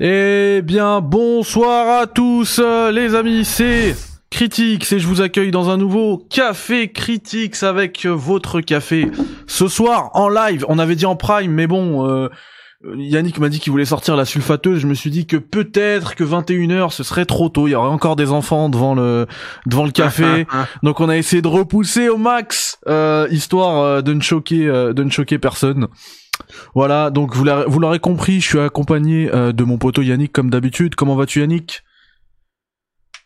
Eh bien, bonsoir à tous les amis, c'est Critiques et je vous accueille dans un nouveau Café Critiques avec votre café. Ce soir, en live, on avait dit en prime, mais bon, euh, Yannick m'a dit qu'il voulait sortir la sulfateuse, je me suis dit que peut-être que 21h ce serait trop tôt, il y aurait encore des enfants devant le devant le café. Donc on a essayé de repousser au max, euh, histoire euh, de ne choquer euh, de ne choquer personne. Voilà, donc vous l'aurez, compris, je suis accompagné euh, de mon poteau Yannick comme d'habitude. Comment vas-tu Yannick?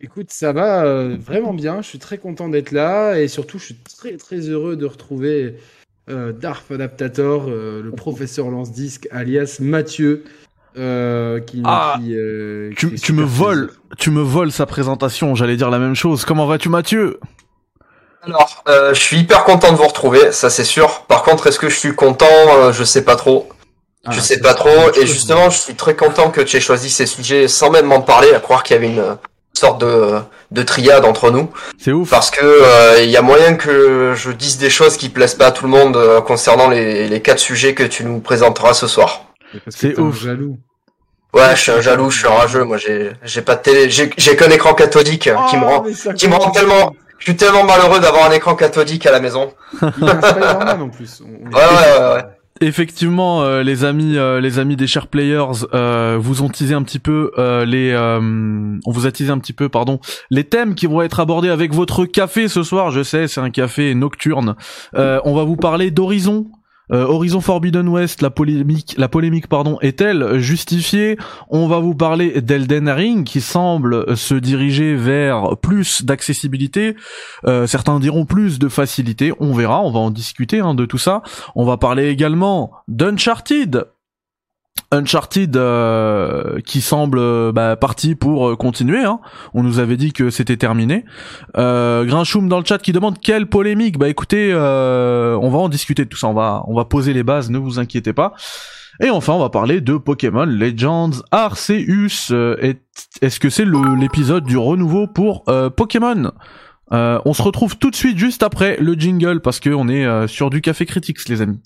Écoute, ça va euh, vraiment bien. Je suis très content d'être là et surtout, je suis très très heureux de retrouver euh, Darf Adaptator, euh, le professeur lance-disque, alias Mathieu. euh, qui, Ah, qui, euh, tu, qui est tu me voles, tu me voles sa présentation, j'allais dire la même chose. Comment vas-tu Mathieu? Alors, euh, je suis hyper content de vous retrouver, ça c'est sûr. Par contre, est-ce que je suis content Euh, Je sais pas trop. Ah, je sais pas trop. Et chose. justement, je suis très content que tu aies choisi ces sujets sans même m'en parler, à croire qu'il y avait une sorte de, de triade entre nous. C'est ouf. Parce que euh, il y a moyen que je dise des choses qui plaisent pas à tout le monde euh, concernant les, les quatre sujets que tu nous présenteras ce soir. C'est ouf. jaloux. Ouais, je suis un jaloux, je suis un rageux. Moi, j'ai j'ai pas de télé, j'ai j'ai qu'un écran cathodique euh, qui me rend qui me rend tellement- Je suis tellement malheureux d'avoir un écran cathodique à la maison. Il y a un Spider-Man en plus. On- on est- Ouais, ouais, ouais, ouais. Effectivement, euh, les amis, euh, les amis des chers players, euh, vous ont teasé un petit peu euh, les, euh, on vous a teasé un petit peu, pardon, les thèmes qui vont être abordés avec votre café ce soir. Je sais, c'est un café nocturne. Euh, on va vous parler d'Horizon. Euh, Horizon Forbidden West, la polémique, la polémique pardon, est-elle justifiée? On va vous parler d'Elden Ring qui semble se diriger vers plus d'accessibilité. Euh, certains diront plus de facilité. On verra, on va en discuter hein, de tout ça. On va parler également d'Uncharted. Uncharted euh, qui semble euh, bah, parti pour euh, continuer. Hein. On nous avait dit que c'était terminé. Euh, Grinchoum dans le chat qui demande quelle polémique. Bah écoutez, euh, on va en discuter de tout ça. On va on va poser les bases. Ne vous inquiétez pas. Et enfin, on va parler de Pokémon Legends Arceus. Est- Est-ce que c'est l'épisode du renouveau pour Pokémon? On se retrouve tout de suite juste après le jingle parce que on est sur du café critiques, les amis.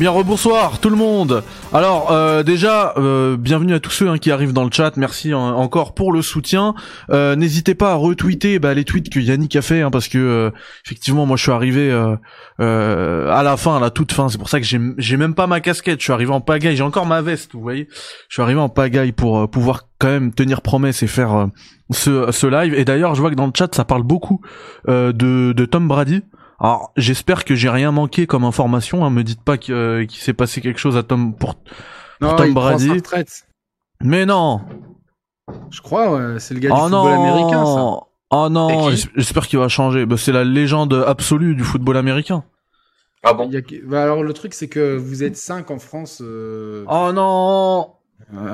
Bien rebonsoir tout le monde. Alors euh, déjà euh, bienvenue à tous ceux hein, qui arrivent dans le chat. Merci encore pour le soutien. Euh, N'hésitez pas à retweeter bah, les tweets que Yannick a fait hein, parce que effectivement moi je suis arrivé à la fin, à la toute fin. C'est pour ça que j'ai même pas ma casquette. Je suis arrivé en pagaille. J'ai encore ma veste. Vous voyez. Je suis arrivé en pagaille pour pouvoir quand même tenir promesse et faire ce live. Et d'ailleurs je vois que dans le chat ça parle beaucoup de Tom Brady. Alors, j'espère que j'ai rien manqué comme information. Hein. Me dites pas que, euh, qu'il s'est passé quelque chose à Tom pour. Non, Tom il prend Brady. sa retraite. Mais non. Je crois, ouais. C'est le gars du Oh football américain, ça. non. Oh non. J'espère qu'il va changer. Bah, c'est la légende absolue du football américain. Ah bon Il y a bah, alors le truc c'est que vous êtes 5 en France euh, Oh non.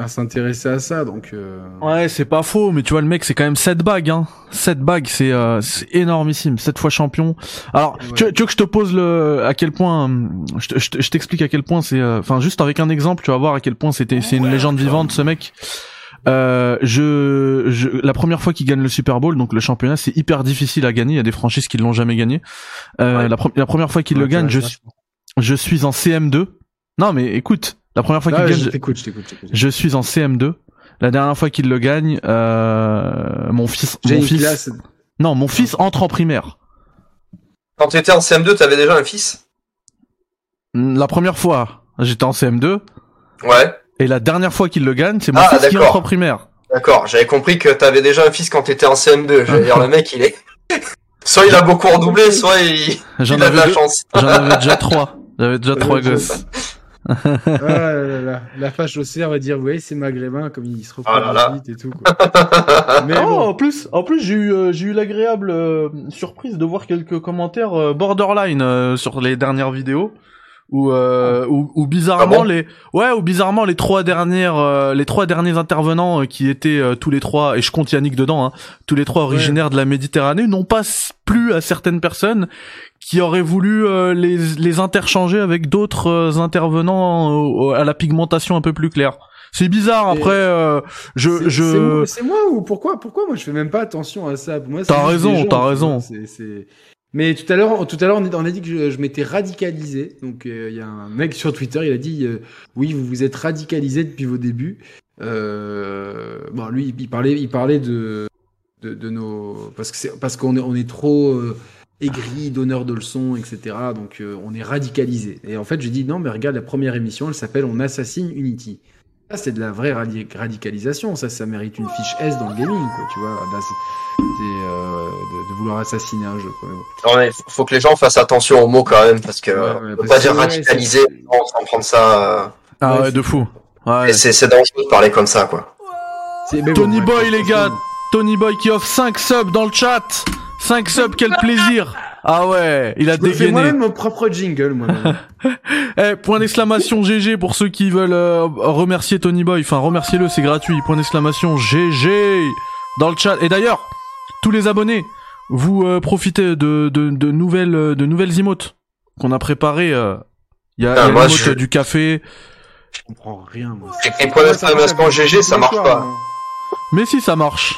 À s'intéresser à ça donc euh, Ouais, c'est pas faux, mais tu vois le mec, c'est quand même 7 bagues, hein. 7 bagues, c'est euh, c'est énormissime, 7 fois champion. Alors, Ouais. tu, tu veux que je te pose le à quel point hum, je te- je te- je t'explique à quel point c'est euh, enfin juste avec un exemple, tu vas voir à quel point c'était c'est une légende vivante ce mec. Euh, je, je la première fois qu'il gagne le Super Bowl, donc le championnat, c'est hyper difficile à gagner, il y a des franchises qui l'ont jamais gagné. Euh, Ouais. la, pre- la première fois qu'il le gagne, je je suis en CM2. Non mais écoute, la première fois qu'il Ah, gagne, je je- t'écoute, je t'écoute, je t'écoute. je suis en CM2. La dernière fois qu'il le gagne, euh, mon fils, J'ai mon une fils, classe. non, mon fils entre en primaire. Quand tu étais en CM2, t'avais déjà un fils? La première fois, j'étais en CM2, Ouais. et la dernière fois qu'il le gagne, c'est mon Ah, fils qui d'accord. entre en primaire. D'accord, j'avais compris que t'avais déjà un fils quand t'étais en CM2. J'allais dire, le mec, il est... Soit il a beaucoup redoublé, soit il, J'en il a de avais, la deux- chance. j'en avais déjà trois. J'avais déjà trois je- gosses. Ah là là là. La fâche au cerf va dire, oui, c'est maghrébin, comme il se reprend Ah vite et tout. Quoi. Mais Oh, bon. en plus, en plus, j'ai eu, euh, j'ai eu l'agréable euh, surprise de voir quelques commentaires euh, borderline euh, sur les dernières vidéos. Où, euh, où, où bizarrement Ah bon les ouais où bizarrement les trois dernières euh, les trois derniers intervenants euh, qui étaient euh, tous les trois et je compte Yannick dedans hein, tous les trois originaires de la Méditerranée n'ont pas s- plu à certaines personnes qui auraient voulu euh, les les interchanger avec d'autres euh, intervenants à la pigmentation un peu plus claire. C'est bizarre après euh, je C'est- je C'est moi, ou pourquoi Pourquoi moi je fais même pas attention à ça? T'as raison, t'as raison. c'est- Mais tout à l'heure, on a dit que je, m'étais radicalisé. Donc euh, il y a un mec sur Twitter, il a dit euh, oui, vous vous êtes radicalisé depuis vos débuts. Euh, bon, lui, il parlait, de nos parce qu'on est trop euh, aigri, donneur de leçons, etc. Donc on est radicalisé. Et en fait, j'ai dit non, mais regarde la première émission, elle s'appelle On assassine Unity. Ça, c'est de la vraie radi- radicalisation. Ça, ça mérite une fiche S dans le gaming, quoi. Tu vois, là, c'est c'est, euh, de, de vouloir assassiner un jeu. Quoi. Non, mais faut- que les gens fassent attention aux mots quand même, parce que Ouais, ouais, on peut parce pas dire ouais, radicaliser non, sans prendre ça. euh, ah Ouais, ouais de fou ouais et c'est c'est dangereux de parler comme ça, quoi. C'est- Tony bon, Boy, ouais, les gars. Tony Boy qui offre 5 subs dans le chat 5 subs quel plaisir ah ouais il a Je dégainé moi-même mon propre jingle, moi-même. Eh, point d'exclamation GG pour ceux qui veulent euh, remercier Tony Boy. Enfin, remerciez-le, c'est gratuit. Point d'exclamation GG dans le chat. Et d'ailleurs, tous les abonnés, vous euh, profitez de, de, de nouvelles euh, de nouvelles emotes qu'on a préparées. euh. Il y a, Ah, il y a moi, l'emote je- du café. je comprends rien, moi. Et les points d'exclamation GG, ça marche pas. Mais si, ça marche.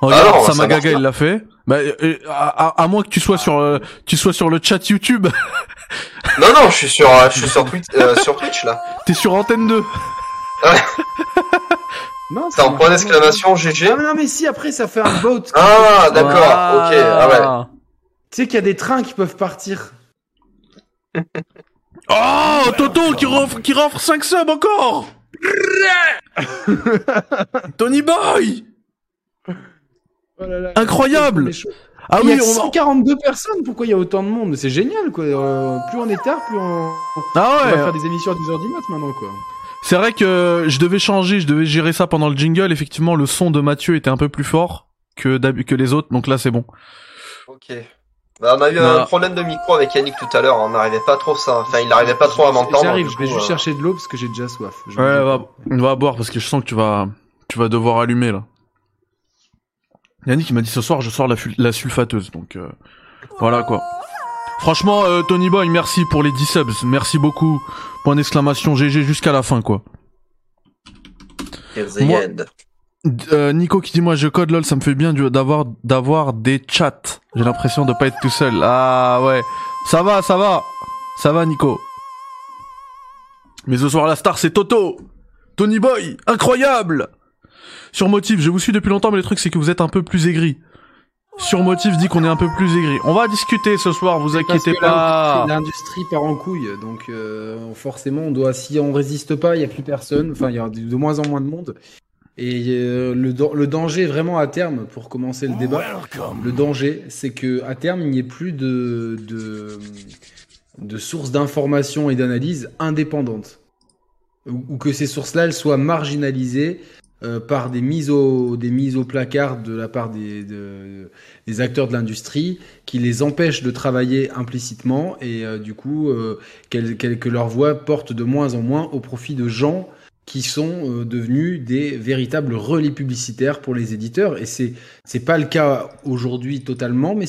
Ah Regarde, non, ça Samagaga, pas. il l'a fait. Bah, euh, à, à- à moins que tu sois sur euh, tu sois sur le chat YouTube. Non, non, je suis sur, euh, je suis sur, Twitch, euh, sur Twitch là. T'es sur Antenne 2. Non, C'est en point d'exclamation GG. Ah, mais non, mais si, après, ça fait un bot. Ah, d'accord, ok, ah ouais. Tu sais qu'il y a des trains qui peuvent partir. Oh, Toto qui offre, qui offre 5 subs encore Tony Boy Oh là là. Incroyable Ah il y oui, a on 142 personnes, pourquoi il y a autant de monde? Mais C'est génial, quoi. Euh, plus on est tard, plus on, Ah on va ouais faire des émissions à 12h du mat maintenant, quoi. C'est vrai que je devais changer, je devais gérer ça pendant le jingle. Effectivement, le son de Mathieu était un peu plus fort que, les autres, donc là c'est bon. Ok. Bah, on a eu Voilà. un problème de micro avec Yannick tout à l'heure, on n'arrivait pas trop ça. Enfin, il n'arrivait pas trop à m'entendre. J'arrive, je vais juste euh, chercher de l'eau parce que j'ai déjà soif. Je Ouais, va, on va boire parce que je sens que tu vas, tu vas devoir allumer là. Yannick il m'a dit ce soir je sors la, sulfateuse, donc euh, voilà quoi. Franchement, euh, Tony Boy, merci pour les 10 subs, merci beaucoup. Point d'exclamation GG jusqu'à la fin quoi. Moi- end. Euh, Nico qui dit moi je code lol ça me fait bien d'avoir d'avoir des chats j'ai l'impression de pas être tout seul ah ouais ça va ça va ça va Nico mais ce soir la star c'est Toto Tony Boy incroyable sur Motif je vous suis depuis longtemps mais le truc c'est que vous êtes un peu plus aigri sur Motif dit qu'on est un peu plus aigri on va discuter ce soir vous inquiétez pas l'industrie- part en couille, donc euh, forcément, on doit, si on résiste pas, il y a plus personne. Enfin, il y a de moins en moins de monde. Et euh, le, dan- le danger, vraiment à terme, pour commencer le débat, le danger, c'est que à terme, il n'y ait plus de, de, de sources d'information et d'analyse indépendantes. Ou, ou que ces sources-là, elles soient marginalisées euh, par des mises, au, des mises au placard de la part des, de- des acteurs de l'industrie qui les empêchent de travailler implicitement et euh, du coup euh, que leur voix porte de moins en moins au profit de gens qui sont devenus des véritables relais publicitaires pour les éditeurs. Et c'est c'est pas le cas aujourd'hui totalement mais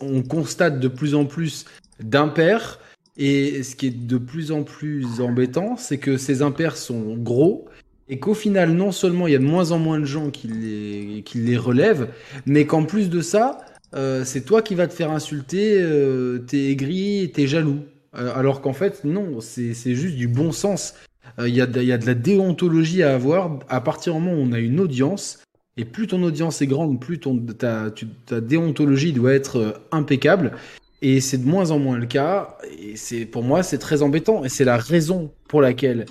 on constate de plus en plus d'impairs et ce qui est de plus en plus embêtant c'est que ces impairs sont gros et qu'au final non seulement il y a de moins en moins de gens qui les qui les relèvent mais qu'en plus de ça euh, c'est toi qui vas te faire insulter, euh, t'es aigri, t'es jaloux. Euh, alors qu'en fait, non, c'est juste du bon sens. Il y, a de- y a de la déontologie à avoir à partir du moment où on a une audience. Et plus ton audience est grande, plus ton, ta, ta déontologie doit être impeccable. Et c'est de moins en moins le cas. Et c'est pour moi, c'est très embêtant. Et c'est la raison pour laquelle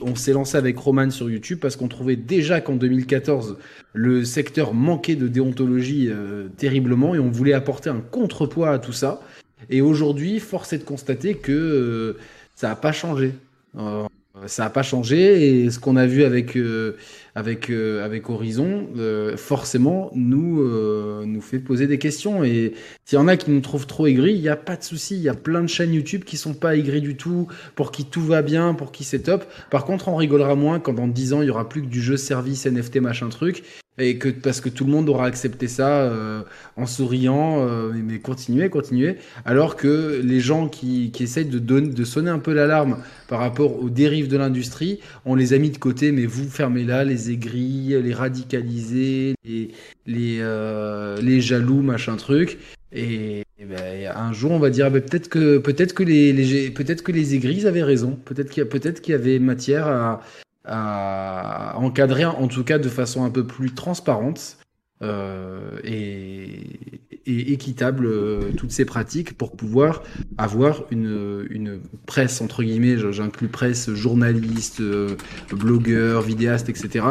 on s'est lancé avec Roman sur YouTube parce qu'on trouvait déjà qu'en 2014, le secteur manquait de déontologie euh, terriblement et on voulait apporter un contrepoids à tout ça. Et aujourd'hui, force est de constater que euh, ça n'a pas changé. Euh, ça n'a pas changé et ce qu'on a vu avec euh, avec euh, avec Horizon, euh, forcément, nous euh, nous fait poser des questions. Et s'il y en a qui nous trouvent trop aigris, il n'y a pas de souci. Il y a plein de chaînes YouTube qui sont pas aigris du tout, pour qui tout va bien, pour qui c'est top. Par contre, on rigolera moins quand dans 10 ans il y aura plus que du jeu service NFT machin truc et que parce que tout le monde aura accepté ça euh, en souriant, euh, mais, continuez, continuez. Alors que les gens qui, qui essayent de, donner, de sonner un peu l'alarme par rapport aux dérives de l'industrie, on les a mis de côté, mais vous fermez là les aigris, les radicalisés, les, les, euh, les jaloux, machin truc. Et, ben, un jour, on va dire, ben, peut-être que peut-être que les, les peut-être que les aigris avaient raison. Peut-être qu'il y peut-être qu'il y avait matière à, à encadrer, en tout cas de façon un peu plus transparente euh, et, et équitable euh, toutes ces pratiques pour pouvoir avoir une, une presse, entre guillemets, j'inclus presse, journaliste, euh, blogueur, vidéaste, etc.,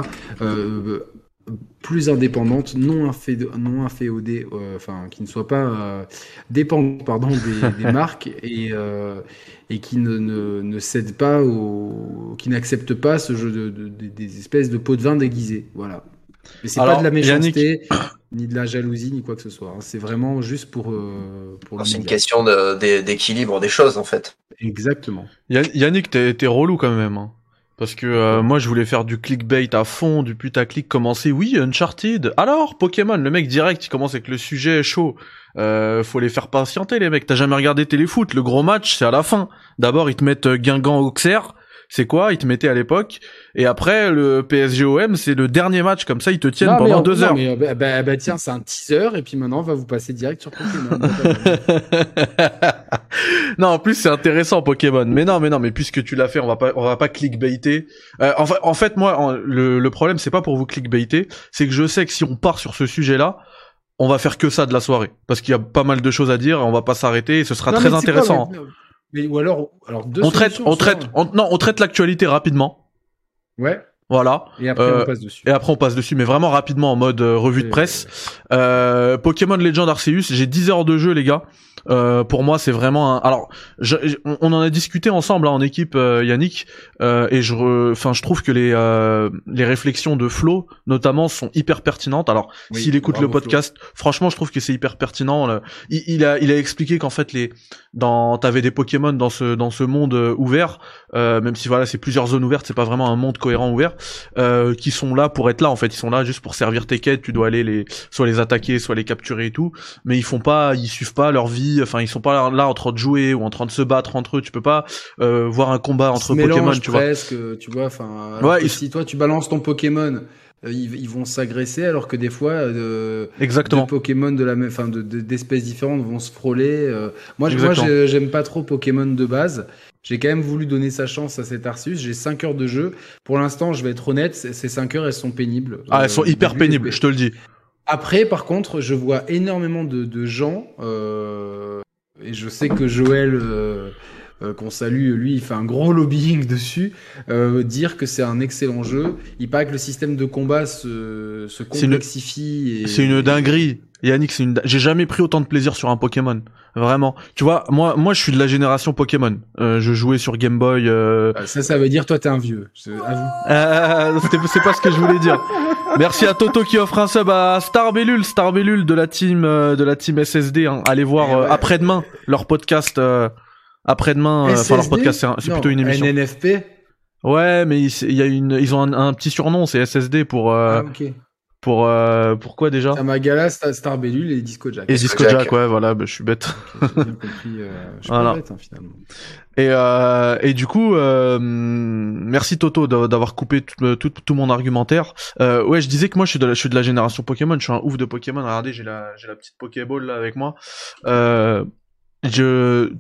plus indépendante, non, inféodée, non inféodée, euh, enfin, qui ne soit pas euh, dépendante pardon, des, des marques et, euh, et qui ne, ne, ne cède pas au, qui n'accepte pas ce jeu de, de- de- des espèces de pots de vin déguisés. Voilà. Mais c'est pas de la méchanceté, ni de la jalousie, ni quoi que ce soit. hein. C'est vraiment juste pour, euh, pour le C'est une question d'équilibre des choses en fait. Exactement. Yann- Yannick, t'es t'es relou quand même. Hein. Parce que euh, moi, je voulais faire du clickbait à fond, du putaclic, commencer. Oui, Uncharted. Alors, Pokémon, le mec direct, il commence avec le sujet chaud. Euh, faut les faire patienter, les mecs. T'as jamais regardé Téléfoot Le gros match, c'est à la fin. D'abord, ils te mettent euh, Guingamp Auxerre. C'est quoi? Ils te mettaient à l'époque. Et après, le PSG-OM, c'est le dernier match. Comme ça, ils te tiennent Non, pendant deux non, heures. mais, euh, bah, bah, bah, tiens, c'est un teaser, et puis maintenant, on va vous passer direct sur Pokémon. non, en plus c'est intéressant Pokémon. Mais non, mais non, mais puisque tu l'as fait, on va pas, on va pas clickbaiter. Euh, en, fait, en fait, moi, en- le, le problème c'est pas pour vous clickbaiter, c'est que je sais que si on part sur ce sujet-là, on va faire que ça de la soirée, parce qu'il y a pas mal de choses à dire, on va pas s'arrêter, et ce sera Non, très quoi, intéressant. mais- mais- ou alors, alors deux on traite, on traite, on- non, on traite l'actualité rapidement. Ouais, Voilà. et après, Euh, on passe dessus. Et après on passe dessus, mais vraiment rapidement en mode euh, revue de presse. Euh, Pokémon Legend Arceus, j'ai 10 heures de jeu les gars. Euh, pour moi c'est vraiment un... Alors je- je- on en a discuté ensemble hein, en équipe euh, Yannick euh, et je re- enfin je trouve que les euh, les réflexions de Flo notamment sont hyper pertinentes. Alors Oui, s'il écoute le podcast, franchement je trouve que c'est hyper pertinent. Il, il a il a expliqué qu'en fait les dans t'avais des Pokémon dans ce dans ce monde euh, ouvert, euh, même si voilà c'est plusieurs zones ouvertes, c'est pas vraiment un monde cohérent ouvert euh, qui sont là pour être là en fait. Ils sont là juste pour servir tes quêtes. Tu dois aller les soit les attaquer soit les capturer et tout. Mais ils font pas ils suivent pas leur vie. Enfin ils sont pas là, en train de jouer ou en train de se battre entre eux. Tu peux pas euh, voir un combat entre Pokémon tu vois tu vois. Enfin, Ouais, ils- si toi tu balances ton Pokémon, euh, ils, ils vont s'agresser, alors que des fois, euh, exactement deux Pokémon de la même, enfin, de- de- d'espèces différentes vont se frôler. euh. Moi, j'aime pas trop Pokémon de base. J'ai quand même voulu donner sa chance à cet Arceus. J'ai 5 heures de jeu. Pour l'instant, je vais être honnête, ces 5 heures, elles sont pénibles. ah elles sont hyper début, pénibles je te le dis Après, par contre, je vois énormément de, de gens, euh, et je sais que Joël, euh, euh, qu'on salue, lui, il fait un gros lobbying dessus, euh, dire que c'est un excellent jeu. Il paraît que le système de combat se, se C'est une- complexifie. c'est une dinguerie Yannick c'est une j'ai jamais pris autant de plaisir sur un Pokémon vraiment tu vois moi moi je suis de la génération Pokémon Euh, je jouais sur Game Boy euh, Euh, Ça, ça veut dire toi, t'es un vieux. Avoue. Euh, c'était- c'est pas ce que je voulais dire. Merci à Toto qui offre un sub à Starbellule, Starbellule de la team euh, de la team SSD. hein. Allez voir Et euh, ouais. après-demain leur podcast. Euh, après-demain, euh, enfin leur podcast, c'est un- c'est Non, plutôt une émission. NNFP. Ouais, mais il y a une, ils ont un, un petit surnom, c'est SSD pour euh, Ah, ok. pour euh, pourquoi déjà? Tamagala, Star, Starbellule et Disco Jack. Et Disco Jack, Jack. ouais, voilà, bah, je suis bête. Ok, J'ai bien compris. Euh, je suis Voilà. bête, hein, finalement. Et, euh, et du coup, euh, merci Toto d'a- d'avoir coupé tout, tout, tout mon argumentaire. Euh, ouais, je disais que moi je suis de la, je suis de la génération Pokémon, je suis un ouf de Pokémon. Regardez, j'ai la, j'ai la petite Pokéball là avec moi. Euh, je,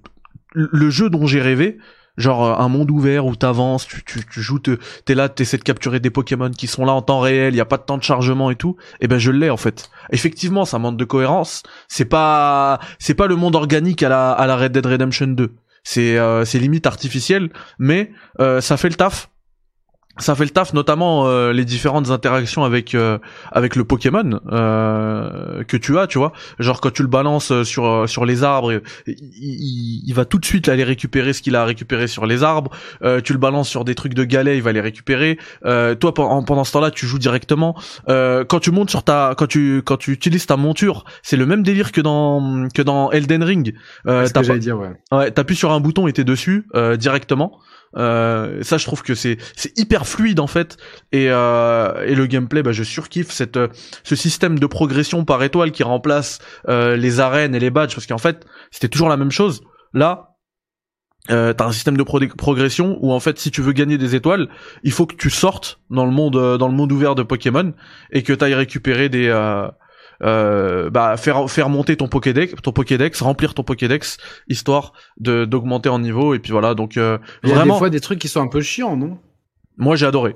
le jeu dont j'ai rêvé, genre euh, un monde ouvert où t'avances, tu, tu, tu joues, te- t'es là, t'essaies de capturer des Pokémon qui sont là en temps réel, y a pas de temps de chargement et tout. Et ben je l'ai en fait. Effectivement, ça manque de cohérence. C'est pas, c'est pas le monde organique à la, à la Red Dead Redemption 2 c'est euh, c'est limite artificiel mais euh, ça fait le taf ça fait le taf, notamment euh, les différentes interactions avec euh, avec le Pokémon euh, que tu as, tu vois. Genre quand tu le balances sur sur les arbres, il, il, il va tout de suite aller récupérer ce qu'il a récupéré sur les arbres. Euh, tu le balances sur des trucs de galets, il va les récupérer. Euh, toi pendant, pendant ce temps-là, tu joues directement. Euh, quand tu montes sur ta, quand tu quand tu utilises ta monture, c'est le même délire que dans que dans Elden Ring. Euh, ouais. Ouais, t'appuies sur un bouton et t'es dessus euh, directement. Euh, ça, je trouve que c'est c'est hyper fluide en fait. Et euh, et le gameplay, bah, je surkiffe cette euh, ce système de progression par étoile qui remplace euh, les arènes et les badges parce qu'en fait c'était toujours la même chose. Là. Euh, t'as un système de pro- progression où en fait si tu veux gagner des étoiles il faut que tu sortes dans le monde euh, dans le monde ouvert de Pokémon et que t'ailles récupérer des euh, euh, bah faire faire monter ton Pokédex ton Pokédex remplir ton Pokédex histoire de d'augmenter en niveau et puis voilà donc euh, Il y a vraiment des fois des trucs qui sont un peu chiants, non? Moi j'ai adoré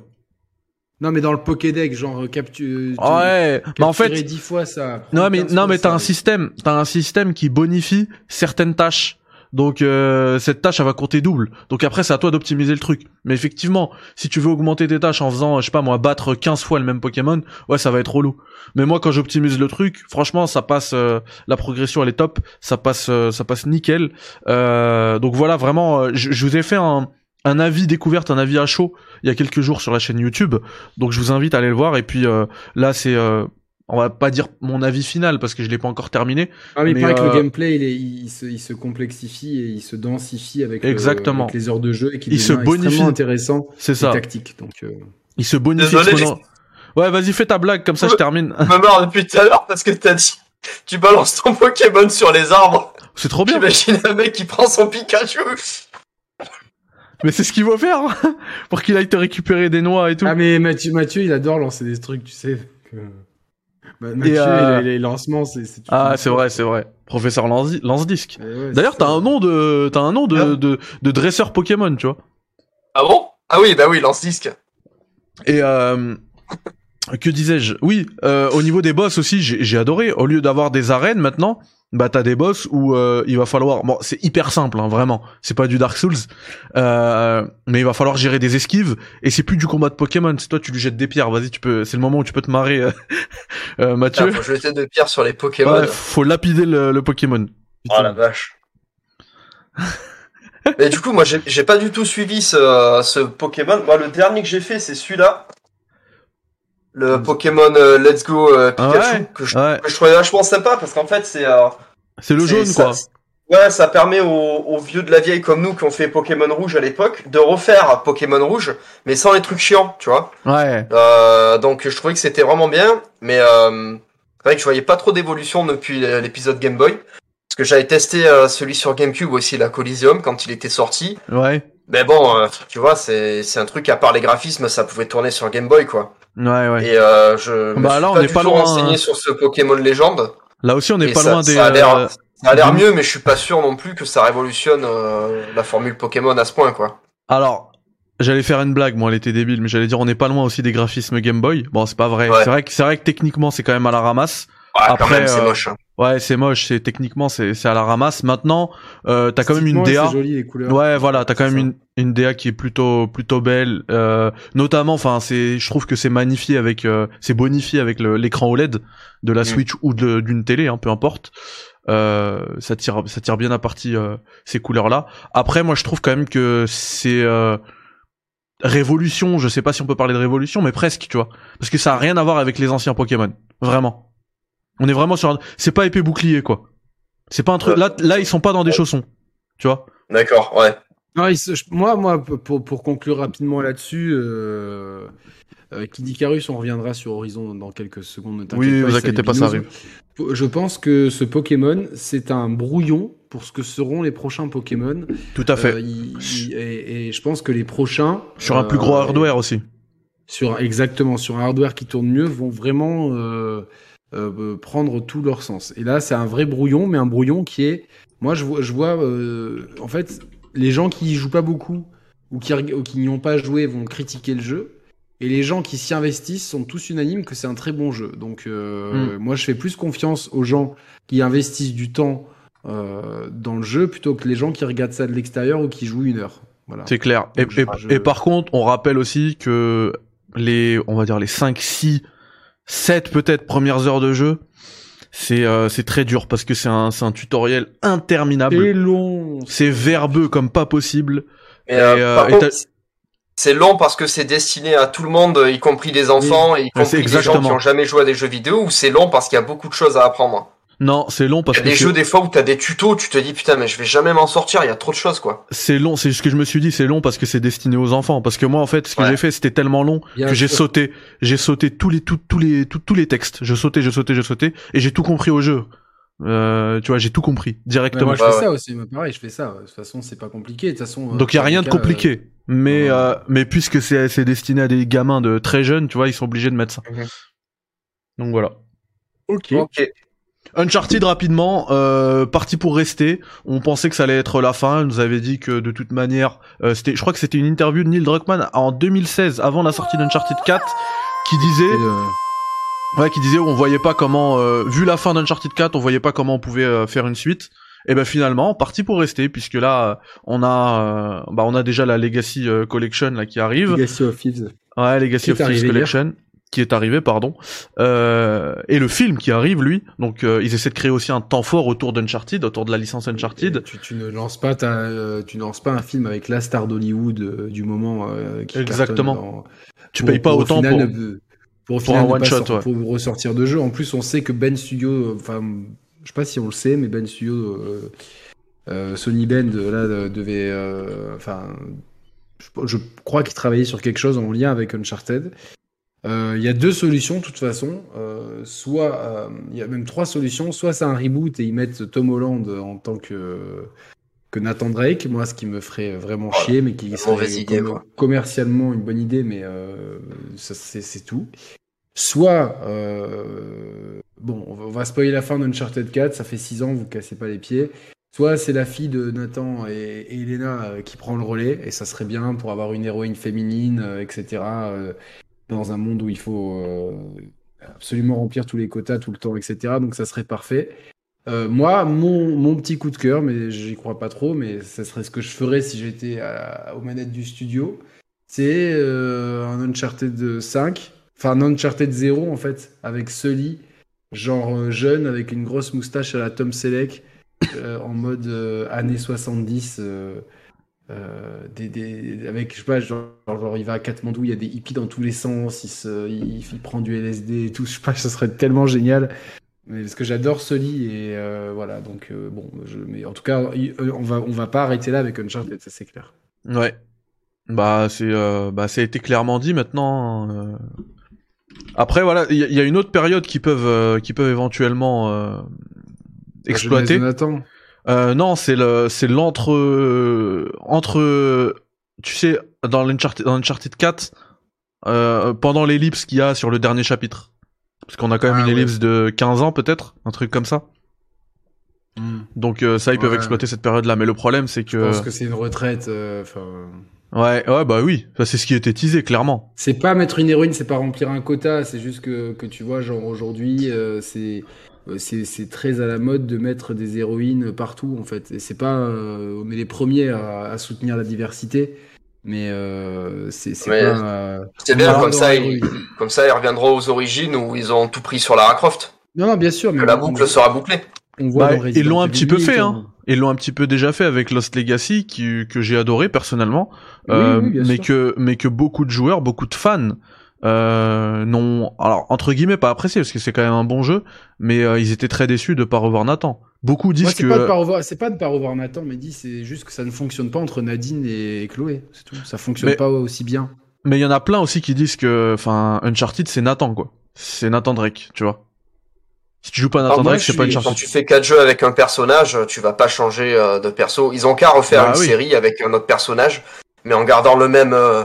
Non, mais dans le Pokédex, genre capture. ouais mais en fait 10 fois ça. non mais non mais t'as un système t'as un système qui bonifie certaines tâches donc euh, cette tâche elle va compter double. Donc après c'est à toi d'optimiser le truc. Mais effectivement si tu veux augmenter tes tâches en faisant je sais pas moi battre 15 fois le même Pokémon ouais ça va être relou. Mais moi quand j'optimise le truc franchement ça passe euh, la progression elle est top. Ça passe euh, ça passe nickel. Donc voilà vraiment je, vous ai fait un avis découverte, un avis à chaud il y a quelques jours sur la chaîne YouTube. Donc je vous invite à aller le voir. Et puis là c'est, on va pas dire mon avis final parce que je l'ai pas encore terminé. Ah, mais il mais, paraît que le euh, gameplay, il, est- il, se, il se complexifie et il se densifie avec, le- Exactement. avec les heures de jeu et qu'il Il se bonifie. extrêmement intéressant C'est et ça. tactique. Donc, euh, Il se bonifie Désolé, Ouais, vas-y fais ta blague comme ça je termine. Je me marre depuis tout à l'heure parce que t'as dit, tu balances ton Pokémon sur les arbres. C'est trop bien. J'imagine un mec qui prend son Pikachu. Mais c'est ce qu'il faut faire pour qu'il aille te récupérer des noix et tout. Ah, mais Mathieu, Mathieu, il adore lancer des trucs, tu sais. que- Bah, Mathieu, euh, les, les lancements, c'est. Ah c'est vrai c'est vrai. Professeur lance, lance disque. Et ouais, D'ailleurs t'as un nom de t'as un nom de, Bien. de de dresseur Pokémon tu vois. Ah bon? Ah oui, bah oui, lance disque. Et euh, que disais-je? Oui, euh, au niveau des boss aussi, j'ai j'ai adoré. Au lieu d'avoir des arènes maintenant, bah t'as des boss où euh, il va falloir. Bon, c'est hyper simple, hein, vraiment. C'est pas du Dark Souls, euh, mais il va falloir gérer des esquives. Et c'est plus du combat de Pokémon. C'est toi, tu lui jettes des pierres. Vas-y, tu peux. C'est le moment où tu peux te marrer, euh, euh, Mathieu. Ah, faut jeter de pierre sur les Pokémon. Ouais, faut lapider le, le Pokémon. Oh la vache. Mais du coup, moi, j'ai j'ai pas du tout suivi ce, ce Pokémon. Moi, le dernier que j'ai fait, c'est celui-là. Le Pokémon euh, Let's Go euh, Pikachu, ouais que, je, Ouais, que je trouvais vachement sympa parce qu'en fait, c'est. euh, c'est le jaune ça- quoi. Ouais, ça permet aux, aux vieux de la vieille comme nous qui ont fait Pokémon Rouge à l'époque de refaire Pokémon Rouge, mais sans les trucs chiants, tu vois. Ouais. Euh, donc je trouvais que c'était vraiment bien, mais euh, c'est vrai que je voyais pas trop d'évolution depuis l'épisode Game Boy. Parce que j'avais testé euh, celui sur GameCube aussi, la Coliseum, quand il était sorti. Ouais. Mais bon, euh, tu vois, c'est c'est un truc, à part les graphismes, ça pouvait tourner sur Game Boy, quoi. Ouais, ouais. Et euh, je me Bah suis là, on pas est du pas tout loin, renseigné hein. sur ce Pokémon Légende. Là aussi, on n'est pas ça- loin des. ça a l'air- euh, mieux, mais je suis pas sûr non plus que ça révolutionne euh, la formule Pokémon à ce point, quoi. Alors, j'allais faire une blague, moi, elle était débile, mais j'allais dire on n'est pas loin aussi des graphismes Game Boy. Bon, c'est pas vrai. Ouais. C'est vrai que c'est vrai que techniquement c'est quand même à la ramasse. Ouais, quand Après, même, c'est euh, moche. hein. Ouais, c'est moche. C'est techniquement c'est c'est à la ramasse. Maintenant, euh, t'as quand même une DA. C'est joli les couleurs. Ouais, voilà, t'as quand même une, une DA qui est plutôt plutôt belle, euh, notamment, enfin, c'est, je trouve que c'est magnifié avec, euh, c'est bonifié avec le- l'écran OLED de la Mm. Switch ou de- d'une télé, hein, peu importe. Euh, ça tire, ça tire bien à partie euh, ces couleurs-là. Après, moi, je trouve quand même que c'est euh, révolution. Je sais pas si on peut parler de révolution, mais presque, tu vois, parce que ça a rien à voir avec les anciens Pokémon, vraiment. On est vraiment sur, un... c'est pas épée bouclier, quoi. C'est pas un truc. Ouais. Là, là, ils sont pas dans des chaussons, tu vois. D'accord, ouais. Non, il se- je- moi, moi, pour, pour conclure rapidement là-dessus, euh, euh, Kid Icarus, on reviendra sur Horizon dans quelques secondes. Oui, vous il inquiétez pas, ça arrive. Je pense que ce Pokémon, c'est un brouillon pour ce que seront les prochains Pokémon. Tout à fait. Euh, il- il- et, et je pense que les prochains, Sur un plus euh, gros hardware aussi. sur exactement sur un hardware qui tourne mieux, vont vraiment euh, prendre tout leur sens. Et là, c'est un vrai brouillon, mais un brouillon qui est, moi, je vois, je vois, euh, en fait, les gens qui y jouent pas beaucoup ou qui, ou qui n'y ont pas joué vont critiquer le jeu. Et les gens qui s'y investissent sont tous unanimes que c'est un très bon jeu. Donc, euh, moi, je fais plus confiance aux gens qui investissent du temps euh, dans le jeu plutôt que les gens qui regardent ça de l'extérieur ou qui jouent une heure. Voilà. C'est clair. Et, je- et- je- et par contre, on rappelle aussi que les, on va dire les 5, 6, 7 peut-être premières heures de jeu, c'est euh, c'est très dur parce que c'est un, c'est un tutoriel interminable. Et long. C'est verbeux comme pas possible. Mais, euh, Et, euh, par et contre, t'as- c'est long parce que c'est destiné à tout le monde, y compris les enfants, et y c'est compris les gens qui ont jamais joué à des jeux vidéo, ou c'est long parce qu'il y a beaucoup de choses à apprendre? Non, c'est long Il parce y a que des jeux des fois où t'as des tutos, tu te dis putain mais je vais jamais m'en sortir, il y a trop de choses quoi. c'est long. C'est ce que je me suis dit, c'est long parce que c'est destiné aux enfants. Parce que moi, en fait, ce que Ouais. j'ai fait, c'était tellement long Bien que j'ai sauté. J'ai sauté tous les, tous, tous les, tous, tous les textes. Je sautais, je sautais, je sautais, et j'ai tout compris au jeu. Euh, tu vois, j'ai tout compris directement. moi, je fais ouais. ça aussi. moi, Pareil, je fais ça. De toute façon, c'est pas compliqué. De toute façon. euh, Donc il y a rien de compliqué. Mais non, non. euh, mais puisque c'est c'est destiné à des gamins de très jeunes, tu vois, ils sont obligés de mettre ça. Mhm. Donc voilà. euh, Ok. Ok. Uncharted rapidement, euh, parti pour rester. On pensait que ça allait être la fin. Elle nous avait dit que de toute manière, euh, c'était, je crois que c'était une interview de Neil Druckmann en 2016, avant la sortie d'Uncharted 4, qui disait, euh, ouais, qui disait, on voyait pas comment, euh, vu la fin d'Uncharted 4, on voyait pas comment on pouvait euh, faire une suite. Et ben finalement, parti pour rester, puisque là, euh, on a, euh, bah, on a déjà la Legacy Collection là qui arrive. Legacy of Thieves. Ouais, Legacy of Thieves hier. Qui est arrivé, pardon, euh, et le film qui arrive, lui. Donc, euh, ils essaient de créer aussi un temps fort autour d'Uncharted, autour de la licence Uncharted. Tu, tu ne lances pas ta, euh, tu ne lances pas un film avec la star d'Hollywood du moment euh, qui Exactement. dans- Tu pour- payes pas pour autant final pour. ne- pour, au pour final un ne one shot, ouais. pour ressortir de jeu. En plus, on sait que Ben Studio, enfin, je sais pas si on le sait, mais Ben Studio, Sony Bend, là, devait, enfin, je, je crois qu'il travaillait sur quelque chose en lien avec Uncharted. Euh, Il y a deux solutions, de toute façon. Euh, soit, euh, il y a même trois solutions. Soit c'est un reboot et ils mettent Tom Holland en tant que que Nathan Drake. Moi, ce qui me ferait vraiment chier, mais qui serait idée, com- commercialement une bonne idée, mais euh, c'est tout. Soit, euh, bon, on va, spoiler la fin d'Uncharted 4, ça fait 6 ans, vous cassez pas les pieds. Soit c'est la fille de Nathan et, et Elena euh, qui prend le relais, et ça serait bien pour avoir une héroïne féminine, euh, etc. euh, dans un monde où il faut euh, absolument remplir tous les quotas tout le temps, etc. Donc ça serait parfait. Euh, moi, mon, mon petit coup de cœur, mais j'y crois pas trop, mais ça serait ce que je ferais si j'étais aux manettes du studio, c'est euh, un Uncharted 5, enfin un Uncharted 0 en fait, avec Sully, genre euh, jeune, avec une grosse moustache à la Tom Selleck, euh, en mode euh, années 70, euh, des, des- avec, je sais pas, genre, genre, il va à Katmandou, il y a des hippies dans tous les sens, il, se, il, il prend du LSD et tout, je sais pas, ça serait tellement génial. Mais parce que j'adore Sully et euh, voilà, donc euh, bon, je, mais en tout cas, on va, on va pas arrêter là avec Uncharted, ça c'est clair. Ouais. Bah c'est bah ça a été clairement dit maintenant. euh. Après voilà, il y, a- il y a une autre période qui peuvent qui peuvent éventuellement euh, exploiter. Euh, non, c'est le c'est l'entre entre tu sais dans l'Uncharted dans Uncharted 4 euh, pendant l'ellipse qu'il y a sur le dernier chapitre. Parce qu'on a quand même Ah, une ouais. ellipse de 15 ans peut-être, un truc comme ça. Donc euh, ça ils peuvent Ouais. exploiter cette période là mais le problème c'est Je que pense que c'est une retraite. euh, ouais ouais bah oui, ça c'est ce qui était teasé clairement. c'est pas mettre une héroïne, c'est pas remplir un quota. C'est juste que, que tu vois, genre aujourd'hui, euh, c'est c'est c'est très à la mode de mettre des héroïnes partout en fait. Et c'est pas, euh, on est les premiers à, à soutenir la diversité, mais euh, c'est c'est Mais pas. euh, C'est bien, comme ça, ils, comme ça, ils reviendront aux origines où ils ont tout pris sur Lara Croft. Non, non, bien sûr, mais Que la on- boucle sera bouclée. on voit Bah, ils l'ont un petit peu 8, fait, hein. Ils l'ont un petit peu déjà fait avec Lost Legacy, qui, que j'ai adoré personnellement, Oui, euh, oui, mais sûr. que mais que beaucoup de joueurs, beaucoup de fans euh, n'ont, alors entre guillemets pas apprécié parce que c'est quand même un bon jeu, mais euh, ils étaient très déçus de pas revoir Nathan. Beaucoup disent Moi, que pas de pas revoir, c'est pas de pas revoir Nathan, mais dit c'est juste que ça ne fonctionne pas entre Nadine et Chloé, c'est tout. Ça fonctionne Mais- pas aussi bien. Mais il y en a plein aussi qui disent que, enfin, Uncharted c'est Nathan quoi. C'est Nathan Drake, tu vois. Si tu joues pas Nathan Alors, moi, Drake, c'est pas suis- Quand Uncharted. tu fais quatre jeux avec un personnage, tu vas pas changer euh, de perso. Ils ont qu'à refaire Bah une oui. série avec un autre personnage, mais en gardant le même euh,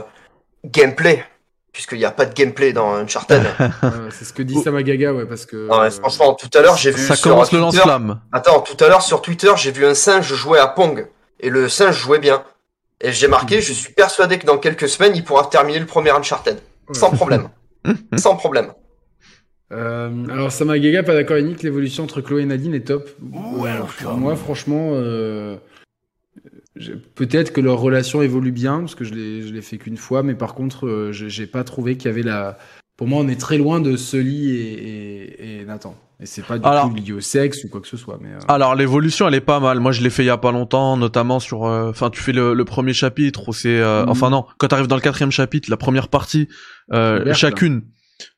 gameplay. Puisqu'il n'y a pas de gameplay dans Uncharted. Ouais, c'est ce que dit Samagaga, ouais, parce que. Ah ouais, euh, franchement, tout à l'heure, j'ai vu Ça sur commence le lance-flamme. Attends, tout à l'heure sur Twitter, j'ai vu un singe jouer à Pong. Et le singe jouait bien. Et j'ai marqué, je suis persuadé que dans quelques semaines, il pourra terminer le premier Uncharted. Sans problème. Sans problème. Euh, alors Samagaga, pas d'accord avec Nick, l'évolution entre Chloé et Nadine est top. Moi, franchement, euh, peut-être que leur relation évolue bien parce que je l'ai je l'ai fait qu'une fois, mais par contre, euh, j'ai pas trouvé qu'il y avait la. Pour moi, on est très loin de Sully et, et, et Nathan. Et c'est pas du Alors- tout lié au sexe ou quoi que ce soit. Mais euh, Alors l'évolution elle est pas mal. Moi je l'ai fait il y a pas longtemps, notamment sur. euh, Enfin tu fais le, le premier chapitre où c'est. euh, Mhm. Enfin non, quand t'arrives dans le quatrième chapitre, la première partie, là.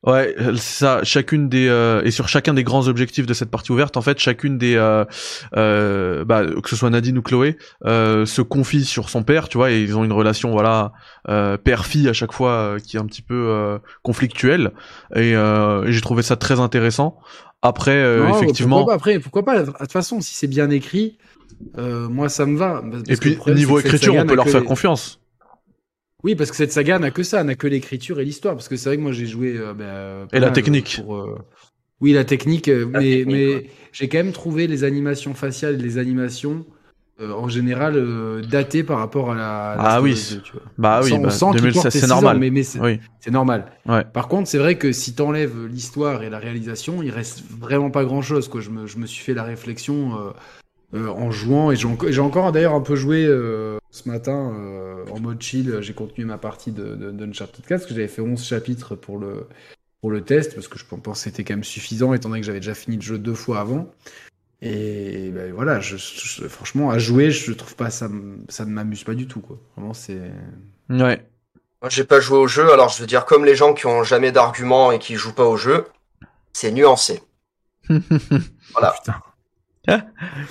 Ouais, euh, ça. Chacune des euh, et sur chacun des grands objectifs de cette partie ouverte, en fait, chacune des euh, euh, bah, que ce soit Nadine ou Chloé euh, se confie sur son père, tu vois, et ils ont une relation voilà euh, père-fille à chaque fois qui est un petit peu euh, conflictuelle. Et, euh, et j'ai trouvé ça très intéressant. Après, euh, non, effectivement. Pourquoi pas, après, pourquoi pas De toute façon, si c'est bien écrit, euh, moi ça me va. Parce Et puis niveau écriture, on peut leur faire les- confiance. Oui, parce que cette saga n'a que ça, n'a que l'écriture et l'histoire. Parce que c'est vrai que moi j'ai joué. euh, bah, euh, Et la mal, technique. euh, pour, euh, Oui, la technique, euh, La mais, technique, mais ouais. j'ai quand même trouvé les animations faciales et les animations euh, en général euh, datées par rapport à la. la Ah oui. 2, tu vois. Bah oui, on bah, sent qu'il 2016 porte ses c'est ans, normal. mais, mais c'est Oui. c'est normal. Ouais. Par contre, c'est vrai que si t'enlèves l'histoire et la réalisation, il reste vraiment pas grand chose. Quoi. Je, me, je me suis fait la réflexion euh, en jouant et j'ai enco- j'ai encore d'ailleurs un peu joué euh, ce matin euh, en mode chill. J'ai continué ma partie de, de, d'Uncharted 4 parce que j'avais fait 11 chapitres pour le, pour le test parce que je pense que c'était quand même suffisant étant donné que j'avais déjà fini le jeu deux fois avant. Et ben, voilà, je, je- franchement, à jouer, je trouve pas ça, ça ne m'amuse pas du tout. Quoi. Vraiment, c'est. Ouais. Moi, j'ai pas joué au jeu, alors je veux dire, comme les gens qui ont jamais d'arguments et qui jouent pas au jeu, c'est nuancé. Voilà. Putain.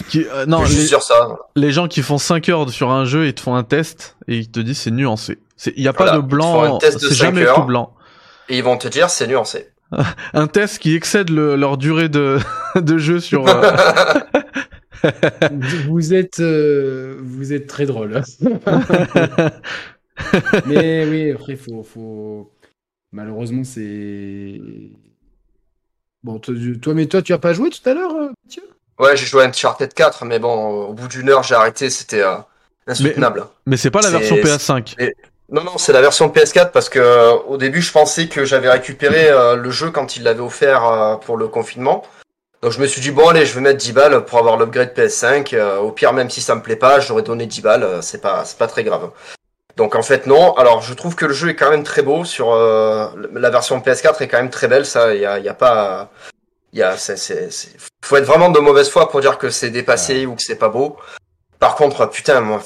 Qui- euh, non, je les, dire ça. les gens qui font 5 heures sur un jeu, ils te font un test et ils te disent c'est nuancé. Il y a pas de blanc, un test de c'est jamais heures. tout blanc. Et ils vont te dire, c'est nuancé. Un test qui excède le- leur durée de de jeu sur euh, vous êtes, euh, vous êtes très drôle. Mais oui, après, faut, faut... malheureusement, c'est. Bon, toi, mais toi, tu as pas joué tout à l'heure, Mathieu? Ouais, j'ai joué à Uncharted 4, mais bon, au bout d'une heure, j'ai arrêté, c'était euh, insoutenable. mais c'est pas la version PS5. Non, non, c'est la version PS4 parce que euh, au début, je pensais que j'avais récupéré euh, le jeu quand il l'avait offert euh, pour le confinement. Donc je me suis dit, bon, allez, je vais mettre 10 balles pour avoir l'upgrade PS5. Euh, au pire, même si ça me plaît pas, j'aurais donné 10 balles, euh, c'est pas, c'est pas très grave. Donc en fait, non. Alors je trouve que le jeu est quand même très beau. Sur euh, la version PS4 est quand même très belle, ça, il y a, y a pas. Il y a, c'est, c'est, c'est- faut être vraiment de mauvaise foi pour dire que c'est dépassé ou que c'est pas beau. Par contre, putain, moi,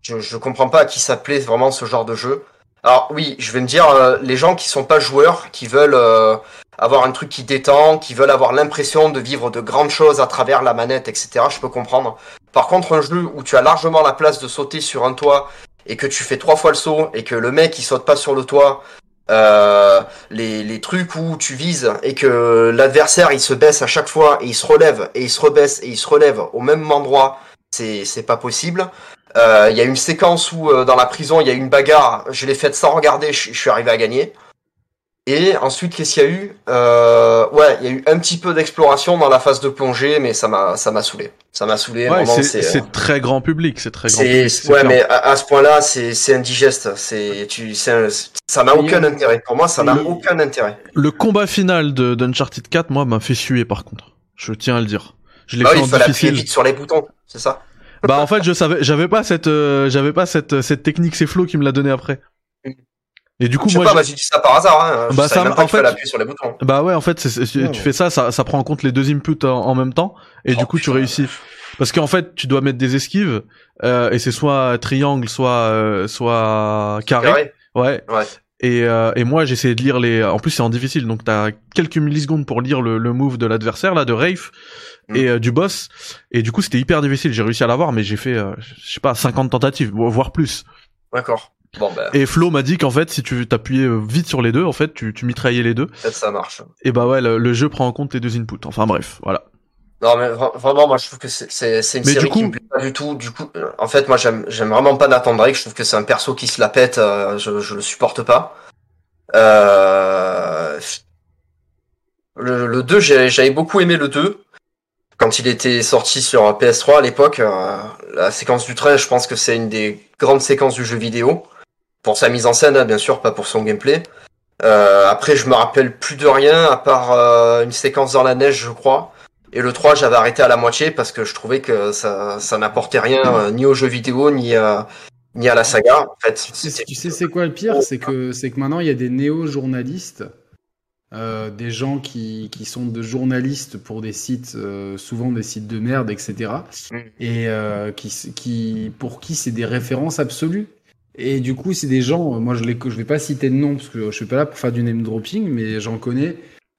je, je comprends pas à qui ça plaît vraiment ce genre de jeu. Alors oui, je vais me dire, euh, les gens qui sont pas joueurs, qui veulent euh, avoir un truc qui détend, qui veulent avoir l'impression de vivre de grandes choses à travers la manette, etc., je peux comprendre. Par contre, un jeu où tu as largement la place de sauter sur un toit et que tu fais trois fois le saut et que le mec il saute pas sur le toit, euh, les, trucs où tu vises et que l'adversaire il se baisse à chaque fois et il se relève et il se rebaisse et il se relève au même endroit, c'est pas possible. Euh, Il y a une séquence où euh, dans la prison il y a une bagarre, je l'ai faite sans regarder, je suis arrivé à gagner. Et ensuite qu'est-ce qu'il y a eu? Euh, Ouais, il y a eu un petit peu d'exploration dans la phase de plongée, mais ça m'a ça m'a saoulé. Ça m'a saoulé. Ouais, c'est c'est euh, très grand public, c'est très grand public. c'est ouais, clair. mais à, à ce point-là, c'est c'est indigeste. C'est tu, c'est un- ça n'a aucun euh, intérêt. Pour moi, ça n'a aucun intérêt. Le combat final de d'Uncharted 4, moi, m'a fait suer par contre. Je tiens à le dire. Je l'ai Bah fait oui, en il fallait appuyer difficile. vite sur les boutons, c'est ça? Bah en fait, je savais, j'avais pas cette, euh, j'avais pas cette cette technique. C'est Flo qui me l'a donné après. Et du coup, Je sais moi, pas, j'ai- moi j'ai dit ça par hasard. Hein. Je Bah, ça, même pas en fait- appuyer sur les boutons. Bah ouais, en fait, c'est, c'est- Ouais, tu fais ça, ça, ça prend en compte les deux inputs en, en même temps, et Oh, du coup, tu réussis. Parce qu'en fait, tu dois mettre des esquives, euh, et c'est soit triangle, soit euh, soit carré. Carré. Ouais. Ouais. Et, euh, et moi, j'essayais de lire les. En plus, c'est en difficile, donc t'as quelques millisecondes pour lire le, le move de l'adversaire là, de Rafe Mm. et euh, du boss. Et du coup, c'était hyper difficile. J'ai réussi à l'avoir, mais j'ai fait, euh, je sais pas, 50 tentatives, voire plus. D'accord. Bon, ben, Et Flo m'a dit qu'en fait, si tu t'appuyais euh, vite sur les deux, en fait, tu, tu mitraillais les deux. ça marche. Et bah ouais, le, le jeu prend en compte les deux inputs. Enfin bref, voilà. Non, mais vra- vraiment, moi je trouve que c'est une Mais série coup- qui me plaît pas du tout. Du coup, euh, en fait, moi j'aime j'aime vraiment pas Nathan Drake. Je trouve que c'est un perso qui se la pète. euh, je je le supporte pas. Euh... Le, le 2, j'ai- j'avais beaucoup aimé le 2. Quand il était sorti sur PS3 à l'époque, euh, la séquence du train, je pense que c'est une des grandes séquences du jeu vidéo. Pour sa mise en scène, hein, bien sûr, pas pour son gameplay. Euh, après, je me rappelle plus de rien, à part euh, une séquence dans la neige, je crois. Et le 3, j'avais arrêté à la moitié parce que je trouvais que ça, ça n'apportait rien euh, ni aux jeux vidéo ni à, ni à la saga. En fait, tu sais, tu sais c'est quoi le pire? C'est que, que maintenant il y a des néo-journalistes, euh, des gens qui, qui sont de journalistes pour des sites, euh, souvent des sites de merde, etc. Et euh, qui, qui, pour qui c'est des références absolues. Et du coup, c'est des gens, moi je ne vais pas citer de nom parce que je suis pas là pour faire du name dropping, mais j'en connais.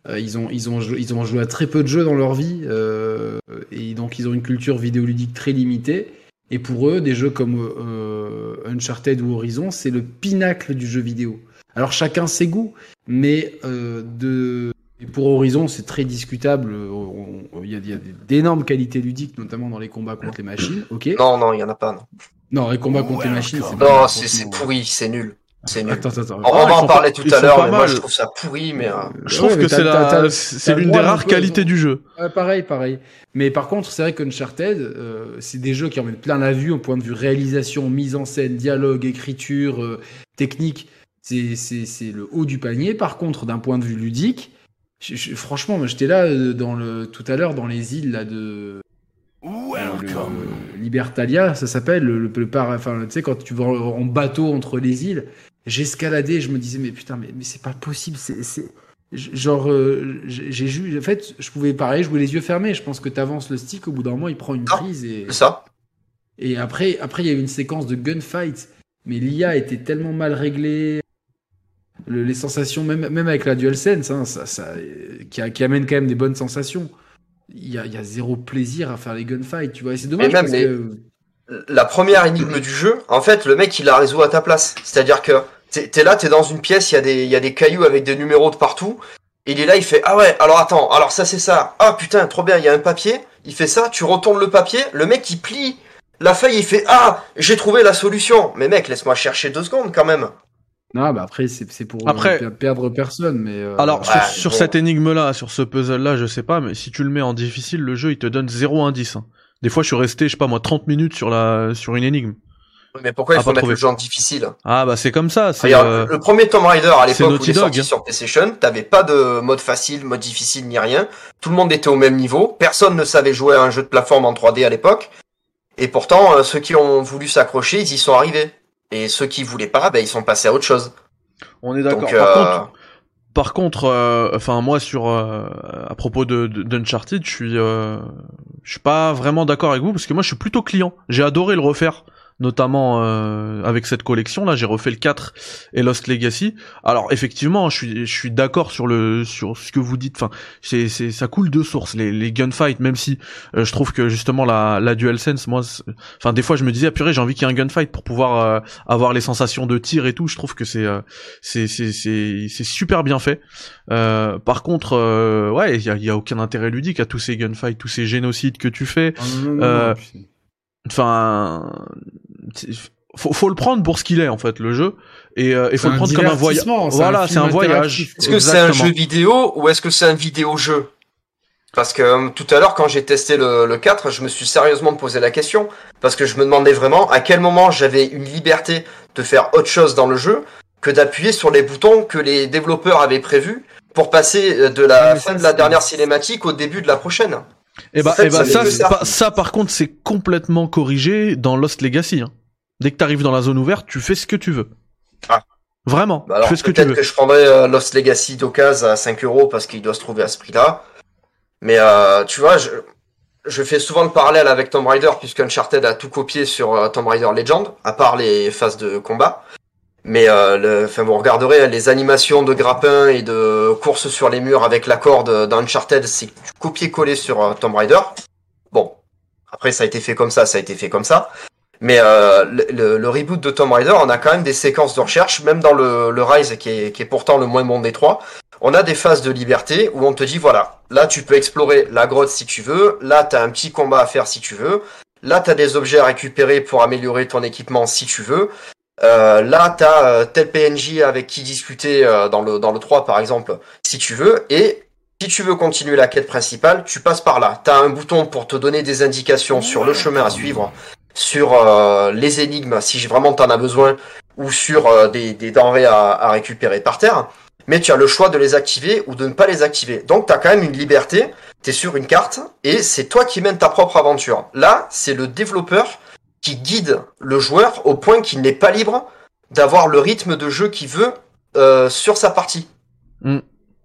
Euh, ils, ont, ils, ont, ils ont joué à très peu de jeux dans leur vie, euh, et donc ils ont une culture vidéoludique très limitée. Et pour eux, des jeux comme euh, Uncharted ou Horizon, c'est le pinacle du jeu vidéo. Alors chacun ses goûts, mais euh, de... Pour Horizon, c'est très discutable. Il y a, a d'énormes qualités ludiques, notamment dans les combats contre les machines. Ok. Non, non, il y en a pas. Non, non les combats contre les machines, c'est Non, c'est pourri, c'est nul. C'est nul. Attends, attends, On va en parler tout à l'heure, mais moi je trouve ça pourri, mais. Euh... Je trouve que c'est la... c'est l'une des rares qualités du jeu. Ouais, pareil, pareil. Mais par contre, c'est vrai qu'Uncharted, euh, c'est des jeux qui en mettent plein la vue au point de vue réalisation, mise en scène, dialogue, écriture, euh, technique. C'est c'est le haut du panier. Par contre, d'un point de vue ludique, franchement, moi j'étais là euh, dans le tout à l'heure dans les îles là de Welcome. Le, Libertalia, ça s'appelle le, le, par, enfin, tu sais quand tu vas en bateau entre les îles j'escaladais, je me disais, mais putain, mais, mais c'est pas possible, c'est. Genre, euh, j'ai vu, en fait, je pouvais pareil jouer les yeux fermés. Je pense que tu avances le stick, au bout d'un moment, il prend une prise et. ça. Et après, après, il y a eu une séquence de gunfight, mais l'IA était tellement mal réglée. Le, les sensations, même, même avec la DualSense, hein, ça, ça, qui, qui, amène quand même des bonnes sensations. Il y a, il y a zéro plaisir à faire les gunfights, tu vois. C'est dommage parce que la première énigme du jeu, en fait, le mec il la résout à ta place. C'est-à-dire que t'es es là, t'es dans une pièce, il y, a des, y a des cailloux avec des numéros de partout. Il est là, il fait Ah ouais, alors attends, alors ça c'est ça. Ah putain, trop bien, il y a un papier. Il fait ça, tu retournes le papier, le mec il plie la feuille, il fait Ah, j'ai trouvé la solution. Mais mec, laisse-moi chercher deux secondes quand même. Non, bah après, c'est pour après, perdre personne, mais. Euh... Alors, sur, sur cette énigme-là, sur ce puzzle-là, je sais pas, mais si tu le mets en difficile, le jeu, il te donne zéro indice. Hein. Des fois, je suis resté, je sais pas moi, 30 minutes sur la sur une énigme. Mais pourquoi il faut mettre le genre difficile? Ah bah c'est comme ça. C'est euh... le premier Tomb Raider à l'époque où il est sorti hein. sur PlayStation, t'avais pas de mode facile, mode difficile ni rien. Tout le monde était au même niveau. Personne ne savait jouer à un jeu de plateforme en 3D à l'époque. Et pourtant, euh, ceux qui ont voulu s'accrocher, ils y sont arrivés. Et ceux qui voulaient pas, ben, ils sont passés à autre chose. On est d'accord. Par euh, contre, par contre, euh, enfin moi sur euh, à propos de d'Uncharted, je suis euh, je suis pas vraiment d'accord avec vous parce que moi je suis plutôt client. J'ai adoré le refaire notamment euh, avec cette collection là j'ai refait le 4 et Lost Legacy. Alors effectivement je suis je suis d'accord sur le sur ce que vous dites. Enfin c'est c'est ça coule de source les les gunfights même si euh, je trouve que justement la la DualSense moi enfin des fois je me disais ah, purée j'ai envie qu'il y ait un gunfight pour pouvoir euh, avoir les sensations de tir et tout. Je trouve que c'est c'est c'est c'est c'est super bien fait. Par contre ouais il y a, y a aucun intérêt ludique à tous ces gunfights tous ces génocides que tu fais. Ah, enfin faut, faut le prendre pour ce qu'il est en fait le jeu. Et euh, il faut le prendre comme un voyage voilà c'est un voyage. Est-ce que c'est un jeu vidéo ou est-ce que c'est un vidéo jeu parce que euh, tout à l'heure quand j'ai testé le, le 4 je me suis sérieusement posé la question parce que je me demandais vraiment à quel moment j'avais une liberté de faire autre chose dans le jeu que d'appuyer sur les boutons que les développeurs avaient prévus pour passer euh, de la fin de la dernière cinématique au début de la prochaine. Et eh bah, et eh bah ça, ça, ça, par contre, c'est complètement corrigé dans Lost Legacy. Hein. Dès que t'arrives dans la zone ouverte, tu fais ce que tu veux. Ah. Vraiment, bah alors, tu fais ce que tu veux. que je prendrais euh, Lost Legacy d'occasion à 5 euros parce qu'il doit se trouver à ce prix-là. Mais euh, tu vois, je, je fais souvent le parallèle avec Tomb Raider puisque Uncharted a tout copié sur euh, Tomb Raider Legend, à part les phases de combat. Mais euh, le, enfin, vous regarderez les animations de grappin et de course sur les murs avec la corde dans Uncharted, c'est copier-coller sur Tomb Raider. Bon, après ça a été fait comme ça, ça a été fait comme ça. Mais euh, le, le, reboot de Tomb Raider, on a quand même des séquences de recherche, même dans le, le Rise qui est, qui est pourtant le moins bon des trois. On a des phases de liberté où on te dit voilà, là tu peux explorer la grotte si tu veux, là t'as un petit combat à faire si tu veux, là t'as des objets à récupérer pour améliorer ton équipement si tu veux, euh, là, tu as euh, tel PNJ avec qui discuter euh, dans, le, dans le 3, par exemple, si tu veux. Et si tu veux continuer la quête principale, tu passes par là. Tu as un bouton pour te donner des indications sur le chemin à suivre, sur les énigmes, si vraiment t'en as besoin, ou sur des, des, denrées à, à, récupérer par terre. Mais tu as le choix de les activer ou de ne pas les activer. Donc tu as quand même une liberté t'es sur une carte et c'est toi qui mènes ta propre aventure. Là, c'est le développeur qui guide le joueur au point qu'il n'est pas libre d'avoir le rythme de jeu qu'il veut euh, sur sa partie. Mm.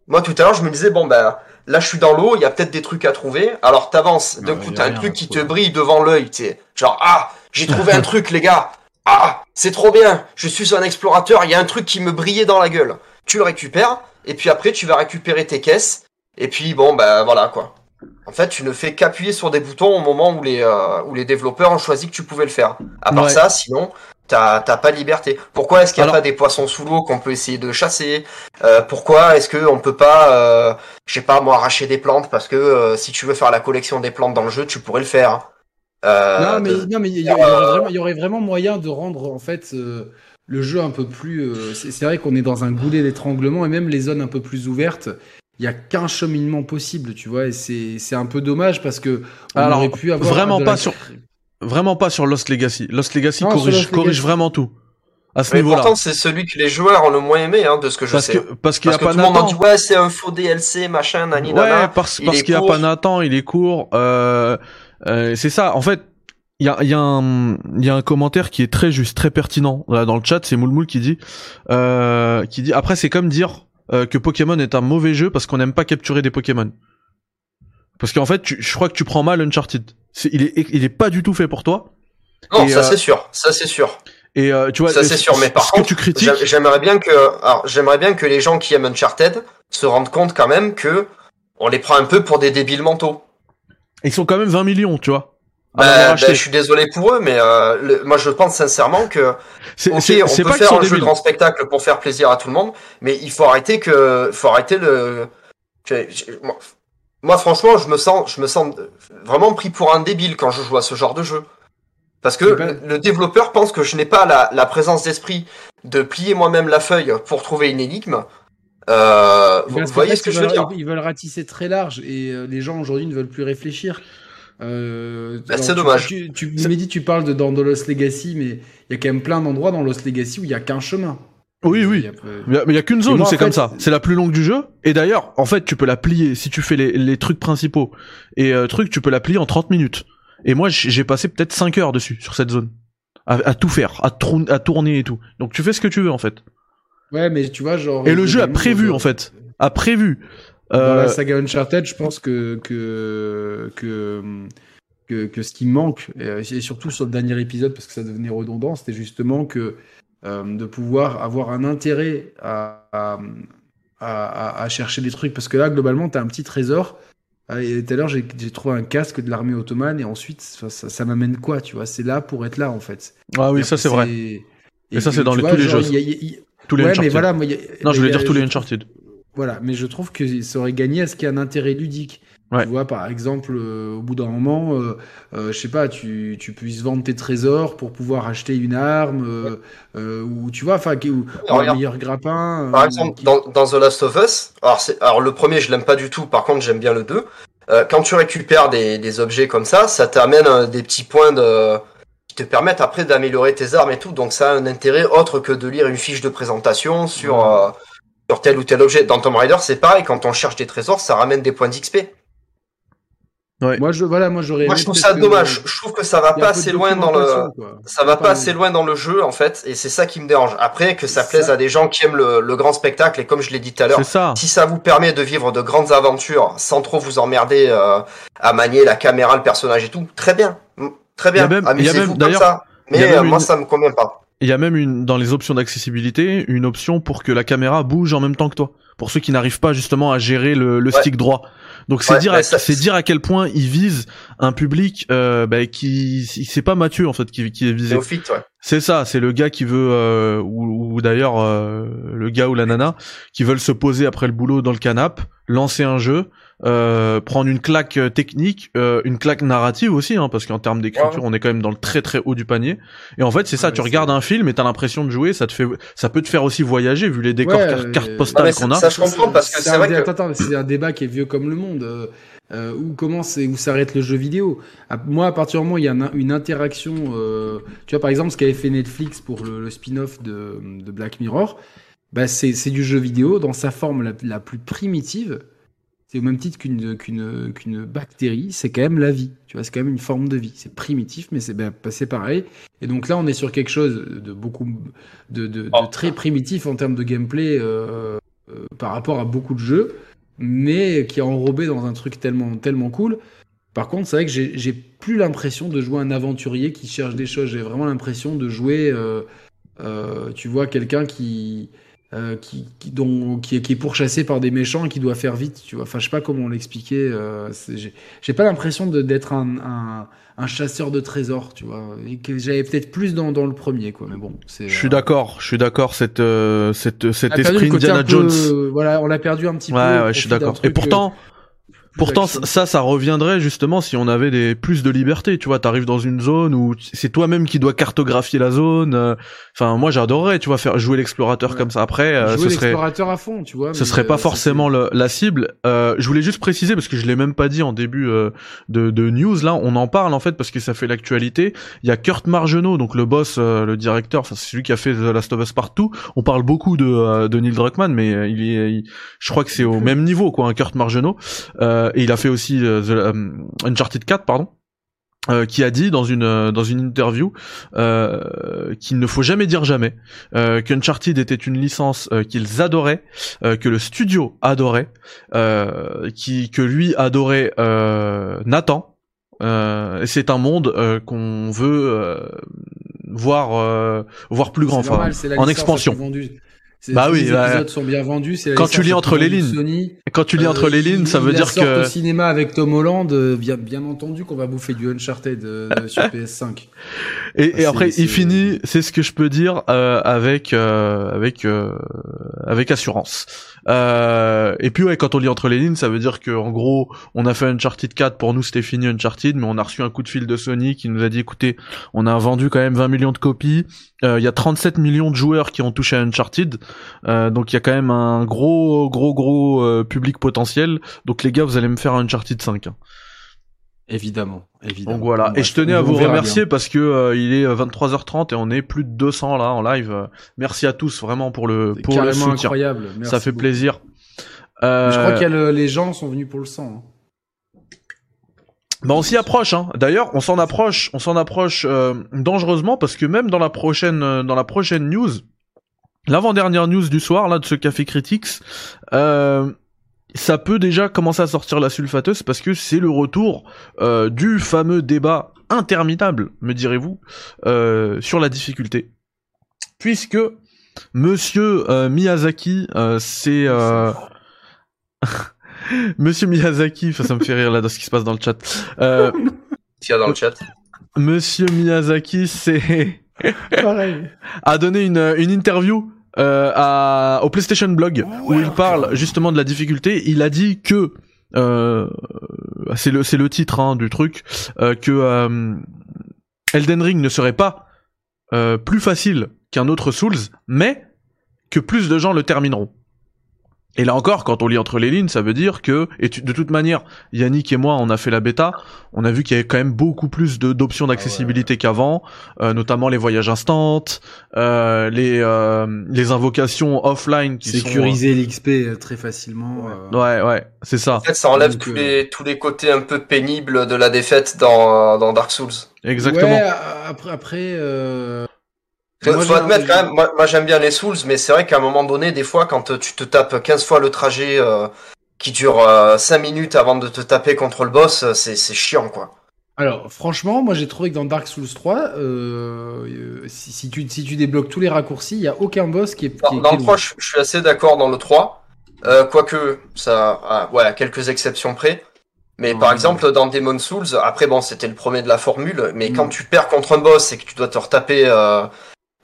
Moi, tout à l'heure, je me disais, bon, bah, là, je suis dans l'eau, il y a peut-être des trucs à trouver. Alors, t'avances, d'un coup, t'as un truc qui te brille devant l'œil, tu sais. Genre, ah, j'ai trouvé un truc, les gars. Ah, c'est trop bien. Je suis un explorateur, il y a un truc qui me brillait dans la gueule. Tu le récupères, et puis après, tu vas récupérer tes caisses. Et puis, bon, bah, voilà, quoi. En fait, tu ne fais qu'appuyer sur des boutons au moment où les, euh, où les développeurs ont choisi que tu pouvais le faire. À part Ouais. ça, sinon, t'as t'as pas de liberté. Pourquoi est-ce qu'il n'y a Alors- pas des poissons sous l'eau qu'on peut essayer de chasser? Euh, Pourquoi est-ce que on peut pas, euh, je sais pas, moi, arracher des plantes? Parce que euh, si tu veux faire la collection des plantes dans le jeu, tu pourrais le faire. Euh, non, mais de- non, mais il y, y aurait vraiment- il y aurait vraiment moyen de rendre en fait euh, le jeu un peu plus. euh, c'est c'est vrai qu'on est dans un goulet d'étranglement et même les zones un peu plus ouvertes. Il y a qu'un cheminement possible, tu vois, et c'est c'est un peu dommage parce que on Alors, aurait pu avoir vraiment pas la- sur- Vraiment pas sur Lost Legacy. Lost Legacy Non, corrige, Lost corrige Legacy. vraiment tout. À ce mais niveau-là. pourtant, c'est celui que les joueurs ont le moins aimé, hein, de ce que je Parce sais. que, parce qu'il y Parce a que pas tout monde Nathan. dit ouais, c'est un faux DLC, machin, nani, Ouais, nana. parce, il parce est qu'il y a court. pas Nathan, il est court. Euh, euh, c'est ça. En fait, il y a, il y, a un- il y a un commentaire qui est très juste, très pertinent là, dans le chat. C'est Moulmoul qui dit, euh, qui dit. Après, c'est comme dire euh, que Pokémon est un mauvais jeu parce qu'on n'aime pas capturer des Pokémon. Parce qu'en fait, tu, je crois que tu prends mal Uncharted. C'est, il est, il est pas du tout fait pour toi. Non, Et, ça euh, c'est sûr, ça c'est sûr. Et euh, tu vois, Ça, c'est ce- sûr, mais par contre, J'aimerais bien que, alors, j'aimerais bien que les gens qui aiment Uncharted se rendent compte quand même que on les prend un peu pour des débiles mentaux. ils sont quand même 20 millions, tu vois. Bah, bah, je suis désolé pour eux, mais euh, le- moi je pense sincèrement que C'est, ok, c'est, on c'est peut pas faire un jeu de débiles. grand spectacle pour faire plaisir à tout le monde, mais il faut arrêter que, faut arrêter le. Moi, franchement, je me sens, je me sens vraiment pris pour un débile quand je joue à ce genre de jeu. Parce que C'est pas- le, développeur pense que je n'ai pas la, la présence d'esprit de plier moi-même la feuille pour trouver une énigme. Euh, vous Parce qu'en voyez ce que je veux veulent- dire Ils veulent ratisser très large et euh, les gens aujourd'hui ne veulent plus réfléchir. Euh, Bah, c'est tu- dommage. Tu, tu, Mehdi, tu parles de, dans The Lost Legacy, mais il y a quand même plein d'endroits dans Lost Legacy où il y a qu'un chemin. Oui, oui. Il a- Mais il y a qu'une zone moi, où c'est comme ça. C'est la plus longue du jeu. Et d'ailleurs, en fait, tu peux la plier si tu fais les, les trucs principaux. Et euh, truc, tu peux la plier en 30 minutes. Et moi, j'ai passé peut-être 5 heures dessus, sur cette zone. À, à tout faire, à, tourner- à tourner et tout. Donc tu fais ce que tu veux, en fait. Ouais, mais tu vois, genre. Et le jeu a prévu, en fait. A prévu. Dans Euh, la saga Uncharted, je pense que que que que, que ce qui manque, et et surtout sur le dernier épisode, parce que ça devenait redondant, c'était justement que euh, de pouvoir avoir un intérêt à, à, à- à chercher des trucs. Parce que là, globalement, tu as un petit trésor. Ah, Et tout à l'heure, j'ai trouvé un casque de l'armée ottomane, et ensuite, ça, ça, ça m'amène quoi, tu vois? C'est là pour être là, en fait. Ah oui, ça c'est vrai. Et, ça, c'est dans tu les- vois, tous les genre, jeux. il y a- y a- Tous les ouais, mais Uncharted. voilà, moi, y a- Non, je voulais dire tous les Uncharted. voilà, mais je trouve que ça aurait gagné à ce qu'il y ait un intérêt ludique. Ouais. Tu vois, par exemple, euh, au bout d'un moment, euh, euh, je sais pas, tu, tu puisses vendre tes trésors pour pouvoir acheter une arme, euh, euh, ou tu vois, enfin, qui- ou, ou un meilleur grappin. Par euh, exemple, qui- dans, dans The Last of Us, alors, c'est- alors le premier je l'aime pas du tout, par contre j'aime bien le 2. Euh, quand tu récupères des, des objets comme ça, ça t'amène des petits points de qui te permettent après d'améliorer tes armes et tout. Donc ça a un intérêt autre que de lire une fiche de présentation sur, Ouais. euh, sur tel ou tel objet. Dans Tomb Raider, c'est pareil, quand on cherche des trésors, ça ramène des points d'XP. Moi, je, voilà, moi, j'aurais. Moi je trouve ça que- dommage. Je trouve que ça va pas assez loin dans le quoi. ça va Pas assez loin dans le jeu en fait et c'est ça qui me dérange. Après que ça Ça- plaise à des gens qui aiment le, le grand spectacle et comme je l'ai dit tout à l'heure, C'est ça. si ça vous permet de vivre de grandes aventures sans trop vous emmerder euh, à manier la caméra, le personnage et tout, très bien, Mm, très bien. Il y a même- il y a Amusez-vous comme d'ailleurs, ça. Mais euh, moi une- ça me convient pas. Il y a même une, dans les options d'accessibilité, une option pour que la caméra bouge en même temps que toi. Pour ceux qui n'arrivent pas justement à gérer le, le Ouais. stick droit. Donc c'est Ouais, dire, ça- c'est dire à quel point ils visent un public euh, bah, qui, c'est pas Mathieu en fait qui, qui est visé. Néophyte, ouais. C'est ça, c'est le gars qui veut, euh, ou, ou d'ailleurs euh, le gars ou la nana qui veulent se poser après le boulot dans le canap, lancer un jeu, euh, prendre une claque euh, technique, euh, une claque narrative aussi, hein, parce qu'en termes d'écriture, Ouais. on est quand même dans le très très haut du panier. Et en fait, c'est ça, Ouais, tu regardes un film et t'as l'impression de jouer, ça te fait, ça peut te faire aussi voyager vu les décors Ouais, car- euh, cartes Ah, postales mais qu'on a. ça, je comprends parce que c'est un vrai que Attends, attends, c'est un débat qui est vieux comme le monde. Euh, euh, où commence et où s'arrête le jeu vidéo? À- Moi, à partir du moment où il y a un- une interaction, euh, tu vois, par exemple, ce qu'avait fait Netflix pour le, le spin-off de, de Black Mirror, bah, c'est c'est du jeu vidéo dans sa forme la, la plus primitive. C'est au même titre qu'une bactérie, c'est quand même la vie. Tu vois, c'est quand même une forme de vie. C'est primitif, mais c'est ben, c'est pareil. Et donc là, on est sur quelque chose de beaucoup de, très primitif en termes de gameplay euh, euh, par rapport à beaucoup de jeux, mais qui est enrobé dans un truc tellement tellement cool. Par contre, c'est vrai que j'ai plus l'impression de jouer un aventurier qui cherche des choses. J'ai vraiment l'impression de jouer, euh, tu vois, quelqu'un qui euh, qui, qui, dont, qui, est, qui est pourchassé par des méchants et qui doit faire vite, tu vois. Enfin, je sais pas comment l'expliquer. Euh, j'ai pas l'impression de- d'être un, un, un chasseur de trésors, tu vois. Et que j'avais peut-être plus dans, dans le premier, quoi. Mais bon, c'est. Je suis euh, d'accord, je suis d'accord. Cette, euh, cette, cet esprit Indiana peu, Jones. euh, voilà, on l'a perdu un petit Ouais, peu. ouais, je suis d'accord. Et pourtant, euh, plus Pourtant, ça, ça reviendrait justement si on avait des plus de liberté. Tu vois, t'arrives dans une zone où c'est toi-même qui dois cartographier la zone. euh, Enfin, moi, j'adorerais, tu vois, faire jouer l'explorateur Ouais. comme ça. Après, euh, Jouer ce serait, à fond, tu vois. ce serait pas euh, forcément le- la cible. Euh, je voulais juste préciser parce que je l'ai même pas dit en début euh, de, de news. Là, on en parle en fait parce que ça fait l'actualité. Il y a Kurt Margenot, donc le boss, euh, le directeur, enfin c'est celui qui a fait The Last of Us Partout. On parle beaucoup de, euh, de Neil Druckmann, mais il est, il- je crois que c'est au même niveau quoi, un Kurt Margenot. Euh, et il a fait aussi euh, The, euh, Uncharted 4, pardon. euh, qui a dit dans une euh, dans une interview euh, qu'il ne faut jamais dire jamais, euh, qu'Uncharted était une licence euh, qu'ils adoraient, euh, que le studio adorait, euh, qui que lui adorait euh, Nathan. Euh, c'est un monde euh, qu'on veut euh, voir euh, voir plus grand, normal, enfin, en expansion. vendue. Bah oui, les bah, épisodes sont bien vendus. quand tu lis la entre les lignes, Sony. Quand tu lis Euh, entre les lignes, ça veut dire que au cinéma avec Tom Holland, euh, bien, bien entendu qu'on va bouffer du Uncharted euh, sur PS5. Et, et Ah, après, il finit, c'est ce que je peux dire euh, avec euh, avec euh, avec assurance. Euh, et puis ouais, quand on lit entre les lignes, ça veut dire que en gros, on a fait Uncharted 4 pour nous, c'était fini Uncharted, mais on a reçu un coup de fil de Sony qui nous a dit, écoutez, on a vendu quand même 20 millions de copies. Euh, Il y a 37 millions de joueurs qui ont touché à Uncharted, euh, donc il y a quand même un gros gros gros euh, public potentiel. Donc les gars, vous allez me faire un Uncharted 5. hein. Évidemment, évidemment. Donc voilà. Et bref, je tenais à vous remercier bien. parce que euh, il est euh, 23h30 et on est plus de 200 là en live. Euh, Merci à tous vraiment pour le pour le soutien. incroyable. Merci Ça fait beaucoup. plaisir. Je Euh, crois que le- les gens sont venus pour le sang. hein. bah on s'y approche. Hein. D'ailleurs, on s'en approche, on s'en approche euh, dangereusement parce que même dans la prochaine euh, dans la prochaine news, l'avant-dernière news du soir là de ce café critiques, euh, ça peut déjà commencer à sortir la sulfateuse parce que c'est le retour euh, du fameux débat interminable, me direz-vous, euh, sur la difficulté. Puisque Monsieur euh, Miyazaki, euh, c'est euh, Monsieur Miyazaki, enfin, ça me fait rire là dans ce qui se passe dans le chat. Euh, Qu'il y a dans le chat. Monsieur Miyazaki, c'est Pareil. a donné une, une interview euh, à, au PlayStation Blog où il parle justement de la difficulté. Il a dit que euh, c'est le c'est le titre hein, du truc euh, que euh, Elden Ring ne serait pas euh, plus facile qu'un autre Souls, mais que plus de gens le termineront. Et là encore, quand on lit entre les lignes, ça veut dire que, et tu- de toute manière, Yannick et moi, on a fait la bêta, on a vu qu'il y avait quand même beaucoup plus de- d'options d'accessibilité qu'avant, euh, notamment les voyages instants, euh, les euh, les invocations offline qui Sécuriser l'XP euh, très facilement. euh. Ouais, ouais, c'est ça, En fait, ça enlève Donc, tous, euh, les, tous les côtés un peu pénibles de la défaite dans, dans Dark Souls. exactement. Ouais, après, après euh, Faut, moi, faut admettre quand même, moi, moi, j'aime bien les Souls, mais c'est vrai qu'à un moment donné, des fois, quand tu te tapes 15 fois le trajet euh, qui dure euh, 5 minutes avant de te taper contre le boss, euh, c'est c'est chiant quoi. Alors, franchement, moi j'ai trouvé que dans Dark Souls 3, euh, euh, si, si tu, si tu débloques tous les raccourcis, il n'y a aucun boss qui est. qui Dans, est- dans le est 3, je, je suis assez d'accord dans le 3, euh, quoique, ça, ah, ouais, quelques exceptions près. Mais par exemple, dans Demon Souls, après bon, c'était le premier de la formule, mais Mm. quand tu perds contre un boss et que tu dois te retaper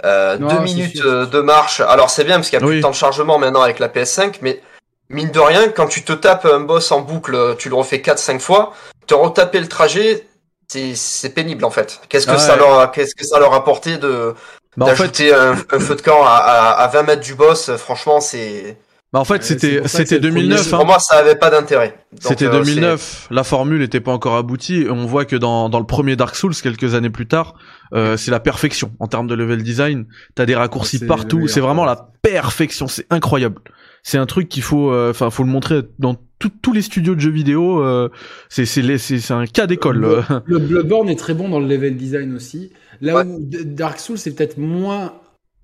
euh, Non, deux minutes sûr, euh, de marche, alors c'est bien parce qu'il y a plus de temps de chargement maintenant avec la PS5, mais mine de rien, quand tu te tapes un boss en boucle, tu le refais 4-5 fois, te retaper le trajet, c'est c'est pénible en fait. Qu'est-ce que Ah ça leur a, qu'est-ce que ça leur a apporté de Bah, en fait, d'ajouter un, un feu de camp à, à, à 20 mètres du boss? Franchement, c'est bah, en fait, c'est c'était c'était c'est le premier 2009. jeu. hein. pour moi ça avait pas d'intérêt. C'était euh, 2009, la formule n'était pas encore aboutie, et on voit que dans, dans le premier Dark Souls, quelques années plus tard, euh, c'est la perfection en termes de level design. T'as des raccourcis partout, c'est vraiment la perfection, c'est incroyable. c'est un truc qu'il faut, euh, enfin, faut le montrer dans tous les studios de jeux vidéo. Euh, c'est c'est c'est un cas d'école. Le, le, Bloodborne est très bon dans le level design aussi. Là où Dark Souls c'est peut-être moins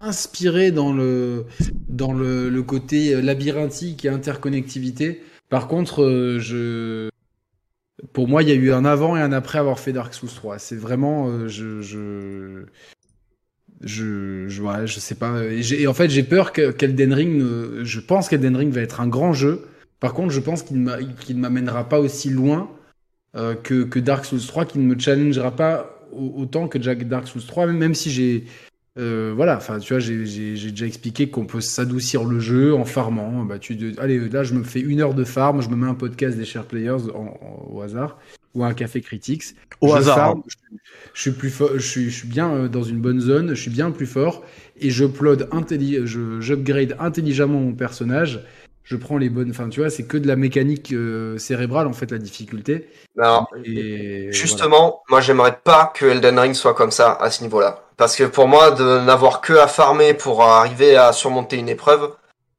inspiré dans le dans le, côté labyrinthique et interconnectivité. Par contre, je pour moi, il y a eu un avant et un après avoir fait Dark Souls 3. C'est vraiment, je, je, je, je, ouais, je sais pas. Et, en fait, j'ai peur qu'Elden Ring, je pense qu'Elden Ring va être un grand jeu. Par contre, je pense qu'il ne m'amènera pas aussi loin euh, que, que, Dark Souls 3, qu'il ne me challengera pas autant que Dark Souls 3, même si j'ai. Euh, voilà, enfin, tu vois, j'ai déjà expliqué qu'on peut s'adoucir le jeu en farmant. Bah, tu, allez, là, je me fais une heure de farm, je me mets un podcast des chers players au hasard ou un café critiques. Au hasard. je, suis plus fort, je suis, je suis bien euh, dans une bonne zone, je suis bien plus fort et je intelli je j'upgrade intelligemment mon personnage. Je prends les bonnes, enfin tu vois, c'est que de la mécanique euh, cérébrale en fait la difficulté. Non, et justement, moi j'aimerais pas que Elden Ring soit comme ça à ce niveau-là, parce que pour moi de n'avoir que à farmer pour arriver à surmonter une épreuve,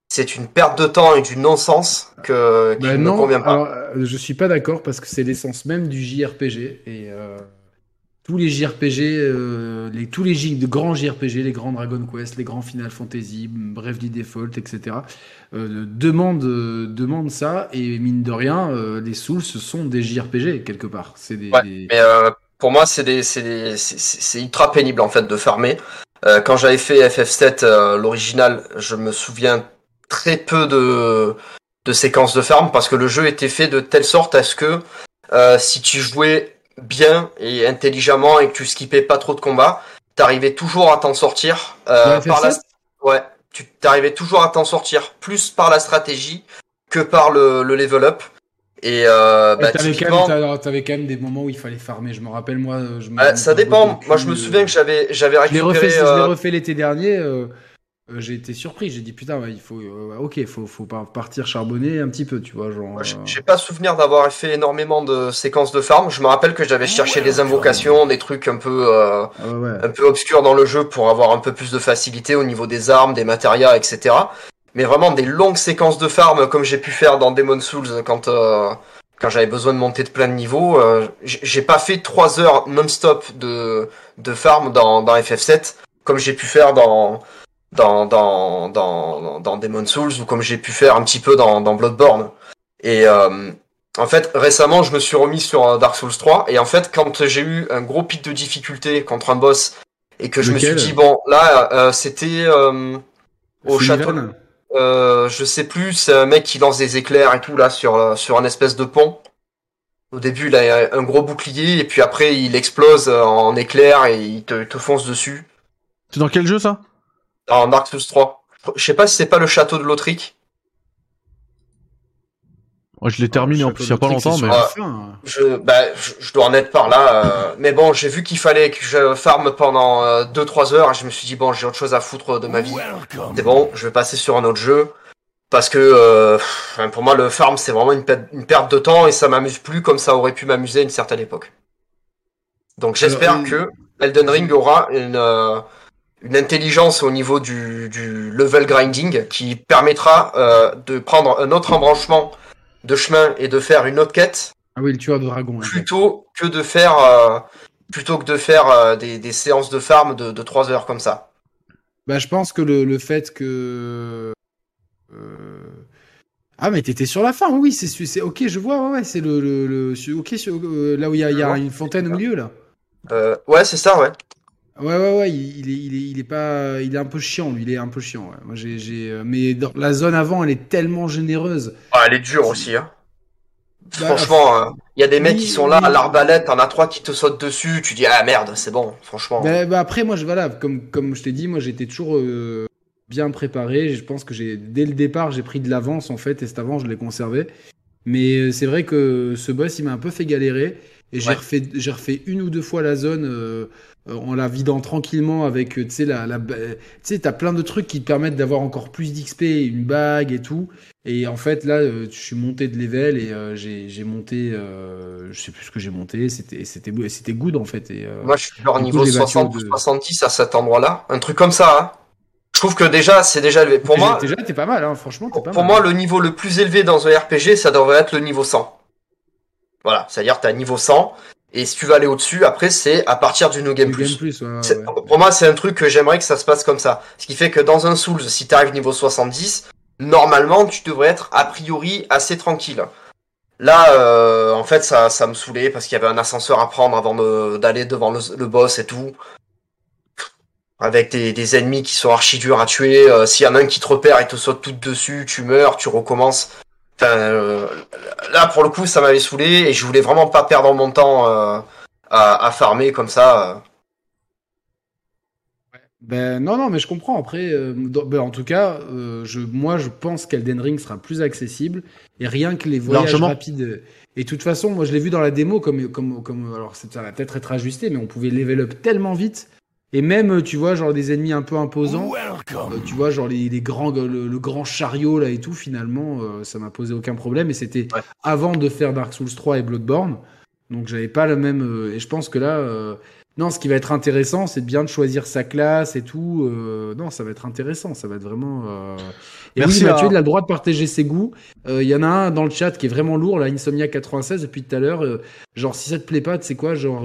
c'est une perte de temps et du non-sens que, qui bah ne convient pas. Alors, euh, je suis pas d'accord parce que c'est l'essence même du JRPG et euh, tous les JRPG, euh, les, tous les de grands JRPG, les grands Dragon Quest, les grands Final Fantasy, Bravely Default, etc. demandent, demandent ça et mine de rien, les Souls ce sont des JRPG quelque part. C'est des, Mais pour moi, c'est c'est ultra pénible en fait de farmer. quand j'avais fait FF7 l'original, je me souviens très peu de, de séquences de farm parce que le jeu était fait de telle sorte à ce que euh, si tu jouais bien et intelligemment et que tu skippais pas trop de combats, t'arrivais toujours à t'en sortir euh, par la... ouais, tu t'arrivais toujours à t'en sortir plus par la stratégie que par le, le level up. Et euh, bah, t'avais, quand même, t'avais quand même des moments où il fallait farmer. Je me rappelle moi. Je me... ça dépend. Moi, je me souviens que j'avais j'avais récupéré. Je l'ai refait, euh... refait l'été dernier. Euh, euh, j'ai été surpris. J'ai dit putain, il faut, euh, ok, faut, faut partir charbonner un petit peu, tu vois, genre. Euh. J'ai pas souvenir d'avoir fait énormément de séquences de farm. Je me rappelle que j'avais cherché des invocations, des trucs un peu, ah un peu obscurs dans le jeu pour avoir un peu plus de facilité au niveau des armes, des matérias, etc. Mais vraiment des longues séquences de farm comme j'ai pu faire dans Demon Souls quand quand j'avais besoin de monter de plein de niveaux. j'ai pas fait 3 heures non-stop de de farm dans dans FF7 comme j'ai pu faire dans dans, dans, dans, dans Demon Souls ou comme j'ai pu faire un petit peu dans, dans Bloodborne. Et euh, en fait, récemment, je me suis remis sur Dark Souls 3 et en fait, quand j'ai eu un gros pic de difficulté contre un boss et que je me suis dit bon, là, euh, c'était euh, au château. Euh, je sais plus, c'est un mec qui lance des éclairs et tout là sur sur un espèce de pont. Au début, il a un gros bouclier et puis après, il explose en éclairs et il te, te fonce dessus. C'est dans quel jeu ça? Dans Dark Souls 3. Je sais pas si c'est pas le château de Lothric. je l'ai terminé en plus il y a pas longtemps, mais je, bah, je, dois en être par là. Euh, mais bon, j'ai vu qu'il fallait que je farme pendant 2-3 euh, heures. Et je me suis dit bon, j'ai autre chose à foutre de ma vie. C'est bon, je vais passer sur un autre jeu parce que euh, pour moi le farm c'est vraiment une, une, perte de temps et ça m'amuse plus comme ça aurait pu m'amuser à une certaine époque. Donc j'espère que Elden Ring aura une une intelligence au niveau du, du level grinding qui permettra euh, de prendre un autre embranchement de chemin et de faire une autre quête. Ah oui, le tueur de dragon. Plutôt que de faire, euh, plutôt que de faire euh, des, des, séances de farm de, de 3 heures comme ça. Bah, je pense que le, le fait que. Ah, mais t'étais sur la fin, oui, c'est ok, je vois, ouais, ouais c'est le, le, le, Ok, là où il y a, y a une fontaine au milieu, là. ouais, c'est ça, ouais. Ouais, ouais, ouais, il, est, il, est, il est pas, il est un peu chiant, lui, il est un peu chiant. Ouais. Moi, j'ai, j'ai, euh, mais dans la zone avant, elle est tellement généreuse. Ah, elle est dure aussi, hein. Bah, franchement, euh, il y a des mecs qui sont là à l'arbalète, t'en as trois qui te sautent dessus, tu dis ah merde, c'est bon, franchement. Bah, bah, après, moi, je voilà, comme comme je t'ai dit, moi, j'étais toujours euh, bien préparé. Je pense que j'ai dès le départ, j'ai pris de l'avance en fait, et cet avant, je l'ai conservé. Mais c'est vrai que ce boss, il m'a un peu fait galérer, et j'ai refait, j'ai refait une ou deux fois la zone euh, en la vidant tranquillement avec, euh, tu sais, la, la tu sais, t'as plein de trucs qui te permettent d'avoir encore plus d'XP, une bague et tout. Et en fait, là, euh, je suis monté de level et j'ai monté, je sais plus ce que j'ai monté, c'était c'était c'était good en fait. Et, Moi, je suis genre niveau 60 ou 70 à cet endroit-là, un truc comme ça. Hein. Trouve que déjà, c'est déjà élevé. Pour moi, déjà, t'es pas mal, hein. franchement, pour, pas pour mal. moi, le niveau le plus élevé dans un RPG, ça devrait être le niveau 100. Voilà, c'est-à-dire t'as niveau 100, et si tu veux aller au-dessus, après, c'est à partir du New Game Plus. Game Plus, ouais, ouais, C'est- ouais. Pour moi, c'est un truc que j'aimerais que ça se passe comme ça. Ce qui fait que dans un Souls, si tu arrives niveau 70, normalement, tu devrais être a priori assez tranquille. Là, euh, en fait, ça, ça me saoulait parce qu'il y avait un ascenseur à prendre avant de- d'aller devant le, le boss et tout. Avec des, des ennemis qui sont archi durs à tuer. euh, S'il y en a un qui te repère et te saute tout dessus, tu meurs, tu recommences. Enfin, euh, là, pour le coup, ça m'avait saoulé et je voulais vraiment pas perdre mon temps euh, à, à farmer comme ça. Ben non, non, mais je comprends. Après, euh, dans- ben, en tout cas, euh, je, moi, je pense qu'Elden Ring sera plus accessible et rien que les voyages Largement. rapides. Et de toute façon, moi, je l'ai vu dans la démo comme, comme, comme, alors ça va peut-être être ajusté, mais on pouvait level up tellement vite. Et même, euh, tu vois, genre des ennemis un peu imposants. euh, tu vois, genre les, les grands, le, le grand chariot là et tout. Finalement, euh, ça m'a posé aucun problème. Et c'était Ouais. avant de faire Dark Souls 3 et Bloodborne. Donc j'avais pas le même. euh, et je pense que là. non, ce qui va être intéressant, c'est bien de choisir sa classe et tout. non, ça va être intéressant, ça va être vraiment. Et Merci oui, Mathieu, il a le droit de partager ses goûts. Il y en a un dans le chat qui est vraiment lourd, là, Insomnia 96 depuis tout à l'heure. genre, si ça te plaît pas, tu sais quoi, genre.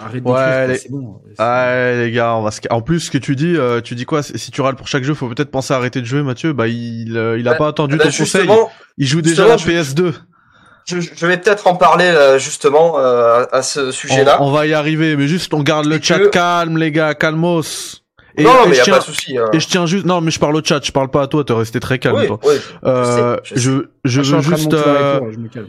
Euh, Arrête Ouais, les- c'est bon. C'est- Ah les gars, on va se... En plus, ce que tu dis, euh, tu dis quoi Si tu râles pour chaque jeu, faut peut-être penser à arrêter de jouer, Mathieu. Bah, il, euh, il a Bah, pas attendu Bah, ton conseil. Il joue déjà la justement, PS2. je, je vais peut-être en parler euh, justement euh, à ce sujet-là. on va y arriver, mais juste on garde le chat que- calme, les gars, calmos. Et, non, et mais y je a tiens, pas de souci. euh. et je tiens juste, non, mais je parle au chat, je parle pas à toi, t'es resté très calme, Oui, toi. oui, Euh, je sais, je je, suis veux en train de juste, la euh, je me calme.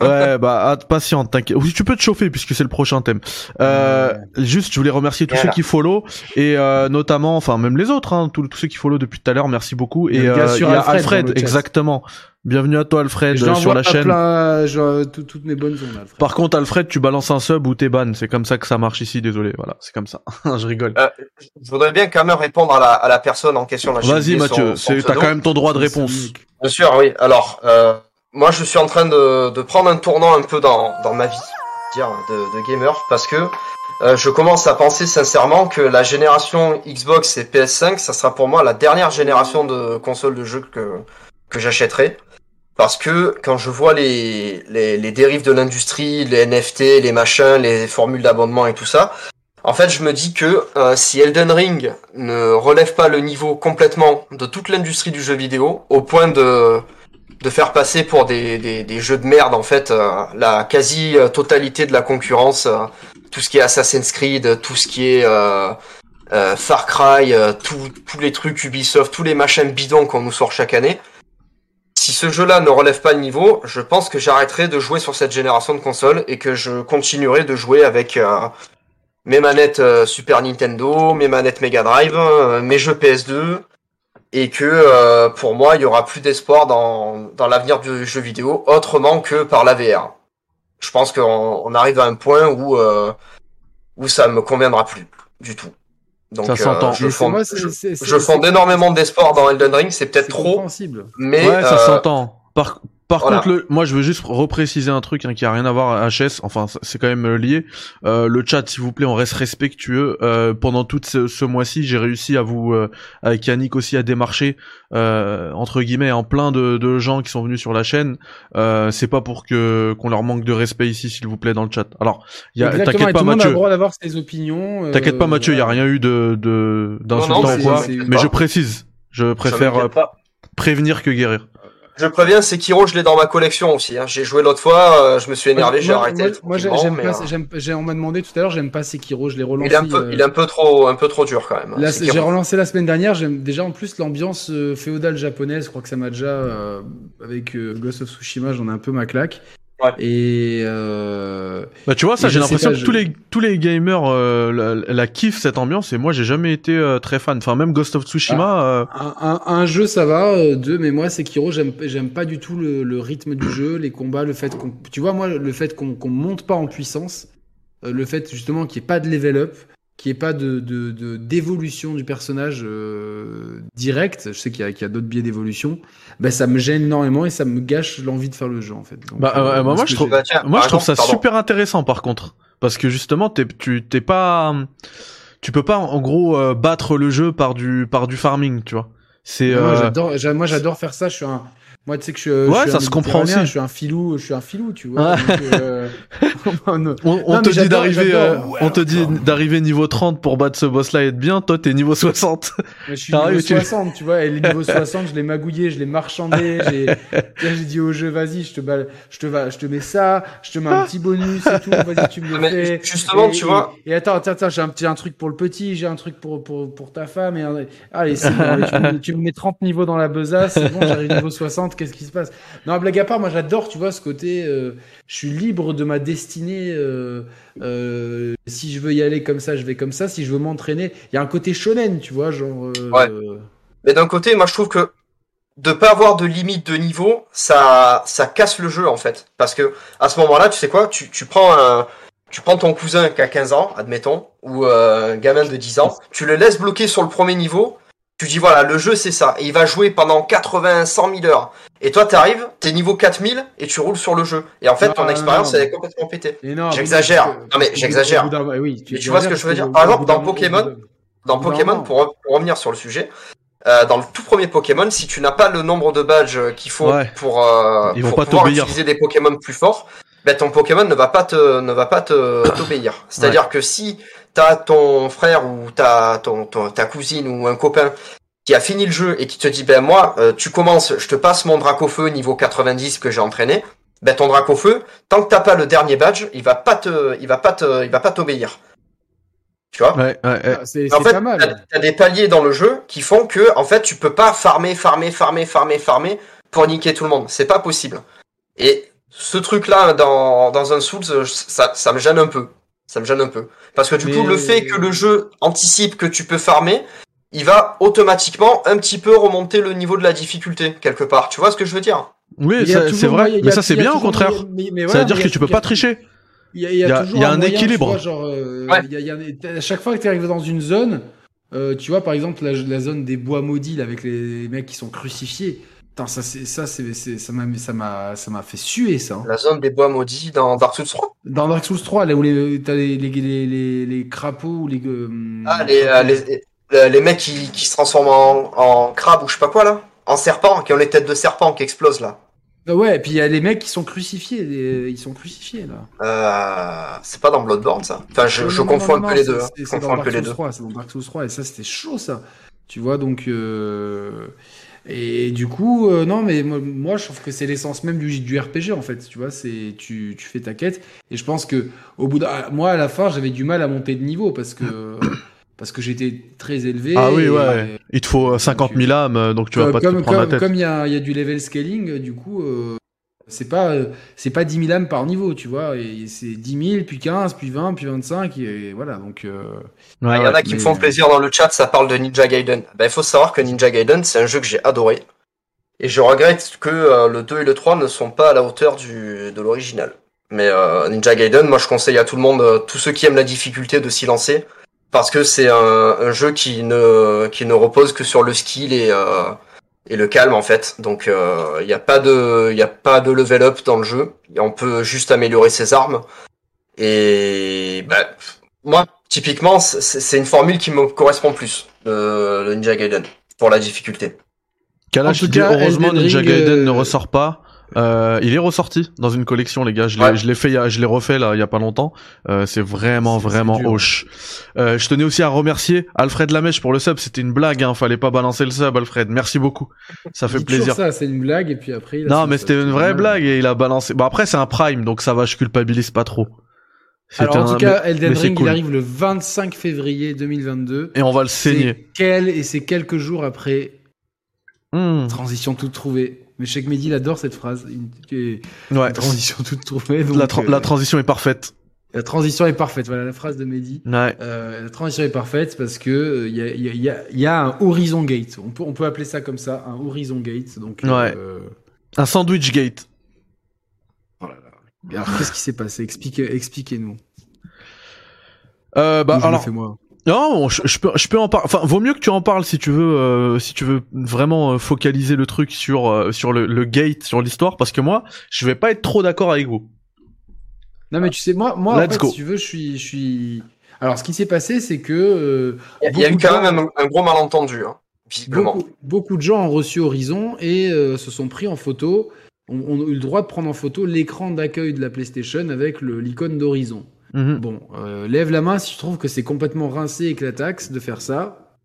Ouais, bah, ah, patiente, t'inquiète. Oui, tu peux te chauffer puisque c'est le prochain thème. Euh, juste, je voulais remercier tous Voilà. ceux qui follow et euh, notamment, enfin même les autres, hein, tous, tous ceux qui follow depuis tout à l'heure. Merci beaucoup. Et euh, il sûr y a Alfred exactement. Bienvenue à toi, Alfred, je euh, sur la chaîne. plein- tout- toutes mes bonnes ondes, Alfred. Par contre, Alfred, tu balances un sub ou t'es ban. C'est comme ça que ça marche ici. Désolé, voilà, c'est comme ça. je rigole. Je voudrais bien quand même répondre à la, à la personne en question. Vas-y, Mathieu, t'as quand même ton droit de réponse. Bien sûr, oui. Alors, euh, moi, je suis en train de, de prendre un tournant un peu dans, dans ma vie, dire de, de gamer, parce que euh, je commence à penser sincèrement que la génération Xbox et PS5, ça sera pour moi la dernière génération de consoles de jeux que que j'achèterai. Parce que quand je vois les, les, les dérives de l'industrie, les NFT, les machins, les formules d'abonnement et tout ça, en fait, je me dis que euh, si Elden Ring ne relève pas le niveau complètement de toute l'industrie du jeu vidéo, au point de, de faire passer pour des, jeux de merde, en fait, euh, la quasi-totalité de la concurrence, euh, tout ce qui est Assassin's Creed, tout ce qui est euh, Far Cry, tous les trucs Ubisoft, tous les machins bidons qu'on nous sort chaque année, si ce jeu-là ne relève pas le niveau, je pense que j'arrêterai de jouer sur cette génération de consoles et que je continuerai de jouer avec mes manettes Super Nintendo, mes manettes Mega Drive, mes jeux PS2, et que euh, pour moi, il y aura plus d'espoir dans, dans l'avenir du jeu vidéo autrement que par la VR. Je pense qu'on on arrive à un point où euh, où ça me conviendra plus du tout. Donc, Ça s'entend. je fonde, moi, je, fonde énormément d'espoir dans Elden Ring. C'est peut-être c'est trop, mais ouais, ça euh, s'entend. Par, par voilà. contre, le, moi, je veux juste repréciser un truc hein, qui a rien à voir à HS. Enfin, c'est quand même euh, lié. Euh, le chat, s'il vous plaît, on reste respectueux. Euh, pendant tout ce, ce mois-ci, j'ai réussi à vous, euh, avec Yannick aussi, à démarcher euh, entre guillemets en plein de, de gens qui sont venus sur la chaîne. Euh, c'est pas pour que qu'on leur manque de respect ici, s'il vous plaît, dans le chat. Alors, y a, Exactement, t'inquiète pas, tout le monde a le Mathieu. droit d'avoir ses opinions. euh, T'inquiète pas, Mathieu. Il y a rien eu de de d'insultant non, ou quoi. Mais je précise. Je préfère euh, prévenir que guérir. Je préviens, Sekiro, je l'ai dans ma collection aussi. Hein. J'ai joué l'autre fois, euh, je me suis énervé, j'ai arrêté. Moi, j'aime pas. euh, on m'a demandé tout à l'heure, j'aime pas Sekiro, je l'ai relancé. il est un peu, euh, il est un peu trop, un peu trop dur quand même. J'ai relancé la semaine dernière. J'aime déjà en plus l'ambiance euh, féodale japonaise. Je crois que ça m'a déjà euh, avec Ghost of Tsushima, j'en ai un peu ma claque. Ouais. Et euh, Bah tu vois ça j'ai l'impression que je- tous les tous les gamers euh, la, la kiffent cette ambiance et moi j'ai jamais été euh, très fan enfin même Ghost of Tsushima euh, un, un- un jeu ça va, euh, deux, mais moi Sekiro j'aime j'aime pas du tout le, le rythme du jeu, les combats, le fait qu'on, tu vois moi le fait qu'on qu'on monte pas en puissance, euh, le fait justement qu'il n'y ait pas de level up, qu'il n'y ait pas de de- de- d'évolution du personnage euh, direct. Je sais qu'il y a, qu'il y a d'autres biais d'évolution. Ben ça me gêne énormément et ça me gâche l'envie de faire le jeu en fait. Donc, Bah, euh, bah, moi, je trouve- Bah, tiens, moi je trouve ça pardon. super intéressant par contre parce que justement t'es tu t'es pas tu peux pas en gros euh, battre le jeu par du par du farming, tu vois. C'est Moi, euh, j'adore, j'a- moi, j'adore faire ça. Je suis un, moi, tu sais que je, je Ouais, suis ça un se comprend aussi. Je suis un filou, je suis un filou, tu vois. Donc, euh, on- te mais dit d'arriver euh, Ouais, on te dit d'arriver niveau 30 pour battre ce boss là et être bien, toi t'es niveau 60. je suis niveau et tu- 60, tu vois. Et le niveau 60, je l'ai magouillé, je l'ai marchandé. J'ai, dit au jeu, vas-y, je te, bal- je te, va, je te mets ça, je te mets un petit bonus et tout. Vas-y, tu me le Mais fais. justement, Et- tu et- vois- Et attends, attends, attends, j'ai un petit un truc pour le petit, j'ai un truc pour, pour, pour ta femme. Et un- allez, c'est bon, allez, tu, me, tu me mets 30 niveaux dans la besace, c'est bon, j'arrive niveau 60, qu'est-ce qui se passe Non, blague à part, moi j'adore, tu vois, ce côté, euh, je suis libre de ma destinée. euh, euh, si je veux y aller comme ça, je vais comme ça. Si je veux m'entraîner, il y a un côté shonen, tu vois, genre. Ouais. Mais d'un côté, moi je trouve que de pas avoir de limite de niveau, ça, ça casse le jeu en fait. Parce que à ce moment-là, tu sais quoi, tu, tu prends tu prends ton cousin qui a 15 ans, admettons, ou un gamin de 10 ans, tu le laisses bloquer sur le premier niveau, tu dis voilà, le jeu c'est ça, et il va jouer pendant 80, 100 000 heures. Et toi t'arrives, t'es niveau 4000 et tu roules sur le jeu. Et en fait, Non, ton non, expérience non. elle est complètement pétée. J'exagère. Non, mais j'exagère. oui, Mais tu vois ce que je veux dire Par exemple, dans Pokémon, Dans Pokémon, pour, pour revenir sur le sujet, euh, dans le tout premier Pokémon, si tu n'as pas le nombre de badges qu'il faut Ouais. pour, euh, pour pas pouvoir utiliser des Pokémon plus forts, ben ton Pokémon ne va pas te ne va pas te t'obéir. C'est-à-dire que si t'as ton frère ou t'as ton, ton- ta cousine ou un copain qui a fini le jeu et qui te dit ben moi euh, tu commences, je te passe mon Dracofeu niveau 90 que j'ai entraîné, ben ton Dracofeu, tant que t'as pas le dernier badge, il va pas te il va pas te il va pas t'obéir. Tu vois? Ouais, ouais, ouais. Ah, C'est en fait, pas mal. t'as- des paliers dans le jeu qui font que, en fait, tu peux pas farmer, farmer, farmer, farmer, farmer pour niquer tout le monde. C'est pas possible. Et ce truc-là, dans, dans un Souls, ça, ça me gêne un peu. Ça me gêne un peu. Parce que du Mais- coup, le fait que le jeu anticipe que tu peux farmer, il va automatiquement un petit peu remonter le niveau de la difficulté, quelque part. Tu vois ce que je veux dire? Oui, c'est vrai. Mais a- ça c'est bien au contraire. moyen- mais- mais Ça veut dire que tu peux pas tricher. Il y a, il y a Il y a- toujours il y a un équilibre. vois, genre, euh, Ouais. il y a- il y a- à chaque fois que tu arrives dans une zone, euh, tu vois, par exemple, la, la zone des bois maudits, là, avec les mecs qui sont crucifiés. Putain, ça, c'est, ça, c'est, c'est- ça m'a, ça m'a, ça m'a fait suer, ça. hein. La zone des bois maudits dans Dark Souls 3 Dans Dark Souls 3, là où les, t'as les, les, les, les, les crapauds ou les, euh, Ah, les, euh, les, euh, les mecs qui, qui se transforment en, en crabe ou je sais pas quoi, là En serpent, qui ont les têtes de serpent qui explosent, là. Ah Ouais, et puis il y a les mecs qui sont crucifiés, les- ils sont crucifiés, là. Euh, c'est pas dans Bloodborne ça. Enfin, je, Non, je non, confonds non, un peu non, les deux. c'est- hein. c'est- Je C'est confonds dans peu Dark les Souls deux. 3, c'est dans Dark Souls 3, et ça c'était chaud ça. Tu vois, donc. euh, Et du coup, euh, non, mais moi, moi, je trouve que c'est l'essence même du, du RPG en fait. Tu vois, c'est tu, tu fais ta quête, et je pense que au bout d'un. Moi à la fin, j'avais du mal à monter de niveau parce que. Parce que j'étais très élevé. Ah oui, et- ouais. Il te faut euh, 50 000 âmes, euh, donc tu vas comme, pas te comme, prendre la comme- tête. comme il y a, il y a du level scaling, euh, du coup, euh, c'est pas, euh, c'est pas 10 000 âmes par niveau, tu vois. Et c'est 10 000, puis 15, puis 20, puis 25, et voilà. Donc, euh, Ouais, Il y en a qui me mais- font plaisir dans le chat, ça parle de Ninja Gaiden. Ben, il faut savoir que Ninja Gaiden, c'est un jeu que j'ai adoré. Et je regrette que euh, le 2 et le 3 ne sont pas à la hauteur du, de l'original. Mais euh, Ninja Gaiden, moi je conseille à tout le monde, tous ceux qui aiment la difficulté, de s'y lancer. Parce que c'est un, un jeu qui ne, qui ne repose que sur le skill et, euh, et le calme en fait. Donc euh, il n'y a, pas de- il y a pas de level up dans le jeu. Et on peut juste améliorer ses armes. Et ben, moi, typiquement, c'est une formule qui me correspond plus, le, le Ninja Gaiden, pour la difficulté. Kalash heureusement Ninja Ring, Gaiden euh, ne ressort pas. Euh, il est ressorti dans une collection les gars, je l'ai Ouais. je l'ai fait il y a- je l'ai refait là il y a pas longtemps. Euh, c'est vraiment C'est- c'est vraiment hoche. Euh, je tenais aussi à remercier Alfred Lamèche pour le sub, c'était une blague hein, fallait pas balancer le sub Alfred. Merci beaucoup. Ça fait plaisir. ça, c'est une blague, et puis après. il a Non mais c'était une vraie mal. blague et il a balancé. Bon après c'est un prime donc ça va je culpabilise pas trop. C'était Alors, en un- tout cas, Elden mais c'est Ring, cool. il arrive le 25 février 2022. Et on va le saigner. C'est quel, et c'est quelques jours après Hmm. Transition toute trouvée. Mais Cheikh Mehdi, il adore cette phrase. Une, une Ouais. transition toute trouvée. donc, La, tra- euh, la transition est parfaite. la transition est parfaite. Voilà la phrase de Mehdi. Ouais. Euh, la transition est parfaite parce que il y, a, il y a- il y a- il y a un horizon gate. On peut, on peut appeler ça comme ça, un horizon gate. Donc, Ouais. euh, Un sandwich gate. oh là là. Alors, qu'est-ce qui s'est passé? Expliquez, expliquez-nous. Bah alors moi. Non, je, je peux, je peux en parler. Enfin, vaut mieux que tu en parles si tu veux, euh, si tu veux vraiment euh, focaliser le truc sur euh, sur le, le gate, sur l'histoire, parce que moi, je vais pas être trop d'accord avec vous. Non, mais tu sais, moi, moi en fait, go. si tu veux, je suis, je suis. Alors, ce qui s'est passé, c'est que. euh, Il y a eu quand gens- même un, un gros malentendu, hein, visiblement. Beaucoup, beaucoup de gens ont reçu Horizon et euh, se sont pris en photo, ont, ont eu le droit de prendre en photo l'écran d'accueil de la PlayStation avec l'icône d'Horizon. Mhm. Bon, euh, lève la main si tu trouves que c'est complètement rincé et éclataxe de faire ça.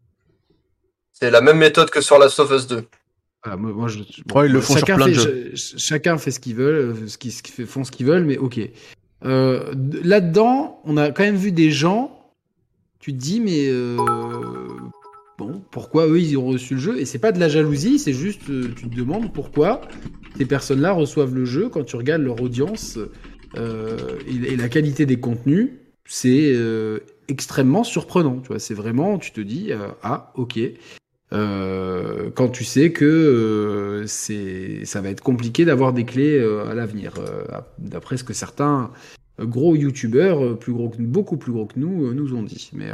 C'est la même méthode que sur Last of Us 2. Voilà, moi, moi, je, Ouais, ils le font sur chacun plein de fait, jeux. ch- ch- chacun fait ce qu'ils veulent, euh, ce fait- font ce qu'ils veulent, mais ok. Euh, Là-dedans, on a quand même vu des gens. Tu te dis, mais euh, bon, pourquoi eux ils ont reçu le jeu? Et c'est pas de la jalousie, c'est juste, tu te demandes pourquoi ces personnes-là reçoivent le jeu quand tu regardes leur audience euh, et, la qualité des contenus, c'est euh, extrêmement surprenant. Tu vois, c'est vraiment, tu te dis, euh, ah, ok. Euh, quand tu sais que euh, c'est, ça va être compliqué d'avoir des clés euh, à l'avenir, d'après ce que certains gros youtubeurs, plus gros que beaucoup plus gros que nous, nous ont dit. Mais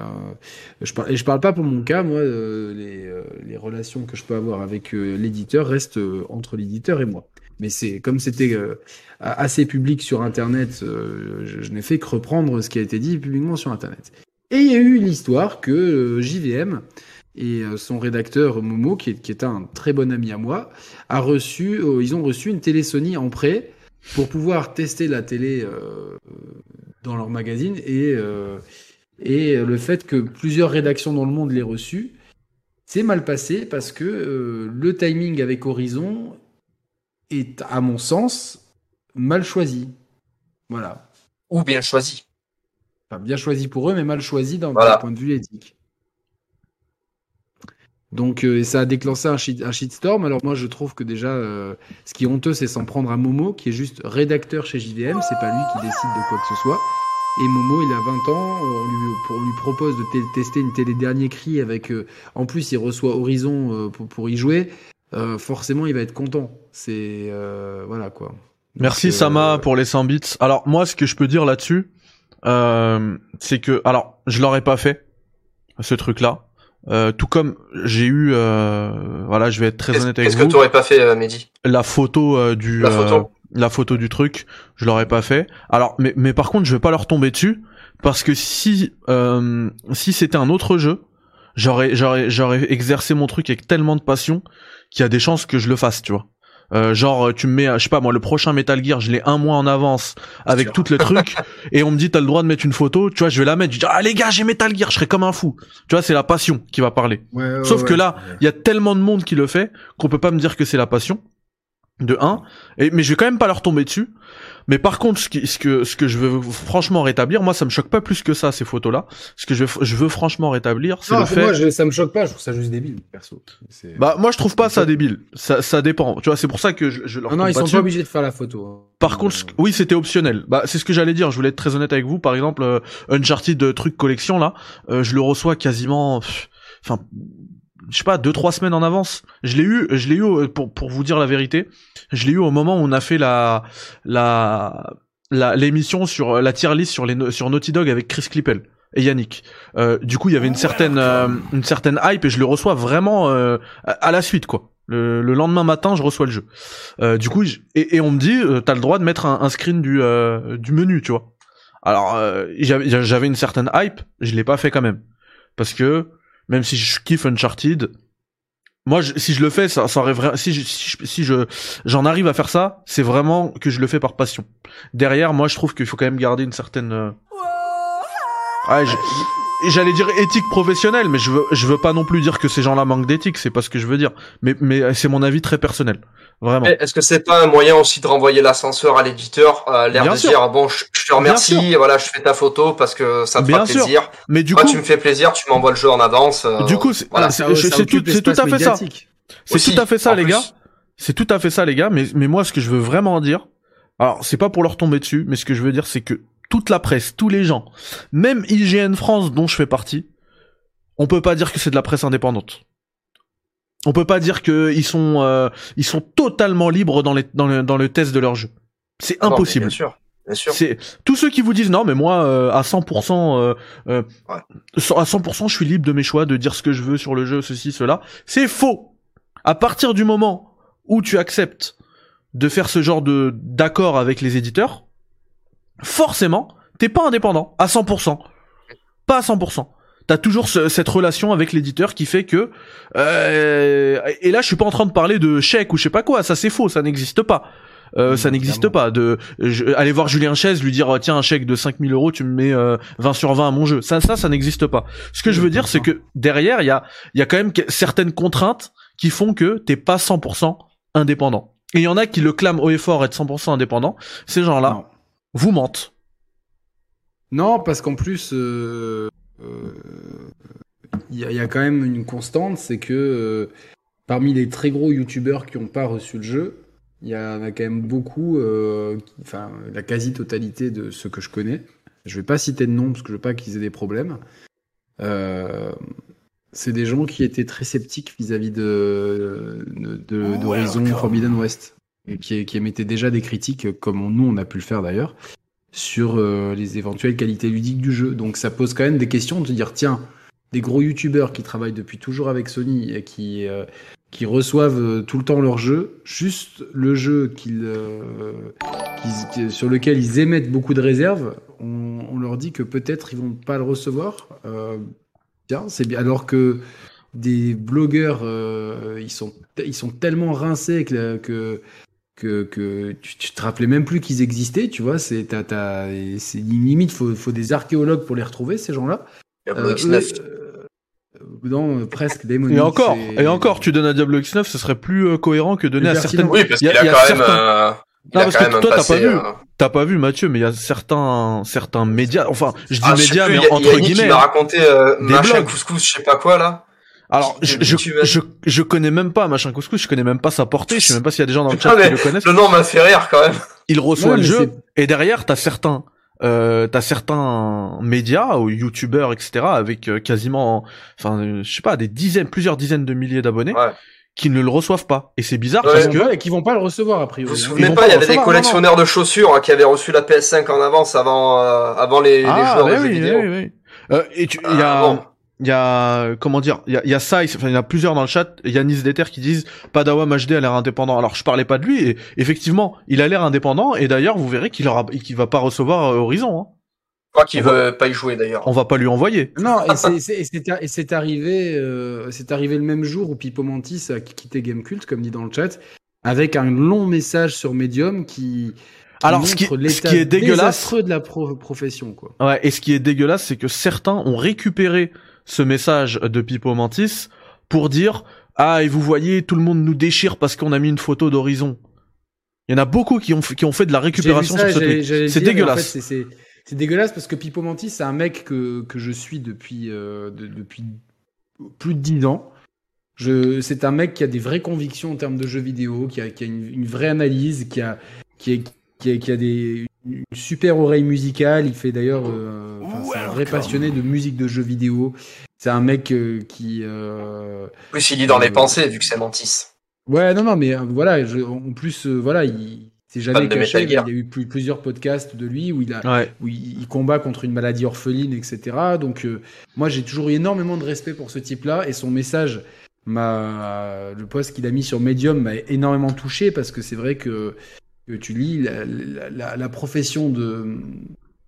je parle, et je parle pas pour mon cas, moi, les, les relations que je peux avoir avec l'éditeur restent entre l'éditeur et moi. Mais c'est comme c'était euh, assez public sur Internet, euh, je, n'ai fait que reprendre ce qui a été dit publiquement sur Internet. Et il y a eu l'histoire que euh, JVM et son rédacteur Momo, qui est, un très bon ami à moi, a reçu, ils ont reçu une télé Sony en prêt pour pouvoir tester la télé dans leur magazine et le fait que plusieurs rédactions dans le monde l'aient reçu, c'est mal passé parce que le timing avec Horizon est, à mon sens, mal choisi. Voilà. Ou bien choisi. Enfin, bien choisi pour eux, mais mal choisi d'un Voilà. point de vue éthique. Donc, euh, et ça a déclenché un, shit, un shitstorm. Alors, moi, je trouve que déjà, euh, ce qui est honteux, c'est s'en prendre à Momo, qui est juste rédacteur chez JVM. C'est pas lui qui décide de quoi que ce soit. Et Momo, il a 20 ans. On lui, on lui propose de te- tester une télé dernier cri avec. euh, en plus, il reçoit Horizon pour, pour y jouer. Euh, forcément, il va être content. C'est. euh, voilà, quoi. Donc, Merci euh, Sama pour les 100 bits. Alors moi, ce que je peux dire là-dessus, euh, c'est que, alors, je l'aurais pas fait ce truc-là. Euh, tout comme j'ai eu, euh, voilà, je vais être très honnête avec qu'est-ce que vous, tu aurais pas fait, euh, Mehdi? La photo euh, du, La photo? euh, la photo du truc, je l'aurais pas fait. Alors, mais, mais par contre, je vais pas leur tomber dessus parce que si, euh, si c'était un autre jeu, j'aurais, j'aurais, j'aurais exercé mon truc avec tellement de passion qu'il y a des chances que je le fasse, tu vois. Euh, genre tu me mets, je sais pas moi, le prochain Metal Gear, je l'ai un mois en avance avec tout le truc, et on me dit t'as le droit de mettre une photo, tu vois, je vais la mettre, je dis ah les gars j'ai Metal Gear, je serais comme un fou, tu vois, c'est la passion qui va parler. ouais, ouais, Sauf ouais. que là, il y a tellement de monde qui le fait qu'on peut pas me dire que c'est la passion. De un, et mais je vais quand même pas leur tomber dessus. Mais par contre, ce, qui, ce que ce que je veux franchement rétablir, moi ça me choque pas plus que ça ces photos-là. Ce que je veux, je veux franchement rétablir, c'est le fait. moi, je- ça me choque pas. Je trouve ça juste débile, perso. Bah moi je trouve pas ça débile. Ça ça dépend. Tu vois, c'est pour ça que je, je leur non, non, ils sont dessus. pas obligés de faire la photo. hein. Par contre, ce- oui, c'était optionnel. Bah, c'est ce que j'allais dire. Je voulais être très honnête avec vous. Par exemple, euh, Uncharted euh, truc collection là, euh, je le reçois quasiment, pff, enfin, je sais pas, deux trois semaines en avance. Je l'ai eu, je l'ai eu pour pour vous dire la vérité. Je l'ai eu au moment où on a fait la la l'émission sur la tier list sur les sur Naughty Dog avec Chris Clippel et Yannick. Euh, du coup, il y avait une certaine euh, une certaine hype et je le reçois vraiment euh, à, la suite quoi. Le, le lendemain matin, je reçois le jeu. Euh, du coup, et, et on me dit, euh, t'as le droit de mettre un, un screen du du menu, tu vois. Alors, j'avais j'avais une certaine hype, je l'ai pas fait quand même, parce que même si je kiffe Uncharted, moi, si je le fais, ça, ça aurait si je, si je, si je- j'en arrive à faire ça, c'est vraiment que je le fais par passion. Derrière, moi, je trouve qu'il faut quand même garder une certaine. Euh, Ouais, je- J'allais dire éthique professionnelle, mais je veux, je veux pas non plus dire que ces gens-là manquent d'éthique, c'est pas ce que je veux dire. Mais, mais c'est mon avis très personnel. Vraiment. Mais Est-ce que c'est pas un moyen aussi de renvoyer l'ascenseur à l'éditeur, euh, l'air de sûr. dire bon, je, je te remercie, voilà, je fais ta photo parce que ça te Bien fera sûr. plaisir. Mais du Moi, coup, tu me fais plaisir, tu m'envoies le jeu en avance. euh, du coup, c'est voilà. c'est tout, tout à fait ça. C'est tout à fait ça, les plus. gars. C'est tout à fait ça, les gars. Mais, mais moi, ce que je veux vraiment dire, alors c'est pas pour leur tomber dessus, mais ce que je veux dire, c'est que toute la presse, tous les gens, même IGN France, dont je fais partie, on peut pas dire que c'est de la presse indépendante. On peut pas dire que ils sont, euh, ils sont totalement libres dans les, dans le, dans le test de leur jeu. C'est non, impossible. Bien sûr, bien sûr. C'est tous ceux qui vous disent non mais moi euh, à 100% euh, euh, Ouais. à 100% je suis libre de mes choix de dire ce que je veux sur le jeu ceci cela c'est faux à partir du moment où tu acceptes de faire ce genre de d'accord avec les éditeurs forcément t'es pas indépendant à 100% pas à 100%. T'as toujours ce- cette relation avec l'éditeur qui fait que euh, et là je suis pas en train de parler de chèque ou je sais pas quoi, ça c'est faux, ça n'existe pas. Euh, ça n'existe pas de je- aller voir Julien Chaise lui dire tiens un chèque de 5000 euros tu me mets euh, 20 sur 20 à mon jeu. Ça ça ça n'existe pas. Ce que je veux dire c'est que derrière il y a il y a quand même certaines contraintes qui font que t'es pas 100% indépendant. Et il y en a qui le clament haut et fort être 100% indépendant. Ces gens là Non. Vous mentent Non, parce qu'en plus, euh, euh, il y, a- il y a quand même une constante, c'est que euh, parmi les très gros youtubeurs qui n'ont pas reçu le jeu, il y en a quand même beaucoup, euh, qui- enfin la quasi-totalité de ceux que je connais. Je vais pas citer de nom parce que je veux pas qu'ils aient des problèmes. Euh, c'est des gens qui étaient très sceptiques vis-à-vis de de- de- d'Horizon Forbidden West qui, qui émettaient déjà des critiques, comme nous on a pu le faire d'ailleurs sur euh, les éventuelles qualités ludiques du jeu. Donc ça pose quand même des questions de dire tiens, des gros youtubeurs qui travaillent depuis toujours avec Sony et qui, euh, qui reçoivent euh, tout le temps leur jeu, juste le jeu sur lequel ils émettent beaucoup de réserves, on, leur dit que peut-être ils vont pas le recevoir. Tiens, c'est bien. Alors que des blogueurs, ils, sont, ils sont tellement rincés que que, que tu, tu te rappelais même plus qu'ils existaient, tu vois, c'est t'as- t'as- et c'est limite faut, faut des archéologues pour les retrouver ces gens-là. Diablo Euh, X9. eux, euh, non, euh, presque démonique. et encore et encore tu donnes à Diablo X9 ce serait plus euh, cohérent que donner à certaines Oui, parce y a- qu'il a, y a quand certains- même. euh, Non, parce que toi, t'as pas vu. euh, T'as pas vu Mathieu, mais il y a certains certains médias, enfin je dis ah, médias, mais il y a- y entre guillemets. m'a raconté euh, Des machin blogs. couscous, je sais pas quoi là. Alors je, je, je je connais même pas machin couscous, je connais même pas sa portée, je sais même pas s'il y a des gens dans le chat Ah, qui le connaissent. Le nom m'a fait rire quand même. Il reçoit le jeu et derrière t'as certains euh, t'as certains médias ou youtubeurs etc avec euh, quasiment enfin euh, je sais pas des dizaines plusieurs dizaines de milliers d'abonnés Ouais. qui ne le reçoivent pas et c'est bizarre Ouais. parce que vont pas- et qui vont pas le recevoir a Vous priori. vous hein. souvenez vont pas, il y avait des non, collectionneurs de chaussures hein, qui avaient reçu la PS5 en avance avant, euh, avant les, les ah, joueurs ouais, de jeux oui, vidéo. oui, oui. Euh, et tu il y Ah, a bon. Il y a comment dire il y a, il y a ça enfin il y en a plusieurs dans le chat Yanis Déter qui disent Padawam HD a l'air indépendant alors je parlais pas de lui et effectivement il a l'air indépendant et d'ailleurs vous verrez qu'il aura qu'il va pas recevoir euh, Horizon hein. Je crois qu'il veut pas y jouer d'ailleurs. on va pas lui envoyer Non, et c'est- c'est et c'est et c'est arrivé, euh, c'est arrivé le même jour où Pipo Mantis a quitté Gamecult, comme dit dans le chat, avec un long message sur Medium qui, qui Alors, ce qui- montre ce l'état qui est dégueulasse- de la pro- profession, quoi. Ouais, et ce qui est dégueulasse, c'est que certains ont récupéré ce message de Pipo Mantis pour dire ah et vous voyez tout le monde nous déchire parce qu'on a mis une photo d'Horizon. Il y en a beaucoup qui ont qui ont fait de la récupération ça, sur ce le C'est dégueulasse. En fait, c'est- dégueulasse parce que Pipo Mantis, c'est un mec que, que je suis depuis, euh, de- depuis plus de 10 ans. Je, c'est un mec qui a des vraies convictions en termes de jeux vidéo, qui a, qui a une, une vraie analyse, qui a, qui, est- qui a, qui a des, une super oreille musicale. Il fait d'ailleurs, euh, c'est un vrai passionné de musique de jeux vidéo. C'est un mec euh, qui, euh, En plus, il lit dans les Euh, pensées vu que c'est Mantis. Ouais, non, non, mais euh, voilà, je- en plus, euh, voilà, il s'est jamais caché. Il y a eu plus- plusieurs podcasts de lui où il a, Ouais. où il, il combat contre une maladie orpheline, etc. Donc, euh, moi, j'ai toujours eu énormément de respect pour ce type-là et son message m'a, le post qu'il a mis sur Medium m'a énormément touché parce que c'est vrai que, que tu lis la, profession de,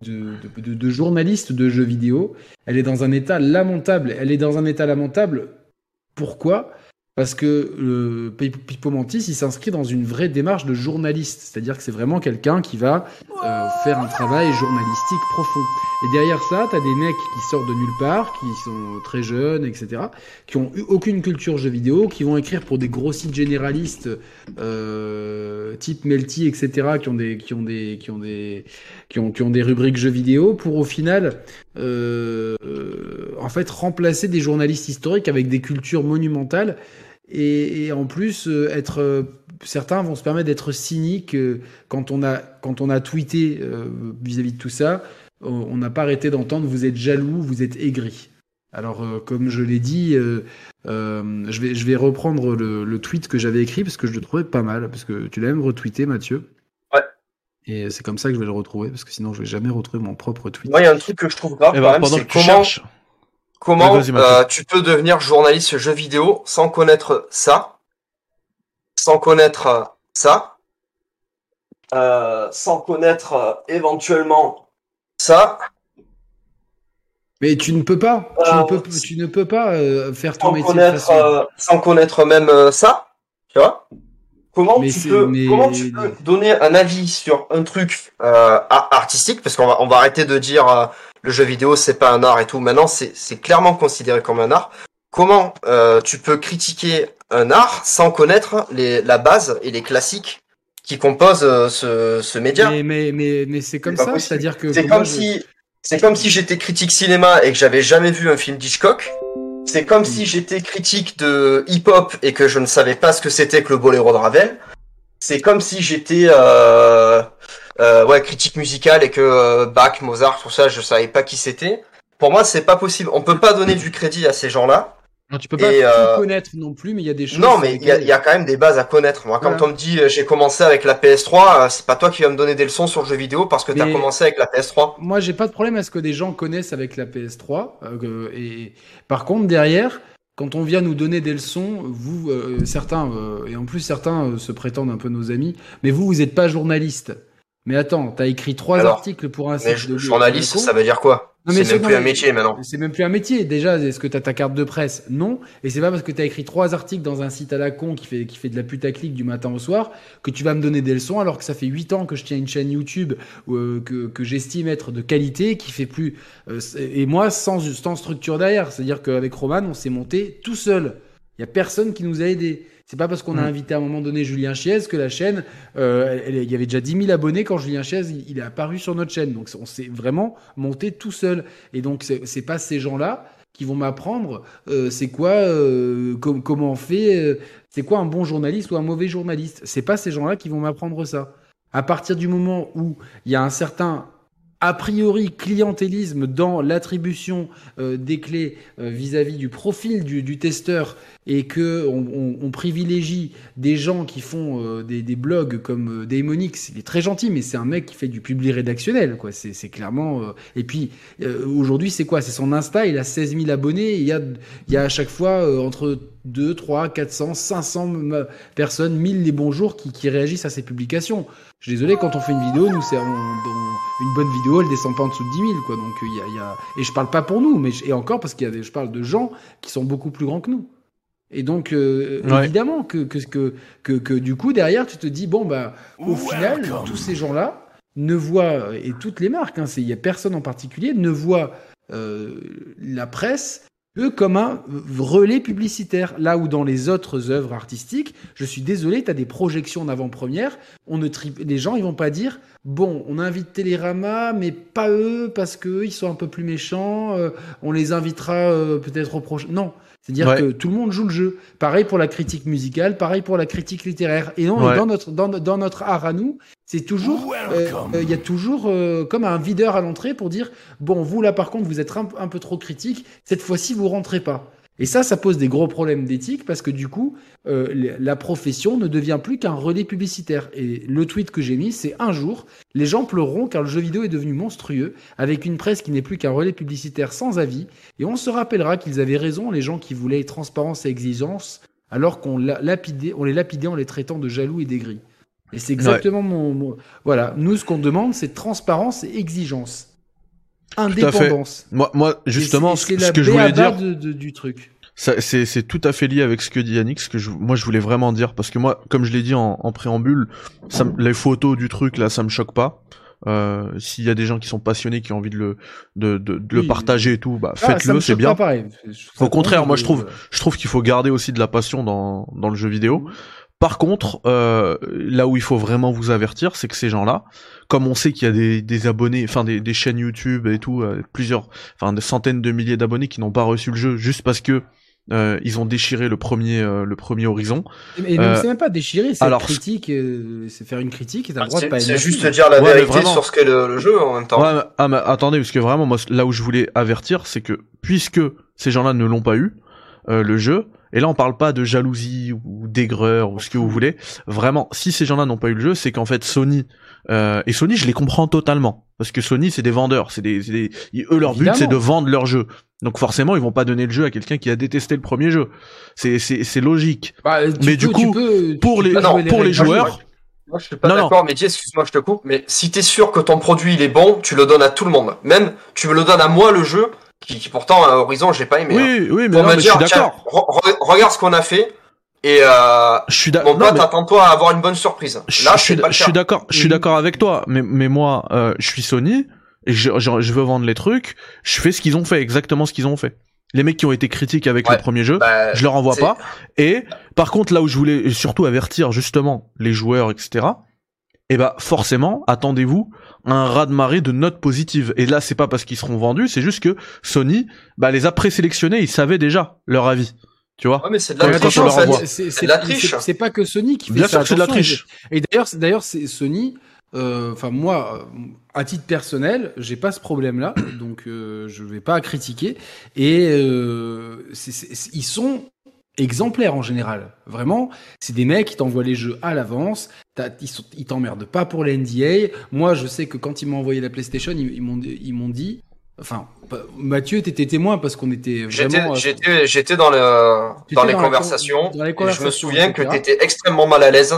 de, de- de- de journaliste de jeux vidéo, elle est dans un état lamentable. Elle est dans un état lamentable. Pourquoi? Parce que euh, Pipo Mantis, il s'inscrit dans une vraie démarche de journaliste. C'est-à-dire que c'est vraiment quelqu'un qui va euh, faire un travail journalistique profond. Et derrière ça, t'as des mecs qui sortent de nulle part, qui sont très jeunes, etc., qui ont eu aucune culture jeux vidéo, qui vont écrire pour des gros sites généralistes, euh, type Melty, etc., qui ont des, qui ont des, qui ont des, qui ont, qui ont des rubriques jeux vidéo, pour au final, euh, euh, en fait, remplacer des journalistes historiques avec des cultures monumentales. Et, et en plus, euh, être, euh, certains vont se permettre d'être cyniques euh, quand on a, quand on a tweeté euh, vis-à-vis de tout ça. on- On n'a pas arrêté d'entendre vous êtes jaloux, vous êtes aigri. Alors, euh, comme je l'ai dit, euh, euh, je, vais, je vais reprendre le, le tweet que j'avais écrit parce que je le trouvais pas mal. Parce que tu l'as même retweeté, Mathieu. Ouais. Et c'est comme ça que je vais le retrouver parce que sinon, je vais jamais retrouver mon propre tweet. Moi, il y a un truc que je trouve grave Et quand ben, même, pendant c'est que tu comment, cherches, comment euh, tu peux devenir journaliste jeu vidéo sans connaître ça, sans connaître euh, ça, euh, sans connaître euh, éventuellement ça, Mais tu ne peux pas. Tu, Euh, ne, peux, tu ne peux pas euh, faire ton sans métier de connaître, façon. euh, sans connaître même euh, ça, tu vois? Comment Mais tu peux, mais- comment tu peux donner un avis sur un truc euh, artistique? Parce qu'on va, on va arrêter de dire euh, le jeu vidéo c'est pas un art et tout. Maintenant, c'est, c'est clairement considéré comme un art. Comment euh, tu peux critiquer un art sans connaître les, la base et les classiques qui composent euh, ce, ce média? Mais, mais, mais, mais c'est comme ça, c'est-à-dire que. C'est que comme moi, je- si, c'est comme si j'étais critique cinéma et que j'avais jamais vu un film d'Hitchcock. C'est comme si j'étais critique de hip-hop et que je ne savais pas ce que c'était que le boléro de Ravel. C'est comme si j'étais euh, euh, ouais critique musicale et que euh, Bach, Mozart, tout ça, je savais pas qui c'était. Pour moi, c'est pas possible. On peut pas donner du crédit à ces gens-là. Non, tu peux pas Et, tout euh, connaître non plus, mais il y a des choses. Non, mais il y, a- y quand même des bases à connaître. Moi, quand Voilà. on me dit euh, j'ai commencé avec la PS3, euh, c'est pas toi qui vas me donner des leçons sur le jeu vidéo parce que t'as commencé avec la PS3. Moi, j'ai pas de problème à ce que des gens connaissent avec la PS3. euh, que- et par contre, derrière, quand on vient nous donner des leçons, vous, euh, certains, euh, et en plus certains euh, se prétendent un peu nos amis, mais vous, vous n'êtes pas journaliste. Mais attends, t'as écrit trois Alors, articles pour un site de journaliste, ça veut dire quoi C'est même plus un métier maintenant. C'est même plus un métier. Déjà, est-ce que tu as ta carte de presse Non. Et c'est pas parce que tu as écrit trois articles dans un site à la con qui fait, qui fait de la putaclic du matin au soir que tu vas me donner des leçons alors que ça fait huit ans que je tiens une chaîne YouTube euh, que, que j'estime être de qualité, qui fait plus. euh, et moi, sans, sans structure derrière. C'est-à-dire qu'avec Roman, on s'est monté tout seul. Il y a personne qui nous a aidés. C'est pas parce qu'on a Mm. invité à un moment donné Julien Chiez que la chaîne, euh, elle- elle- il y avait déjà 10 000 abonnés quand Julien Chiez il, il est apparu sur notre chaîne. Donc on s'est vraiment monté tout seul. Et donc c'est pas ces gens-là qui vont m'apprendre euh, c'est quoi, euh, com- comment on fait, euh, c'est quoi un bon journaliste ou un mauvais journaliste. C'est pas ces gens-là qui vont m'apprendre ça. À partir du moment où il y a un certain a priori clientélisme dans l'attribution euh, des clés euh, vis-à-vis du profil du, testeur et que on, privilégie des gens qui font euh, des, blogs comme Daemonix, il est très gentil, mais c'est un mec qui fait du public rédactionnel, quoi. C'est clairement. Et puis aujourd'hui, c'est quoi? C'est son Insta, il a 16 000 abonnés. Il y a, il y a à chaque fois entre 2, 3, 400, 500 m- personnes, 1000 les bons jours qui, qui réagissent à ces publications. Je suis désolé, quand on fait une vidéo, nous, c'est on- on- une bonne vidéo, elle descend pas en dessous de 10 000, quoi. Donc il y a, il y a- et je parle pas pour nous, mais je- et encore parce qu'il y a des, je parle de gens qui sont beaucoup plus grands que nous. Et donc, euh, Ouais. évidemment que, que, que, que, que du coup, derrière, tu te dis, bon, bah, au final, tous ces gens-là ne voient, et toutes les marques, hein, c'est- il y a personne en particulier, ne voient euh, la presse eux comme un relais publicitaire. Là où dans les autres œuvres artistiques, je suis désolé, tu as des projections en avant-première, on ne tri- les gens ils vont pas dire bon, on invite Télérama, mais pas eux parce que eux, ils sont un peu plus méchants, euh, on les invitera euh, peut-être au prochain. Non. C'est-à-dire Ouais. que tout le monde joue le jeu. Pareil pour la critique musicale, pareil pour la critique littéraire. Et non, et dans notre dans, dans notre art à nous, c'est toujours euh, euh, il y a toujours euh, comme un videur à l'entrée pour dire bon vous là par contre vous êtes un, un peu trop critique cette fois-ci vous rentrez pas. Et ça ça pose des gros problèmes d'éthique parce que du coup euh, la profession ne devient plus qu'un relais publicitaire. Et le tweet que j'ai mis c'est un jour les gens pleureront car le jeu vidéo est devenu monstrueux avec une presse qui n'est plus qu'un relais publicitaire sans avis. Et on se rappellera qu'ils avaient raison les gens qui voulaient transparence et exigence alors qu'on on les lapidait en les traitant de jaloux et d'aigris et c'est exactement mon, mon- Voilà, nous, ce qu'on demande, c'est transparence et exigence. Indépendance. Moi, moi, justement, ce, que je voulais dire, de- de- du truc. ça- c'est tout à fait lié avec ce que dit Yannick, ce que je, moi je voulais vraiment dire, parce que moi, comme je l'ai dit en, en préambule, ça, les photos du truc là, ça me choque pas. Euh, S'il y a des gens qui sont passionnés, qui ont envie de le, de, de, de le partager et tout, bah Ah, faites-le, c'est bien. Au contraire, con moi, je trouve-. Je trouve qu'il faut garder aussi de la passion dans, dans le jeu vidéo. Par contre, euh, là où il faut vraiment vous avertir, c'est que ces gens-là, comme on sait qu'il y a des, des abonnés, enfin des, des chaînes YouTube et tout, euh, plusieurs, enfin des centaines de milliers d'abonnés qui n'ont pas reçu le jeu juste parce que euh, ils ont déchiré le premier, euh, le premier horizon. Et même, Euh, c'est même pas déchirer, c'est alors, critique, euh, c'est faire une critique et t'as le droit de C'est pas c'est juste dire la Ouais, mais vérité vraiment. sur ce qu'est le, le jeu en même temps. Ouais, mais- ah, mais attendez, parce que vraiment, moi, là où je voulais avertir, c'est que puisque ces gens-là ne l'ont pas eu, euh, le jeu, et là on parle pas de jalousie ou d'aigreur ou ce que vous voulez, vraiment, si ces gens-là n'ont pas eu le jeu, c'est qu'en fait Sony, euh, et Sony je les comprends totalement, parce que Sony c'est des vendeurs, c'est des, c'est des- ils- eux leur but c'est de vendre leur jeu, donc forcément ils vont pas donner le jeu à quelqu'un qui a détesté le premier jeu, c'est c'est c'est logique. Bah, tu Mais du peux- coup, peux- pour les non, jouer pour les joueurs, Moi, je suis pas Non, non. d'accord, mais dis, excuse-moi, je te coupe, mais si t'es sûr que ton produit il est bon, tu le donnes à tout le monde. Même, tu me le donnes à moi le jeu, qui, qui pourtant euh, Horizon j'ai pas aimé. hein. Oui, oui, mais, non, me mais je suis dire, tiens, d'accord. re- re- regarde ce qu'on a fait et euh, Je suis mon pote mais- attends-toi à avoir une bonne surprise. Je, Là je suis, d'accord, je suis Mhm. d'accord avec toi, mais mais moi, euh, je suis Sony et je, je, je veux vendre les trucs. Je fais ce qu'ils ont fait, exactement ce qu'ils ont fait. Les mecs qui ont été critiques avec Ouais. le premier jeu, Bah, je leur envoie pas. Et par contre, là où je voulais surtout avertir justement les joueurs, etc. Et bah forcément, attendez-vous à un raz de marée de notes positives. Et là, c'est pas parce qu'ils seront vendus, c'est juste que Sony bah, les a présélectionnés, ils savaient déjà leur avis. Tu vois? Ouais, mais c'est de la triche en fait. C'est de la triche. c'est- C'est pas que Sony qui fait Bien ça. sûr c'est de la triche. Et d'ailleurs, c'est- d'ailleurs, c'est Sony. euh, Enfin, moi, euh, à titre personnel, j'ai pas ce problème-là, donc euh, je vais pas critiquer. Et euh, c'est- c'est- ils sont exemplaires en général. Vraiment, c'est des mecs qui t'envoient les jeux à l'avance. t'as- Ils t'emmerdent pas pour les NDA. Moi, je sais que quand ils m'ont envoyé la PlayStation, ils, ils m'ont dit. Enfin, Mathieu, t'étais témoin parce qu'on était J'étais, vraiment. euh, j'étais, j'étais dans le, J'étais dans les dans conversations. con- dans les et je me souviens que etc. tu étais extrêmement mal à l'aise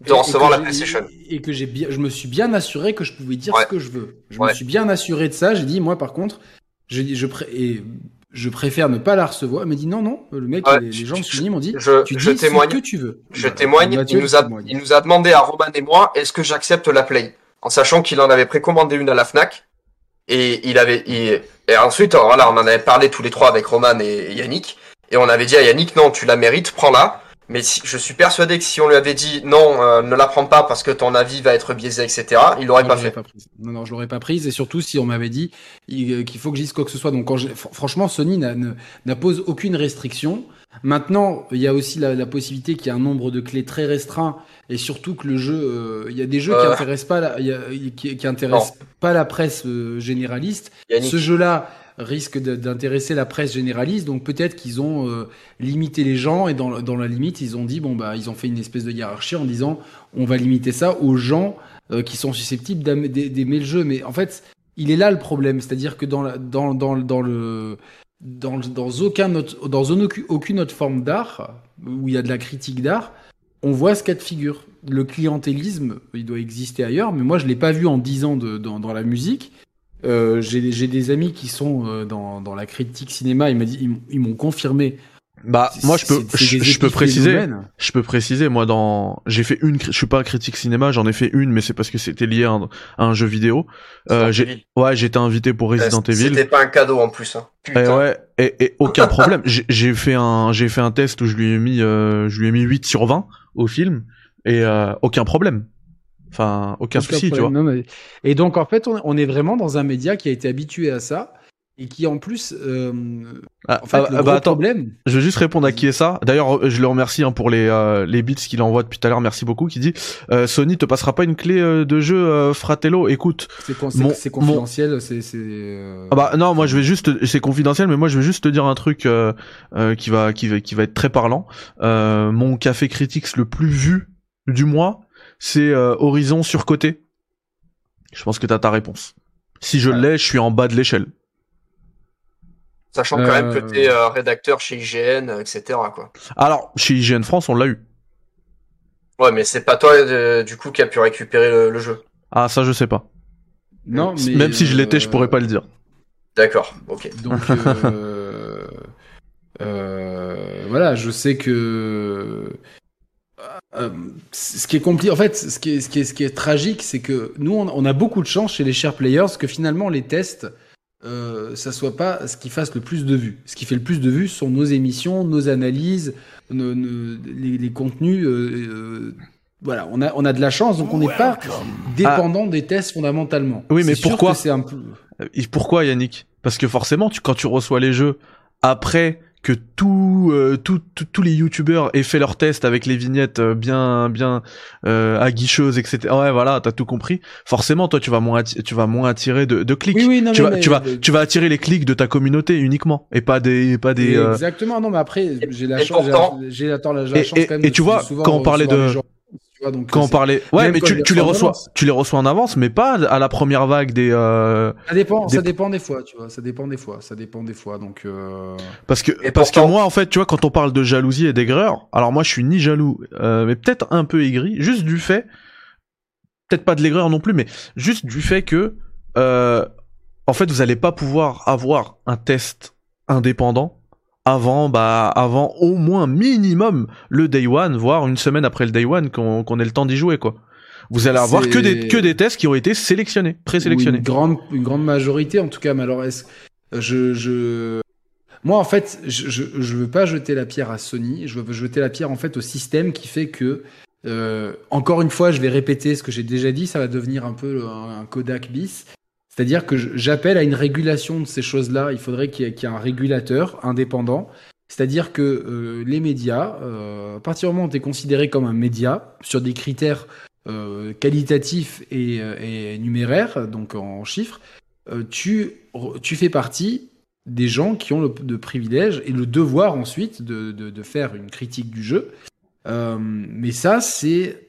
de Et- recevoir la PlayStation. Et que j'ai bien, je me suis bien assuré que je pouvais dire Ouais. ce que je veux. Je Ouais. me suis bien assuré de ça. J'ai dit, moi, par contre, je, pré- et je préfère ne pas la recevoir. Il m'a dit, non, non, le mec, Ouais, les, les gens je- Sony m'ont dit, Je, tu dis je témoigne. ce que tu veux. Je Voilà. témoigne. Mathieu il, nous a, témoigne. il nous a demandé à Roman et moi, est-ce que j'accepte la Play? En sachant qu'il en avait précommandé une à la Fnac. Et il avait, il- et ensuite, alors là, on en avait parlé tous les trois avec Roman et, et Yannick. Et on avait dit à Yannick, non, tu la mérites, prends-la. Mais si, je suis persuadé que si on lui avait dit, non, euh, ne la prends pas parce que ton avis va être biaisé, etc., il l'aurait pas fait. pas prise. Non, non, je l'aurais pas prise. Et surtout, si on m'avait dit euh, qu'il faut que je dise quoi que ce soit. Donc, quand franchement, Sony n'impose aucune restriction. Maintenant, il y a aussi la, la possibilité qu'il y ait un nombre de clés très restreint et surtout que le jeu, euh, il y a des jeux qui Euh. intéressent pas la, il y a- qui, qui intéressent pas la presse euh, généraliste. Yannick, Ce jeu-là risque d'intéresser la presse généraliste, donc peut-être qu'ils ont euh, limité les gens et dans, la limite, ils ont dit bon bah ils ont fait une espèce de hiérarchie en disant on va limiter ça aux gens euh, qui sont susceptibles d'aimer le jeu. Mais en fait, il est là le problème, c'est-à-dire que dans, dans, dans, le dans, dans aucun dans aucune, autre forme d'art où il y a de la critique d'art, on voit ce cas de figure. Le clientélisme, il doit exister ailleurs, mais moi je l'ai pas vu en 10 ans dans la musique. Euh, J'ai j'ai des amis qui sont euh, dans, dans la critique cinéma, ils m'ont dit- ils m'ont- ils m'ont confirmé. Bah moi je peux je, peux préciser je peux préciser moi dans j'ai fait une je suis pas critique cinéma j'en ai fait une mais c'est parce que c'était lié à un, à un jeu vidéo. Euh, Resident j'ai ouais j'étais invité pour Resident Euh, Evil. C'était pas un cadeau en plus. Hein. et ouais et, et aucun problème. J'ai j'ai fait un j'ai fait un test où je lui ai mis euh, je lui ai mis 8 sur 20 au film et euh, aucun problème enfin aucun, souci tu vois problème. Non, mais- Et donc en fait, on, on est vraiment dans un média qui a été habitué à ça et qui en plus, euh, Ah, en fait, ah, le ah, bah attends problème. Je vais juste répondre à qui est ça. D'ailleurs, euh, je le remercie hein, pour les euh, les bits qu'il envoie depuis tout à l'heure. Merci beaucoup. Qui dit euh, Sony te passera pas une clé euh, de jeu Fratello. Écoute, C'est con- c'est- Mon- c'est confidentiel, ah bah non, moi je vais juste, c'est confidentiel, mais moi je vais juste te dire un truc qui va qui va qui va être très parlant. Mon café Critics le plus vu du mois, c'est euh, Horizon surcoté. Je pense que t'as ta réponse. Si je l'ai, je suis en bas de l'échelle. Sachant quand même que Euh, t'es euh, rédacteur chez IGN, euh, etc. Quoi. Alors chez IGN France, on l'a eu. Ouais, mais c'est pas toi euh, du coup qui a pu récupérer le, le jeu. Ah ça je sais pas. non, mais, Même si je l'étais, je pourrais pas le dire. D'accord, ok. Donc euh, euh, voilà, je sais que euh, ce qui est compliqué, en fait, ce qui est, ce qui est, ce qui est tragique, c'est que nous, on, on a beaucoup de chance chez les chers players que finalement les tests, euh, ça soit pas ce qui fasse le plus de vues. Ce qui fait le plus de vues sont nos émissions, nos analyses, nos, nos- les, les contenus. euh, euh, voilà, on a, on a de la chance, donc on n'est pas dépendant des tests fondamentalement. Oui, mais pourquoi que c'est un peu... Et pourquoi Yannick? Parce que forcément, tu, quand tu reçois les jeux après que tout, euh, tout- tout- tous les youtubeurs aient fait leur test avec les vignettes euh, bien bien euh, aguicheuses, etc. Ouais, voilà, t'as tout compris. Forcément, toi, tu vas moins atti- tu vas moins attirer de, de clics. Oui, oui, non, tu mais- vas mais- tu vas mais- tu vas attirer les clics de ta communauté uniquement et pas des pas des. euh, Exactement, non, mais après, j'ai la et chance, j'ai la, chance et- quand même et de tu vois, quand on parlait de- vois, donc, quand on parlait, ouais, même mais tu, tu les reçois en reçois, avance. tu les reçois en avance, mais pas à la première vague des, euh, Ça dépend, des- ça dépend des fois, tu vois, ça dépend des fois, ça dépend des fois, donc. Euh... Parce que Et parce pourtant- que moi en fait tu vois quand on parle de jalousie et d'aigreur alors moi je suis ni jaloux euh, mais peut-être un peu aigri juste du fait peut-être pas de l'aigreur non plus mais juste du fait que euh, en fait, vous allez pas pouvoir avoir un test indépendant avant, bah, avant au moins minimum le day one, voire une semaine après le day one, qu'on ait le temps d'y jouer, quoi. Vous allez avoir que des, que des tests qui ont été sélectionnés, présélectionnés. Une grande, une grande majorité, en tout cas. Mais alors, est-ce- je, je, moi, en fait, je, je, je veux pas jeter la pierre à Sony. Je veux jeter la pierre, en fait, au système qui fait que, euh, encore une fois, je vais répéter ce que j'ai déjà dit. Ça va devenir un peu un, un Kodak bis. C'est-à-dire que j'appelle à une régulation de ces choses-là. Il faudrait qu'il y, ait- un régulateur indépendant. C'est-à-dire que euh, les médias, euh, à partir du moment où tu es considéré comme un média, sur des critères euh, qualitatifs et, euh, et numéraires, donc en chiffres, tu, tu fais partie des gens qui ont le privilège et le devoir ensuite de, faire une critique du jeu. Mais ça, c'est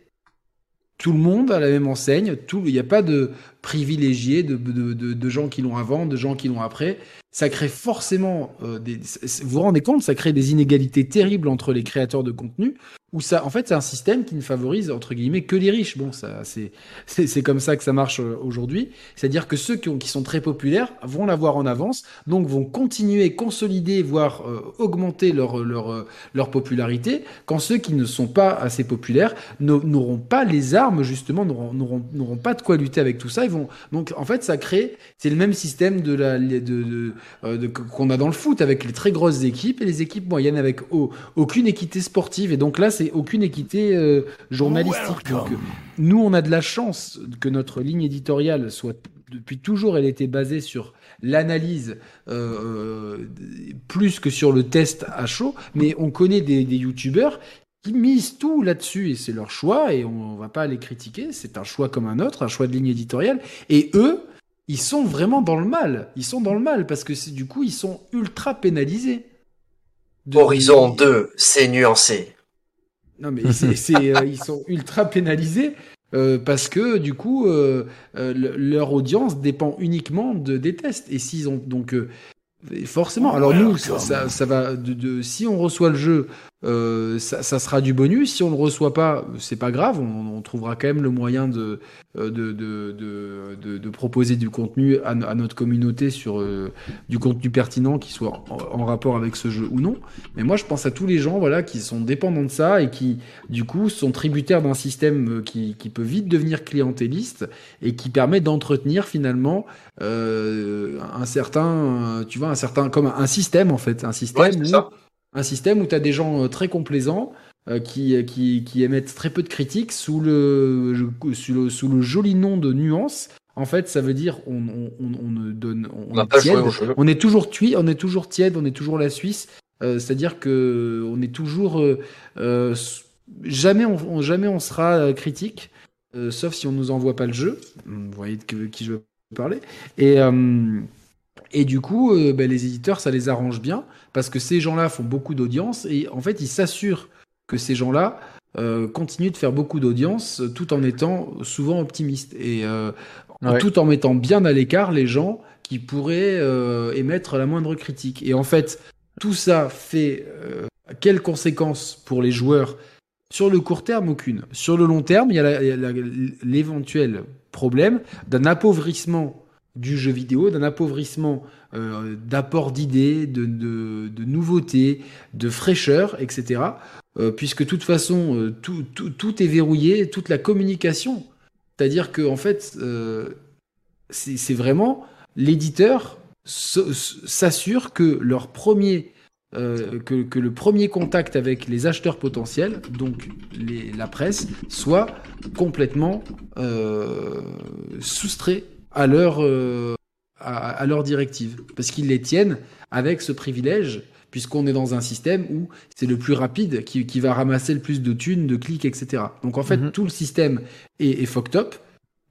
tout le monde à la même enseigne. Il n'y a pas de privilégiés, de gens qui l'ont avant, de gens qui l'ont après. Ça crée forcément euh, des. Vous vous rendez compte, ça crée des inégalités terribles entre les créateurs de contenu. Où ça, en fait, c'est un système qui ne favorise entre guillemets que les riches. Bon, ça, c'est c'est comme ça que ça marche euh, aujourd'hui. C'est-à-dire que ceux qui, ont, qui sont très populaires vont l'avoir en avance, donc vont continuer, consolider, voire euh, augmenter leur leur euh, leur popularité. Quand ceux qui ne sont pas assez populaires n'au- n'auront pas les armes justement, n'auront pas de quoi lutter avec tout ça. Ils vont donc en fait ça crée, c'est le même système de la de, de, de- qu'on a dans le foot avec les très grosses équipes et les équipes moyennes avec au- aucune équité sportive. Et donc là c'est aucune équité euh, journalistique. Donc euh, nous on a de la chance que notre ligne éditoriale soit depuis toujours elle était basée sur l'analyse euh, plus que sur le test à chaud, mais on connaît des, des youtubeurs qui misent tout là-dessus et c'est leur choix et on, on va pas les critiquer, c'est un choix comme un autre, un choix de ligne éditoriale et eux ils sont vraiment dans le mal, ils sont dans le mal parce que c'est du coup ils sont ultra pénalisés. De- Horizon 2, c'est nuancé. Non mais c'est, c'est, euh, ils sont ultra pénalisés euh, parce que du coup euh, euh, le- leur audience dépend uniquement de, des tests. Et s'ils ont donc euh, forcément alors nous ça, ça, ça va de, de- si on reçoit le jeu euh, ça, ça sera du bonus. Si on le reçoit pas c'est pas grave. On, on trouvera quand même le moyen de euh, de, de, de, de, de proposer du contenu à, no- à notre communauté sur euh, du contenu pertinent qui soit en, en rapport avec ce jeu ou non. Mais moi je pense à tous les gens voilà qui sont dépendants de ça et qui du coup sont tributaires d'un système qui, qui peut vite devenir clientéliste et qui permet d'entretenir finalement euh, un certain tu vois un certain comme un, système en fait. Un système Ouais, où. Un système où tu as des gens euh, très complaisants euh, qui, qui, qui émettent très peu de critiques sous le, sous le, sous le joli nom de nuance. En fait, ça veut dire on, on, on, ne donne, on, est tiède. On toujours tui, on est toujours tiède, on est toujours la Suisse. Euh, C'est-à-dire que on est toujours euh, euh, jamais on, jamais on sera euh, critique, euh, sauf si on nous envoie pas le jeu. Vous voyez de qui je veux parler. Et euh, et du coup, euh, ben, les éditeurs, ça les arrange bien parce que ces gens-là font beaucoup d'audience et en fait, ils s'assurent que ces gens-là euh, continuent de faire beaucoup d'audience tout en étant souvent optimistes et euh, Ouais. tout en mettant bien à l'écart les gens qui pourraient émettre la moindre critique. Et en fait, tout ça fait quelles conséquences pour les joueurs sur le court terme, aucune. Sur le long terme, il y a l'éventuel problème d'un appauvrissement du jeu vidéo, d'un appauvrissement euh, d'apport d'idées, de, de, nouveautés, de fraîcheur, etc. Euh, puisque de toute façon, euh, tout, tout, tout est verrouillé, toute la communication. C'est-à-dire que en fait, euh, c'est vraiment l'éditeur s'assure que leur premier que, le premier contact avec les acheteurs potentiels, donc la presse, soit complètement soustrait à leur, euh, à, à leur directive. Parce qu'ils les tiennent avec ce privilège, puisqu'on est dans un système où c'est le plus rapide qui, qui va ramasser le plus de thunes, de clics, etc. Donc en fait, Mhm. tout le système est, est fucked up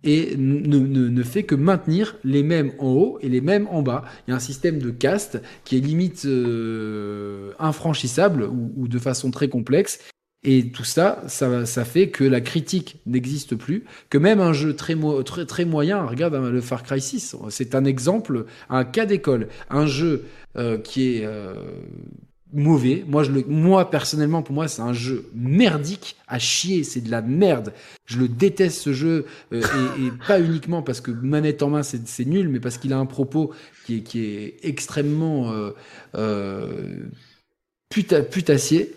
et ne, ne, ne fait que maintenir les mêmes en haut et les mêmes en bas. Il y a un système de caste qui est limite euh, infranchissable ou, ou de façon très complexe. Et tout ça, ça, ça fait que la critique n'existe plus, que même un jeu très, mo- très, très moyen, regarde hein, le Far Cry 6, c'est un exemple, un cas d'école. Un jeu euh, qui est euh, mauvais. Moi, je le, moi personnellement, pour moi, c'est un jeu merdique à chier. C'est de la merde. Je le déteste ce jeu euh, et, et, pas uniquement parce que manette en main c'est nul, mais parce qu'il a un propos qui est, qui est extrêmement euh, euh, puta, putassier.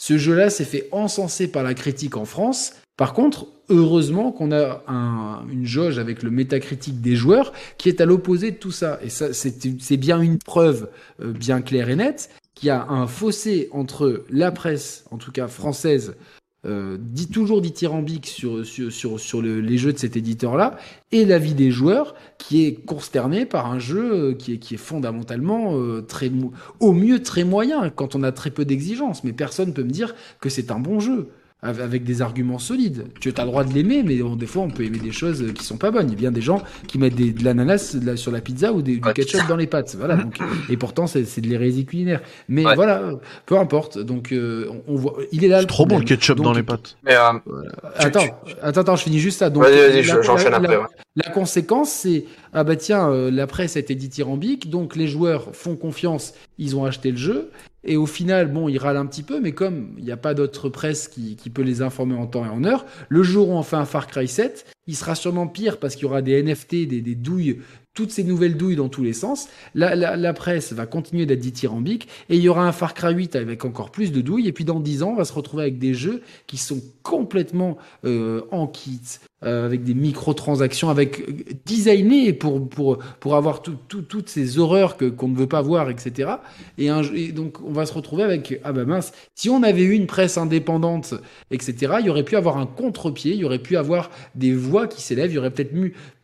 Ce jeu-là s'est fait encenser par la critique en France. Par contre, heureusement qu'on a un, une jauge avec le métacritique des joueurs qui est à l'opposé de tout ça. Et ça, c'est bien une preuve euh, bien claire et nette qu'il y a un fossé entre la presse, en tout cas française, euh, dit toujours dithyrambique sur, sur, sur, sur le, les jeux de cet éditeur-là, et la vie des joueurs qui est consterné par un jeu euh, qui est, qui est fondamentalement euh, très, au mieux très moyen quand on a très peu d'exigences. Mais personne peut me dire que c'est un bon jeu avec des arguments solides. Tu as le droit de l'aimer, mais des fois on peut aimer des choses qui sont pas bonnes. Il y a bien des gens qui mettent des, de l'ananas sur la pizza ou des, du ketchup dans les pâtes. Voilà. Donc, et pourtant c'est de l'hérésie culinaire. Mais ouais. voilà, peu importe. Donc euh, on, voit, il est là. C'est trop bon le ketchup donc, dans les pâtes. Mais, euh, voilà. attends, tu... attends, attends, je finis juste ça. Donc vas-y, vas-y, j'enchaîne après. Ouais. La conséquence, c'est ah bah tiens, euh, la presse a été dithyrambique, donc les joueurs font confiance, ils ont acheté le jeu, et au final, bon, ils râlent un petit peu, mais comme il n'y a pas d'autre presse qui, peut les informer en temps et en heure, le jour où on fait un Far Cry 7, il sera sûrement pire parce qu'il y aura des NFT, des douilles toutes ces nouvelles douilles dans tous les sens. La, presse va continuer d'être dithyrambique et il y aura un Far Cry 8 avec encore plus de douilles. Et puis dans 10 ans, on va se retrouver avec des jeux qui sont complètement euh, en kit, euh, avec des microtransactions, avec designés pour pour pour avoir tout, tout, toutes ces horreurs que qu'on ne veut pas voir, etc. Et, donc on va se retrouver avec ah bah mince, si on avait eu une presse indépendante, etc. Il y aurait pu avoir un contre-pied, il y aurait pu avoir des voix qui s'élèvent, il y aurait peut-être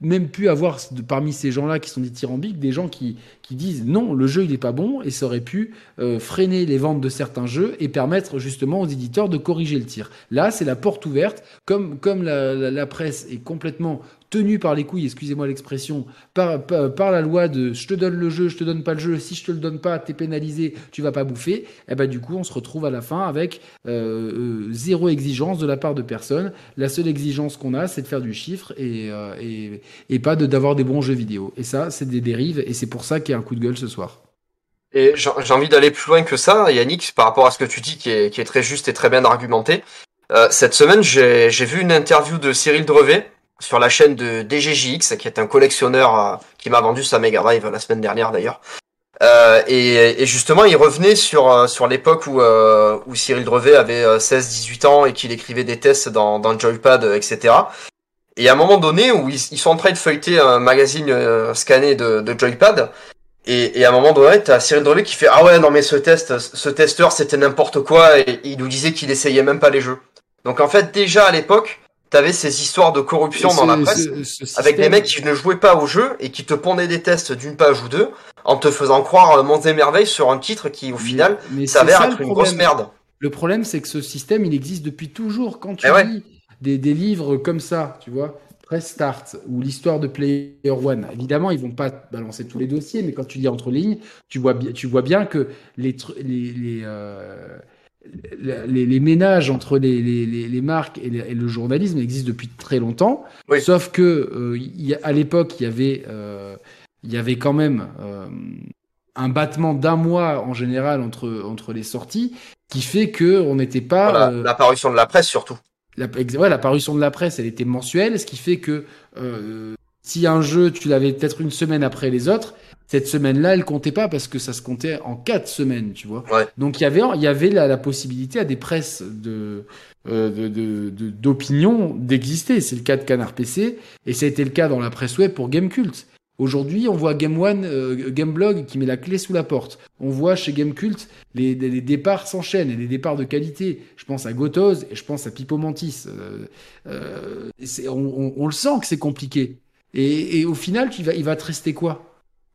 même pu avoir parmi ces gens-là qui sont dithyrambiques des gens qui qui disent non, le jeu il est pas bon et ça aurait pu euh, freiner les ventes de certains jeux et permettre justement aux éditeurs de corriger le tir. Là, c'est la porte ouverte, comme la presse est complètement tenu par les couilles, excusez-moi l'expression, par, la loi de je te donne le jeu, je te donne pas le jeu, si je te le donne pas, t'es pénalisé, tu vas pas bouffer, et eh ben du coup on se retrouve à la fin avec euh, euh, zéro exigence de la part de personne. La seule exigence qu'on a, c'est de faire du chiffre et, euh, et pas d'avoir des bons jeux vidéo. Et ça, c'est des dérives, et c'est pour ça qu'il y a un coup de gueule ce soir. Et j'ai envie d'aller plus loin que ça, Yannick, par rapport à ce que tu dis, qui est, qui est très juste et très bien argumenté. Euh, cette semaine, j'ai vu une interview de Cyril Drevet, sur la chaîne de DGJX, qui est un collectionneur euh, qui m'a vendu sa Mega Drive la semaine dernière d'ailleurs. Euh, et, et, justement, il revenait sur euh, sur l'époque où euh, où Cyril Drevet avait 16-18 ans et qu'il écrivait des tests dans dans Joypad, etc. Et à un moment donné où ils, ils sont en train de feuilleter un magazine scanné de, de Joypad, et, et, à un moment donné, t'as Cyril Drevet qui fait ah ouais non mais ce test, ce testeur c'était n'importe quoi et il nous disait qu'il essayait même pas les jeux. Donc en fait déjà à l'époque t'avais ces histoires de corruption dans la presse ce, ce avec des mecs qui ne jouaient pas au jeu et qui te pondaient des tests d'une page ou deux en te faisant croire monts et merveilles sur un titre qui au final s'avère être une grosse merde. Le problème c'est que ce système il existe depuis toujours. Quand tu eh lis ouais. des, des, livres comme ça, tu vois, Press Start ou l'histoire de Player One, évidemment ils vont pas balancer tous les dossiers, mais quand tu lis entre lignes, tu vois, tu vois bien que les, les, les euh les, les, ménages entre les, les, les marques et, et, le journalisme existent depuis très longtemps. Oui. Sauf que euh, y, à l'époque, il y avait, euh, y avait quand même euh, un battement d'un mois en général entre entre les sorties, qui fait que on n'était pas voilà, la parution de la presse surtout. La, ouais, la parution de la presse, elle était mensuelle, ce qui fait que si un jeu, tu l'avais peut-être une semaine après les autres, cette semaine-là, elle comptait pas parce que ça se comptait en quatre semaines, tu vois. Ouais. Donc il y avait, il y avait la, la possibilité à des presses de euh, d'opinion de, de, d'exister. C'est le cas de Canard PC et ça a été le cas dans la presse web pour Gamecult. Aujourd'hui, on voit Game One, euh, Gameblog qui met la clé sous la porte. On voit chez Gamecult les, les, les départs s'enchaînent et les départs de qualité. Je pense à Gotoz et je pense à Pipo Mantis. Euh, euh, on, on, on, le sent que c'est compliqué. Et, et, au final, il va, il va te rester quoi?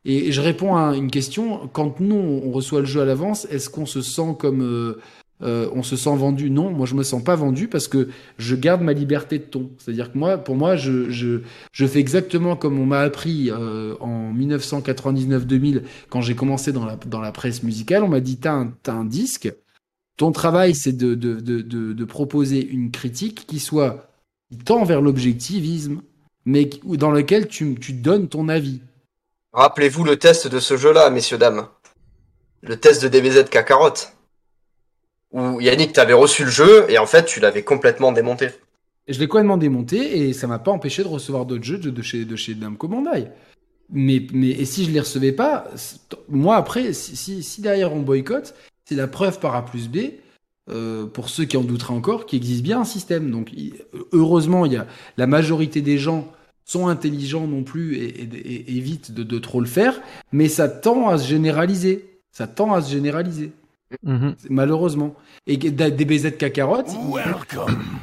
Et je réponds à une question. Quand nous, on reçoit le jeu à l'avance, est-ce qu'on se sent comme... Euh, euh, on se sent vendu? Non, moi je me sens pas vendu parce que je garde ma liberté de ton. C'est-à-dire que moi, pour moi, je, je, je fais exactement comme on m'a appris euh, en 1999-2000 quand j'ai commencé dans la, dans la presse musicale. On m'a dit, t'as un, as un disque, ton travail c'est de, de, de, de, proposer une critique qui soit tend vers l'objectivisme, mais dans lequel tu, tu donnes ton avis. Rappelez-vous le test de ce jeu-là, messieurs, dames. le test de DBZ Kakarot. Où Yannick, t'avais reçu le jeu et en fait, tu l'avais complètement démonté. Je l'ai complètement démonté et ça m'a pas empêché de recevoir d'autres jeux de, chez, de chez. Mais, mais et si je les recevais pas, moi après, si, si, si derrière on boycotte, c'est la preuve par A plus B, euh, pour ceux qui en douteraient encore, qu'il existe bien un système. Donc heureusement, il y a la majorité des gens sont intelligents non plus et, et, évitent de, de, trop le faire, mais ça tend à se généraliser. Ça tend à se généraliser. Mm-hmm. Malheureusement. Et DBZ Kakarot,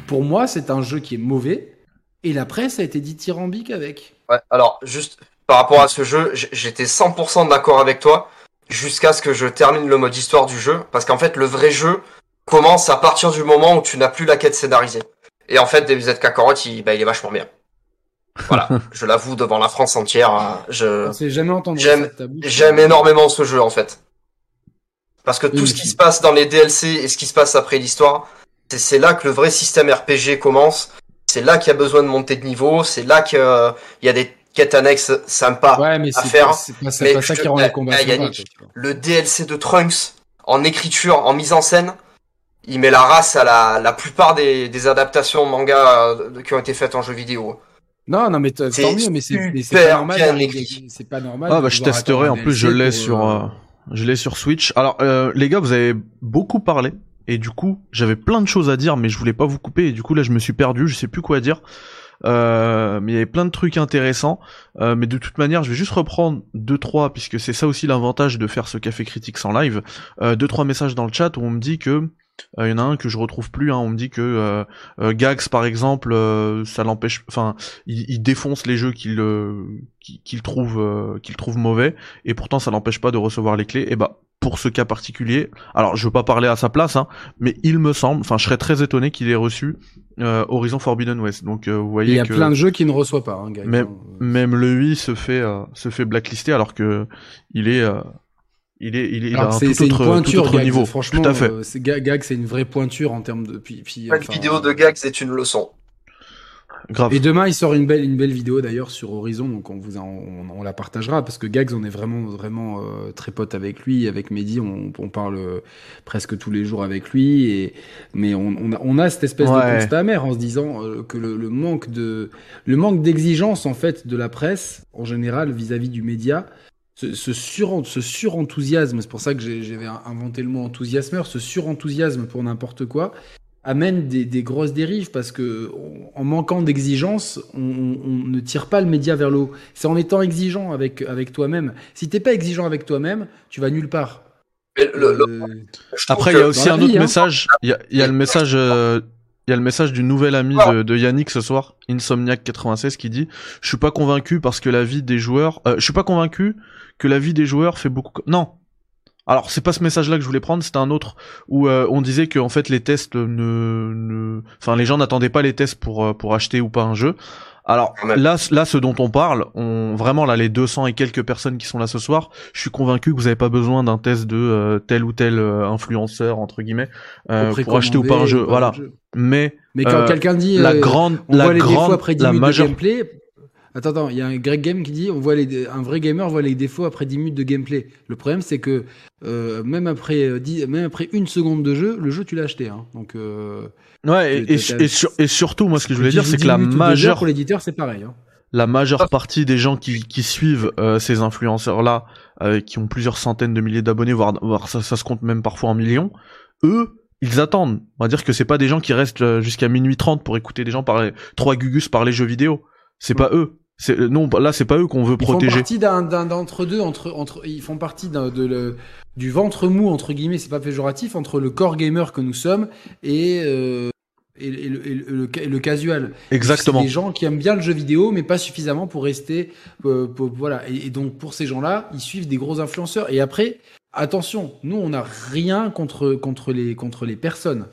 pour moi, c'est un jeu qui est mauvais. Et la presse a été dithyrambique avec. Ouais, alors, juste par rapport à ce jeu, j'étais 100% d'accord avec toi jusqu'à ce que je termine le mode histoire du jeu. Parce qu'en fait, le vrai jeu commence à partir du moment où tu n'as plus la quête scénarisée. Et en fait, DBZ Kakarot, il, bah, il est vachement bien. Voilà, je l'avoue devant la France entière. Hein, je jamais entendu. J'aime énormément ce jeu en fait. Parce que tout ce qui se passe dans les DLC et ce qui se passe après l'histoire, c'est là que le vrai système RPG commence. C'est là qu'il y a besoin de monter de niveau. C'est là qu'il y a des quêtes annexes sympas à faire. C'est pas, mais ça qui rend le DLC de Trunks en écriture, en mise en scène, il met la race à la, la plupart des, des adaptations manga euh, qui ont été faites en jeu vidéo. Non, non, mais tant mieux, mais c'est pas normal. C'est pas normal. Ah bah je testerai. En plus, je l'ai sur. Euh, euh, je l'ai sur Switch. Alors, euh, les gars, vous avez beaucoup parlé. Et du coup, j'avais plein de choses à dire, mais je voulais pas vous couper. Et du coup, là, je me suis perdu. Je sais plus quoi dire. Euh, mais il y avait plein de trucs intéressants. Euh, mais de toute manière, je vais juste reprendre deux trois, puisque c'est ça aussi l'avantage de faire ce café critique sans live. Euh, deux trois messages dans le chat où on me dit que il y en a un que je retrouve plus. Hein, on me dit que Gags, par exemple, ça l'empêche. Enfin, il, défonce les jeux qu'il qu'il trouve qu'il trouve mauvais, et pourtant ça l'empêche pas de recevoir les clés. Et bah pour ce cas particulier, alors je veux pas parler à sa place, hein, mais il me semble, enfin je serais très étonné qu'il ait reçu euh, Horizon Forbidden West. Donc euh, vous voyez, il y a plein de jeux qui ne reçoit pas. Hein, même, même le 8 se fait euh, se fait blacklister alors que il est il est il est, il a un tout autre, pointure, tout autre niveau. Franchement, tout à fait. Gag, c'est une vraie pointure en termes de. Puis, puis, Chaque vidéo de Gag, c'est une leçon. Et demain, il sort une belle, une belle vidéo d'ailleurs sur Horizon, donc on vous on, la partagera parce que Gags, on est vraiment, vraiment euh, très pote avec lui, avec Mehdi, on, on parle euh, presque tous les jours avec lui, et mais on, on, a, on a cette espèce de constat amer en se disant euh, que le, le, manque de, le manque d'exigence en fait de la presse en général vis-à-vis du média, ce, ce, sur, ce surenthousiasme, c'est pour ça que j'avais inventé le mot enthousiasmeur, ce surenthousiasme pour n'importe quoi, amène des, des, grosses dérives parce que en manquant d'exigence, on, on, ne tire pas le média vers le haut. C'est en étant exigeant avec, avec toi-même. Si t'es pas exigeant avec toi-même, tu vas nulle part. Euh, Après, il y a aussi un autre hein. message. Il y a, y a, le message. Euh, il y a le message du nouvel ami de, de Yannick ce soir, Insomniac96, qui dit Je suis pas convaincu parce que la vie des joueurs. Euh, je suis pas convaincu que la vie des joueurs fait beaucoup. Non, alors c'est pas ce message-là que je voulais prendre, c'était un autre où euh, on disait que en fait les tests ne, ne... enfin les gens n'attendaient pas les tests pour euh, pour acheter ou pas un jeu. Alors là, là, ce dont on parle, on vraiment là les 200 et quelques personnes qui sont là ce soir, je suis convaincu que vous n'avez pas besoin d'un test de euh, tel ou tel influenceur entre guillemets pour acheter ou pas un jeu. Voilà. Mais mais quand quelqu'un dit la grande, la grande, après 10 la majeure... gameplay, Attends, attends, il y a un Greg Game qui dit on voit les, un vrai gamer voit les défauts après 10 minutes de gameplay. Le problème, c'est que euh, même, après 10, euh, même après une seconde de jeu, le jeu, tu l'as acheté. Hein. Donc, euh, ouais, et, et, surtout, moi, ce que je voulais dire, c'est que la majeure. Pour l'éditeur, c'est pareil. Hein. La majeure partie des gens qui, qui suivent ces influenceurs-là, qui ont plusieurs centaines de milliers d'abonnés, voire, voire ça, ça se compte même parfois en millions, eux, ils attendent. On va dire que c'est pas des gens qui restent jusqu'à minuit 30 pour écouter des gens parler, trois gugus parler jeux vidéo. C'est pas eux. C'est non, là c'est pas eux qu'on veut protéger. Ils font partie d'un d'entre deux, entre entre ils font partie de le, du ventre mou entre guillemets, c'est pas péjoratif entre le core gamer que nous sommes et euh, et, le, et, le, casual. Exactement. Des gens qui aiment bien le jeu vidéo, mais pas suffisamment pour rester. Euh, voilà. Et, donc pour ces gens-là, ils suivent des gros influenceurs. Et après, attention, nous on n'a rien contre contre les contre les personnes.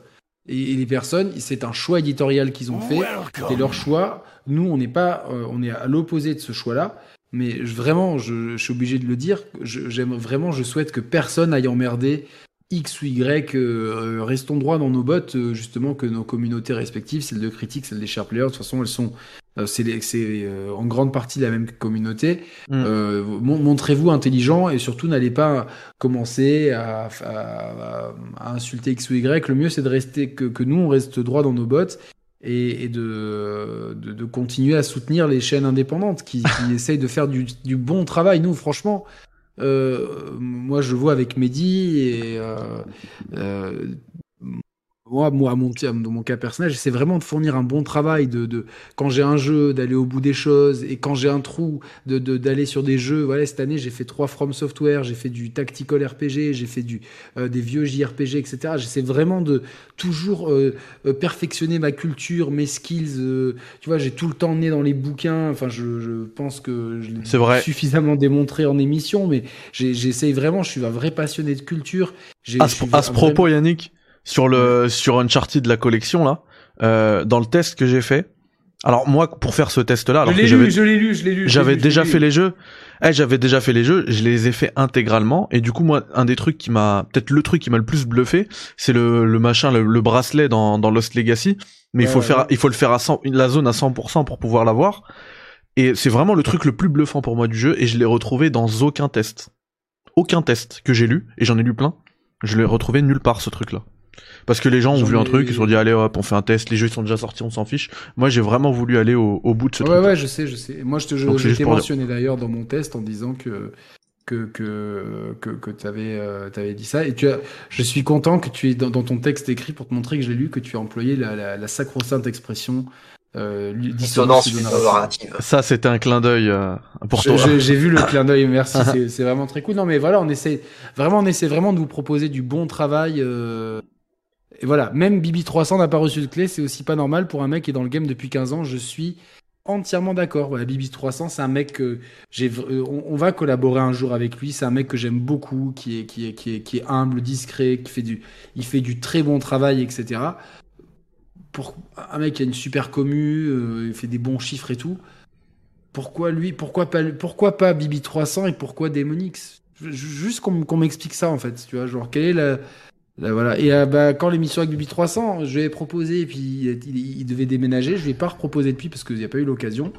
Et, les personnes, c'est un choix éditorial qu'ils ont fait. C'est leur choix. Nous, on n'est pas, euh, on est à l'opposé de ce choix-là. Mais vraiment, je, je, suis obligé de le dire. J'aime vraiment, je souhaite que personne aille emmerder X ou Y. Euh, restons droits dans nos bottes, euh, justement, que nos communautés respectives, celles de critiques, celles des chers players, de toute façon, elles sont, c'est en grande partie la même communauté. Mm. Montrez-vous intelligent et surtout n'allez pas commencer à, insulter X ou Y. Le mieux, c'est de rester que, que nous, on reste droit dans nos bottes et, de, de, continuer à soutenir les chaînes indépendantes qui, qui essayent de faire du, du, bon travail. Nous, franchement, euh, moi, je vois avec Mehdi et euh, euh, moi, moi, mon, dans mon cas personnel, j'essaie vraiment de fournir un bon travail, de, de quand j'ai un jeu, d'aller au bout des choses, et quand j'ai un trou, de d'aller sur des jeux. Voilà, cette année, j'ai fait trois From Software, j'ai fait du tactical RPG, j'ai fait du euh, des vieux JRPG, etc. J'essaie vraiment de toujours euh, euh, perfectionner ma culture, mes skills. tu vois, j'ai tout le temps né dans les bouquins. Enfin, je, je pense que je l'ai suffisamment démontré en émission, mais j'essaye vraiment. Je suis un vrai passionné de culture. À ce, à ce propos, Yannick sur le sur Uncharted de la collection là, euh, dans le test que j'ai fait. Alors moi pour faire ce test là, alors je l'ai lu, je l'ai lu, je l'ai lu. J'avais déjà fait les jeux. Eh, j'avais déjà fait les jeux, je les ai fait intégralement et du coup moi un des trucs qui m'a peut-être le truc qui m'a le plus bluffé, c'est le, le machin le, bracelet dans dans Lost Legacy, mais il faut le faire il faut le faire à 100 la zone à 100% pour pouvoir l'avoir. Et c'est vraiment le truc le plus bluffant pour moi du jeu et je l'ai retrouvé dans aucun test. Aucun test que j'ai lu et j'en ai lu plein. Je l'ai retrouvé nulle part ce truc là. Parce que les gens ont vu un truc, ils se sont dit allez hop, on fait un test, les jeux sont déjà sortis, on s'en fiche. Moi j'ai vraiment voulu aller au, bout de ce ouais, truc. Ouais, je sais, je sais. Moi je te je, t'ai mentionné d'ailleurs dans mon test en disant que que que que, que tu avais euh, dit ça et tu as je suis content que tu aies dans, ton texte écrit pour te montrer que je l'ai lu que tu as employé la, la, la sacro-sainte expression euh, dissonance Ça, c'était un clin d'œil euh, pour toi. J'ai vu le clin d'œil, merci. c'est vraiment très cool. Non, mais voilà, on essaie vraiment, on essaie vraiment de vous proposer du bon travail. Euh, et voilà, même Bibi 300 n'a pas reçu de clé, c'est aussi pas normal pour un mec qui est dans le game depuis 15 ans. Je suis entièrement d'accord. Voilà, Bibi 300, c'est un mec que j'ai. Euh, on, va collaborer un jour avec lui. C'est un mec que j'aime beaucoup, qui est, qui est, qui est, qui est humble, discret, qui fait du, il fait du très bon travail, etc. Pour un mec qui a une super commu, euh, il fait des bons chiffres et tout. Pourquoi lui Pourquoi pas Pourquoi pas Bibi 300 et pourquoi Demonix? Juste qu'on m'explique ça en fait. Tu vois, genre quelle est la voilà. Et euh, bah, quand l'émission avec Bibi 300, je lui ai proposé, et puis il, devait déménager, je lui ai pas reproposé depuis parce qu'il n'y a pas eu l'occasion.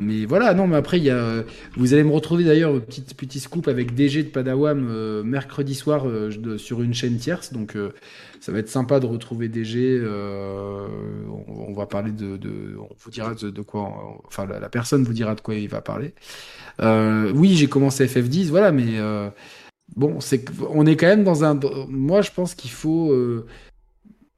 Mais voilà, non, mais après, il y a, vous allez me retrouver d'ailleurs, petit, petit scoop avec DG de Padawam euh, mercredi soir euh, sur une chaîne tierce. Donc, ça va être sympa de retrouver DG. On, va parler de, de, On vous dira de, quoi. enfin, la, la, personne vous dira de quoi il va parler. oui, j'ai commencé FF10, voilà, mais bon, c'est on est quand même dans un. Moi, je pense qu'il faut. Euh,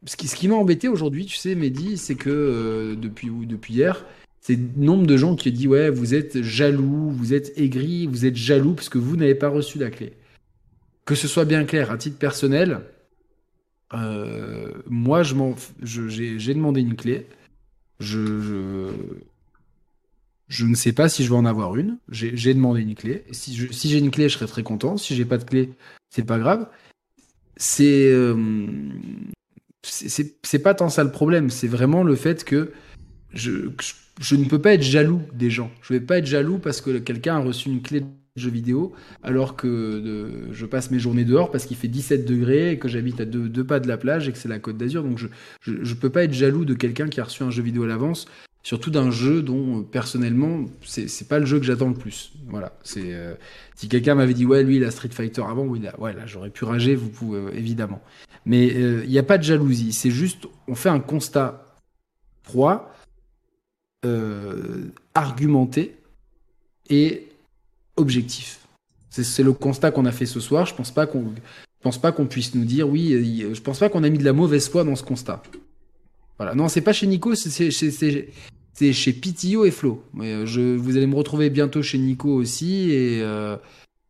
ce qui, ce qui m'a embêté aujourd'hui, tu sais, Mehdi, c'est que euh, depuis, depuis hier, c'est nombre de gens qui ont dit Ouais, vous êtes jaloux, vous êtes aigri, vous êtes jaloux parce que vous n'avez pas reçu la clé. Que ce soit bien clair, à titre personnel, euh, moi, je j'ai demandé une clé. je, je ne sais pas si je vais en avoir une. J'ai demandé une clé. Si j'ai une clé, je serais très content. Si j'ai pas de clé, c'est pas grave. C'est euh, c'est pas tant ça le problème. C'est vraiment le fait que je, je, ne peux pas être jaloux des gens. Je vais pas être jaloux parce que quelqu'un a reçu une clé de jeu vidéo alors que je passe mes journées dehors parce qu'il fait 17 degrés et que j'habite à deux, deux, pas de la plage et que c'est la côte d'Azur. Donc je, je, je peux pas être jaloux de quelqu'un qui a reçu un jeu vidéo à l'avance surtout d'un jeu dont euh, personnellement c'est pas le jeu que j'attends le plus. Voilà, euh, si quelqu'un m'avait dit ouais lui il a Street Fighter avant, ouais là j'aurais pu rager, vous pouvez euh, évidemment. Mais il n'y a pas de jalousie, c'est juste on fait un constat froid, argumenté et objectif. C'est le constat qu'on a fait ce soir. Je pense pas qu'on pense pas qu'on puisse nous dire oui. Je pense pas qu'on a mis de la mauvaise foi dans ce constat. Voilà. Non, c'est pas chez Nico, c'est chez, Pitio et Flo. Euh, je, vous allez me retrouver bientôt chez Nico aussi et euh,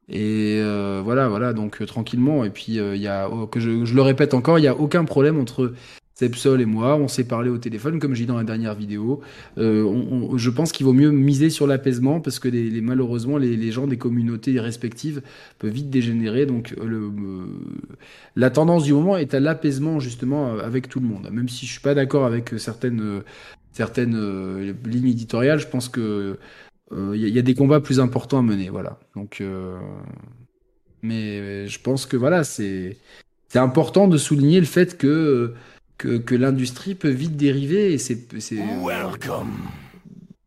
et euh, voilà, voilà. Donc tranquillement. Et puis il y a oh, que je, je, le répète encore, il y a aucun problème entre Sepsol et moi, on s'est parlé au téléphone, comme j'ai dit dans la dernière vidéo. Euh, je pense qu'il vaut mieux miser sur l'apaisement parce que malheureusement, les, gens des communautés respectives peuvent vite dégénérer. Donc, euh, euh, la tendance du moment est à l'apaisement justement avec tout le monde. Même si je suis pas d'accord avec certaines certaines lignes éditoriales, je pense que il y, a des combats plus importants à mener. Voilà. Donc, mais je pense que voilà, c'est c'est important de souligner le fait que que, l'industrie peut vite dériver et c'est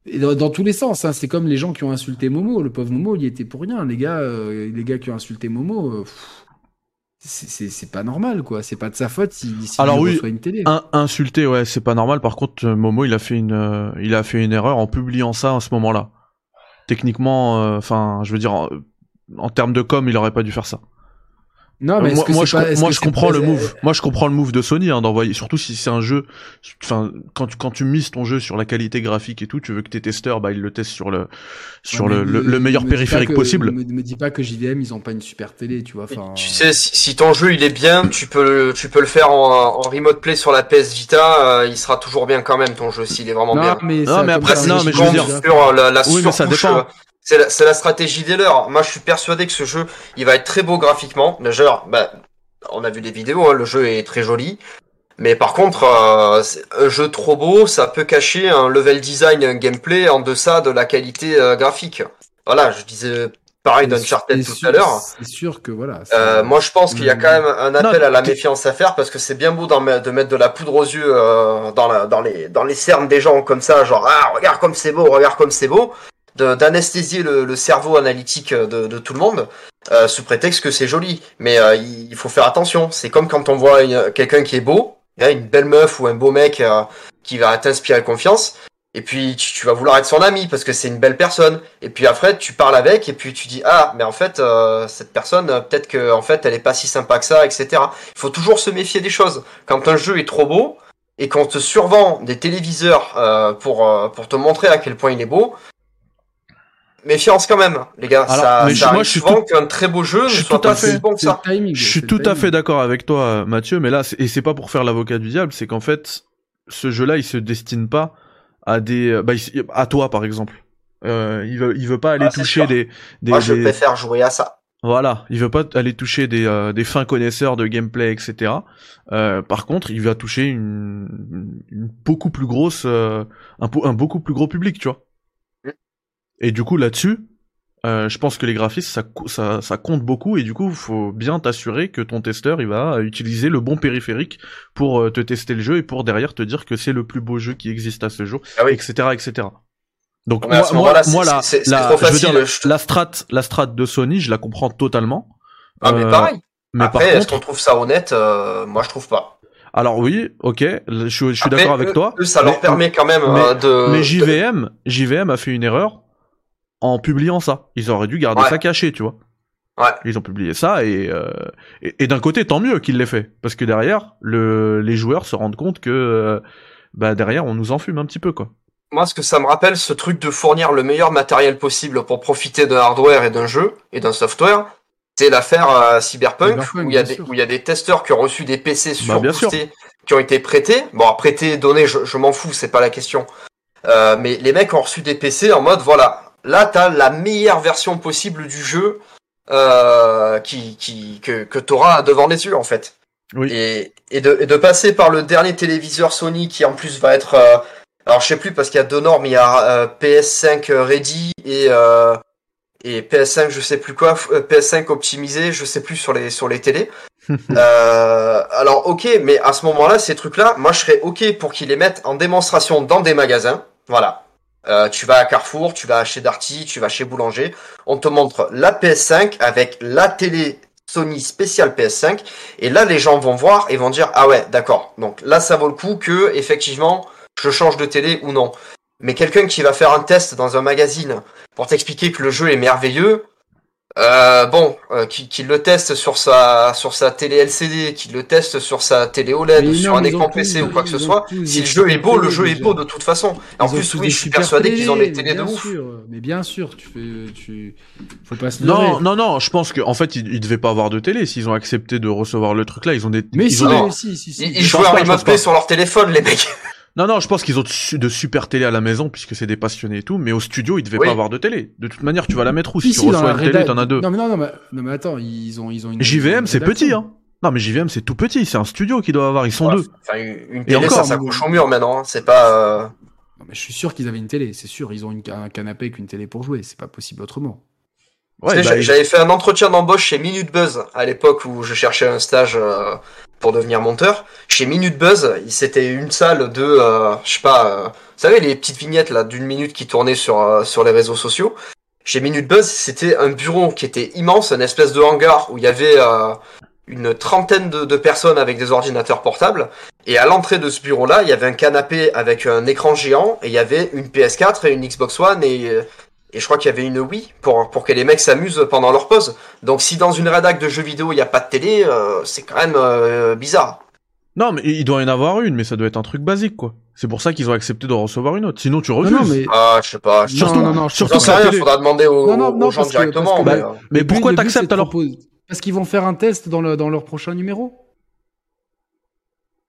Et dans, dans tous les sens, hein, c'est comme les gens qui ont insulté Momo. Le pauvre Momo, il y était pour rien. Les gars, euh, les gars qui ont insulté Momo, euh, c'est- pas normal, quoi. C'est pas de sa faute si, si Alors oui, une télé. Un, insulter, ouais, c'est pas normal. Par contre, euh, Momo, il a fait une, euh, il a fait une erreur en publiant ça à ce moment-là. Techniquement, euh, enfin, je veux dire, en, en termes de com, il aurait pas dû faire ça. Non, Euh, mais moi, que moi, je, pas- com- est-ce moi, que je c'est comprends le move. Moi, je comprends le move de Sony hein, d'envoyer. Surtout si c'est un jeu. Enfin, quand tu quand tu mises ton jeu sur la qualité graphique et tout, tu veux que tes testeurs, bah, ils le testent sur le sur Ouais, le, le, me- le meilleur me périphérique que- possible. Me, me dis pas que JVM, ils ont pas une super télé, tu vois. Enfin, Tu sais, si, si ton jeu il est bien, tu peux, le- tu peux le faire en, en remote play sur la PS Vita, euh, il sera toujours bien quand même ton jeu s'il est vraiment non, bien. mais, Non, mais après, non, je mais je veux dire- sur euh, la, la Oui, mais ça dépend. C'est la, c'est la stratégie des leurs. Moi, je suis persuadé que ce jeu, il va être très beau graphiquement. Déjà, bah, on a vu des vidéos, hein, le jeu est très joli. Mais par contre, euh, un jeu trop beau, ça peut cacher un level design, un gameplay en deçà de la qualité euh, graphique. Voilà, je disais pareil d'Uncharted tout sûr- à l'heure. C'est sûr que voilà. Euh, moi, je pense qu'il y a Mm. quand même un appel Non, à la méfiance à faire parce que c'est bien beau d'en mettre- de mettre de la poudre aux yeux euh, dans, la, dans, les, dans les cernes des gens comme ça, genre ah regarde comme c'est beau, regarde comme c'est beau, d'anesthésier le, le cerveau analytique de, de tout le monde euh, sous prétexte que c'est joli. Mais euh, il faut faire attention. C'est comme quand on voit quelqu'un qui est beau, une belle meuf ou un beau mec euh, qui va t'inspirer confiance. Et puis tu, tu vas vouloir être son ami parce que c'est une belle personne. Et puis après tu parles avec et puis tu dis ah mais en fait euh, cette personne euh, peut-être que en fait elle est pas si sympa que ça etc. Il faut toujours se méfier des choses. Quand un jeu est trop beau et qu'on te survend des téléviseurs euh, pour euh, pour te montrer à quel point il est beau. Méfiance quand même, les gars. Alors, ça, mais ça je- arrive moi, je suis souvent tout- qu'un très beau jeu je suis soit tout à pas fait- si bon que c'est ça. le timing. Je suis c'est le tout à fait timing. d'accord avec toi, euh, Mathieu, mais là, et c'est pas pour faire l'avocat du diable, c'est qu'en fait, ce jeu-là, il se destine pas à des, euh, bah, il- à toi, par exemple. Euh, il veut, il veut pas aller Ah, toucher des, des, Moi, je des- préfère jouer à ça. voilà, il veut pas aller toucher des, euh, des fins connaisseurs de gameplay, etc. Euh, par contre, il va toucher une, une beaucoup plus grosse, euh, un, un beaucoup plus gros public, tu vois. Et du coup, là-dessus, euh, je pense que les graphismes, ça, ça, ça compte beaucoup, et du coup, faut bien t'assurer que ton testeur, il va utiliser le bon périphérique pour euh, te tester le jeu et pour derrière te dire que c'est le plus beau jeu qui existe à ce jour, Ah oui. etc., etc. Donc moi, moi, moi, la, la- je veux dire, te- la strat, la strat de Sony, je la comprends totalement. Ah, mais Euh, pareil. Mais Après, par est-ce contre, qu'on trouve ça honnête Euh, Moi, je trouve pas. alors oui, ok, je, suis- je suis Après, d'accord avec eux- toi. eux, ça leur permet quand même mais- euh, de. Mais de- JVM, JVM a fait une erreur en publiant ça. Ils auraient dû garder Ouais. ça caché, tu vois. Ouais. Ils ont publié ça et euh, et, et d'un côté tant mieux qu'ils l'aient fait parce que derrière le les joueurs se rendent compte que euh, bah derrière on nous enfume un petit peu quoi. Moi, ce que ça me rappelle, ce truc de fournir le meilleur matériel possible pour profiter d'un hardware et d'un jeu et d'un software, c'est l'affaire euh, Cyberpunk, où il y a des sûr. où il y a des testeurs qui ont reçu des PC Bah, bien surboostés, qui ont été prêtés. Bon, prêtés, donnés, je, je m'en fous, c'est pas la question. Euh, mais les mecs ont reçu des PC en mode voilà, là t'as la meilleure version possible du jeu euh, qui, qui que que t'auras devant les yeux en fait. Oui. Et, et, de, et de passer par le dernier téléviseur Sony qui en plus va être euh, alors je sais plus parce qu'il y a deux normes, il y a euh, PS5 ready et euh, et PS5 je sais plus quoi, euh, PS5 optimisé, je sais plus sur les sur les télés. euh, alors ok, mais à ce moment-là, ces trucs-là, moi je serais ok pour qu'ils les mettent en démonstration dans des magasins. Voilà. Euh, tu vas à Carrefour, tu vas chez Darty, tu vas chez Boulanger, on te montre la PS5 avec la télé Sony spéciale PS5 et là les gens vont voir et vont dire ah ouais d'accord. Donc là ça vaut le coup que effectivement je change de télé ou non. Mais quelqu'un qui va faire un test dans un magazine pour t'expliquer que le jeu est merveilleux euh, bon euh, qui, qui le teste sur sa sur sa télé LCD qui le teste sur sa télé OLED ou sur un écran PC ou quoi que ce soit si le jeu est beau le jeu est télé, beau de toute façon en plus oui je suis persuadé qu'ils ont des télés de ouf sûr, mais bien sûr, tu fais, tu, faut pas se. Non non non, je pense qu'en fait ils, ils devaient pas avoir de télé s'ils ont accepté de recevoir le truc là, ils ont des Mais ils si, ont des- non. si, si, si. ils, jouent à sur leur téléphone les mecs Non non, je pense qu'ils ont de, su- de super télé à la maison puisque c'est des passionnés et tout, mais au studio ils devaient Oui. pas avoir de télé. De toute manière, tu vas la mettre où si, Si, tu reçois une télé, t'en as deux. Non, mais non, non, mais, non, mais attends, ils ont, ils ont une. JVM c'est petit hein. Non mais JVM c'est tout petit, c'est un studio qui doit avoir, ils sont Ouais, deux. Enfin, une une Et télé, encore, ça s'accroche au mur maintenant. hein. C'est pas. euh, Non, mais je suis sûr qu'ils avaient une télé, c'est sûr. Ils ont une, un canapé avec une télé pour jouer, c'est pas possible autrement. Bah, j'a- j'avais fait un entretien d'embauche chez Minute Buzz à l'époque où je cherchais un stage euh, pour devenir monteur. Chez Minute Buzz, c'était une salle de, euh, je sais pas, euh, vous savez les petites vignettes là d'une minute qui tournaient sur sur les réseaux sociaux. Chez Minute Buzz, c'était un bureau qui était immense, une espèce de hangar où il y avait une trentaine de, de personnes avec des ordinateurs portables. Et à l'entrée de ce bureau-là, il y avait un canapé avec un écran géant et il y avait une PS4 et une Xbox One et et je crois qu'il y avait une Wii pour, pour que les mecs s'amusent pendant leur pause. Donc si dans une rédac de jeux vidéo il n'y a pas de télé, euh, c'est quand même euh, bizarre. Non, mais il doit y en avoir une, mais ça doit être un truc basique, quoi. C'est pour ça qu'ils ont accepté de recevoir une autre. Sinon, tu refuses. non, mais. Ah, je sais pas. Je Surtout- non, non, non, je- surtout que télé- faudra demander aux, Non, non, non, aux gens parce que- directement. parce mais, que- euh, Mais pourquoi t'acceptes alors Parce qu'ils vont faire un test dans, le, dans leur prochain numéro.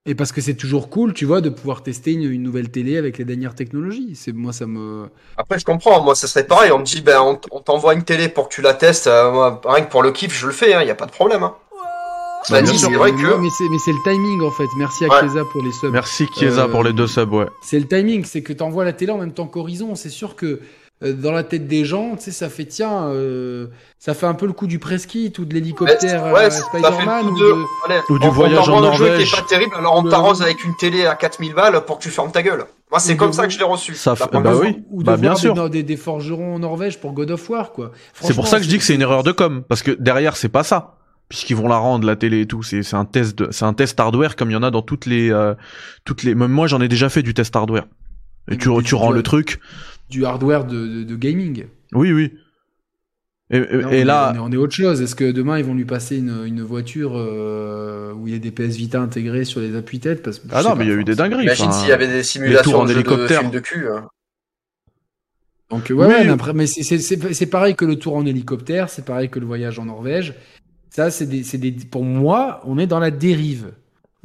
Et parce que c'est toujours cool, tu vois, de pouvoir tester une, une nouvelle télé avec les dernières technologies. C'est moi, ça me. Après, je comprends. Moi, ça serait pareil. On me dit, ben, on, t'envoie une télé pour que tu la testes. euh, moi, rien que pour le kiff, je le fais. Il n'y a pas de problème. Hein. Bah, sûr. c'est vrai que. mais c'est mais c'est le timing en fait. Merci à Ouais. Keza pour les subs. Merci Chiesa Euh, pour les deux subs, ouais. C'est le timing, c'est que tu envoies la télé en même temps qu'Horizon. C'est sûr que euh, dans la tête des gens, tu sais, ça fait tiens, euh, ça fait un peu le coup du press kit ou de l'hélicoptère Ouais, Spider-Man ou de. de- Allez, Ou du on- voyage en le jeu qui Norvège. est pas terrible, alors on Le- t'arrose avec une télé à 4000 balles pour que tu fermes ta gueule. Moi, c'est comme de- ça que je l'ai reçu. Ça fait- bah oui. ou de bah, bien voir sûr. Des, des, des forgerons en Norvège pour God of War, quoi. C'est pour ça que je dis que c'est une erreur de com, parce que derrière c'est pas ça, puisqu'ils vont la rendre la télé et tout. C'est c'est un test, de- c'est un test hardware comme il y en a dans toutes les, euh, toutes les. Même moi j'en ai déjà fait du test hardware. Et Mais tu, tu rends le truc. Du hardware de, de, de gaming. Oui oui. Et, et- Là, on et est- là, on est, on est autre chose. Est-ce que demain ils vont lui passer une, une voiture euh, où il y a des PS Vita intégrés sur les appuis-têtes parce que je ah non pas, mais il y a eu des dingueries. Imagine enfin, s'il y avait des simulations en de, de hélicoptère. films de cul. hein. Donc ouais, Oui. ouais, mais après, mais c'est- c'est c'est- c'est pareil que le tour en hélicoptère, c'est pareil que le voyage en Norvège. Ça, c'est des, c'est des, pour moi, on est dans la dérive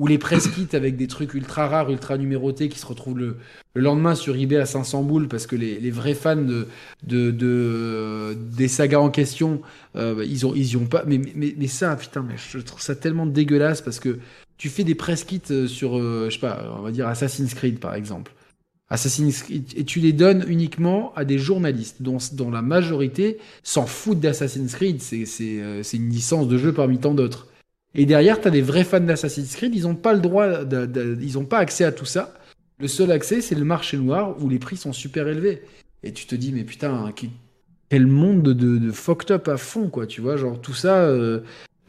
où les press kits avec des trucs ultra rares, ultra numérotés qui se retrouvent le, le lendemain sur eBay à 500 boules parce que les, vrais fans de, de, de des sagas en question, euh, ils ont ils y ont pas. Mais, ça, putain, mais je trouve ça tellement dégueulasse parce que tu fais des press kits euh, sur, euh, je sais pas, on va dire Assassin's Creed par exemple. Assassin's Creed, et tu les donnes uniquement à des journalistes dont, la majorité s'en foutent d'Assassin's Creed. Euh, c'est une licence de jeu parmi tant d'autres. Et derrière, tu as des vrais fans d'Assassin's Creed, ils n'ont pas le droit, de- de- ils n'ont pas accès à tout ça. Le seul accès, c'est le marché noir où les prix sont super élevés. Et tu te dis, mais putain, quel monde de, fucked up à fond, quoi, tu vois, genre tout ça, euh,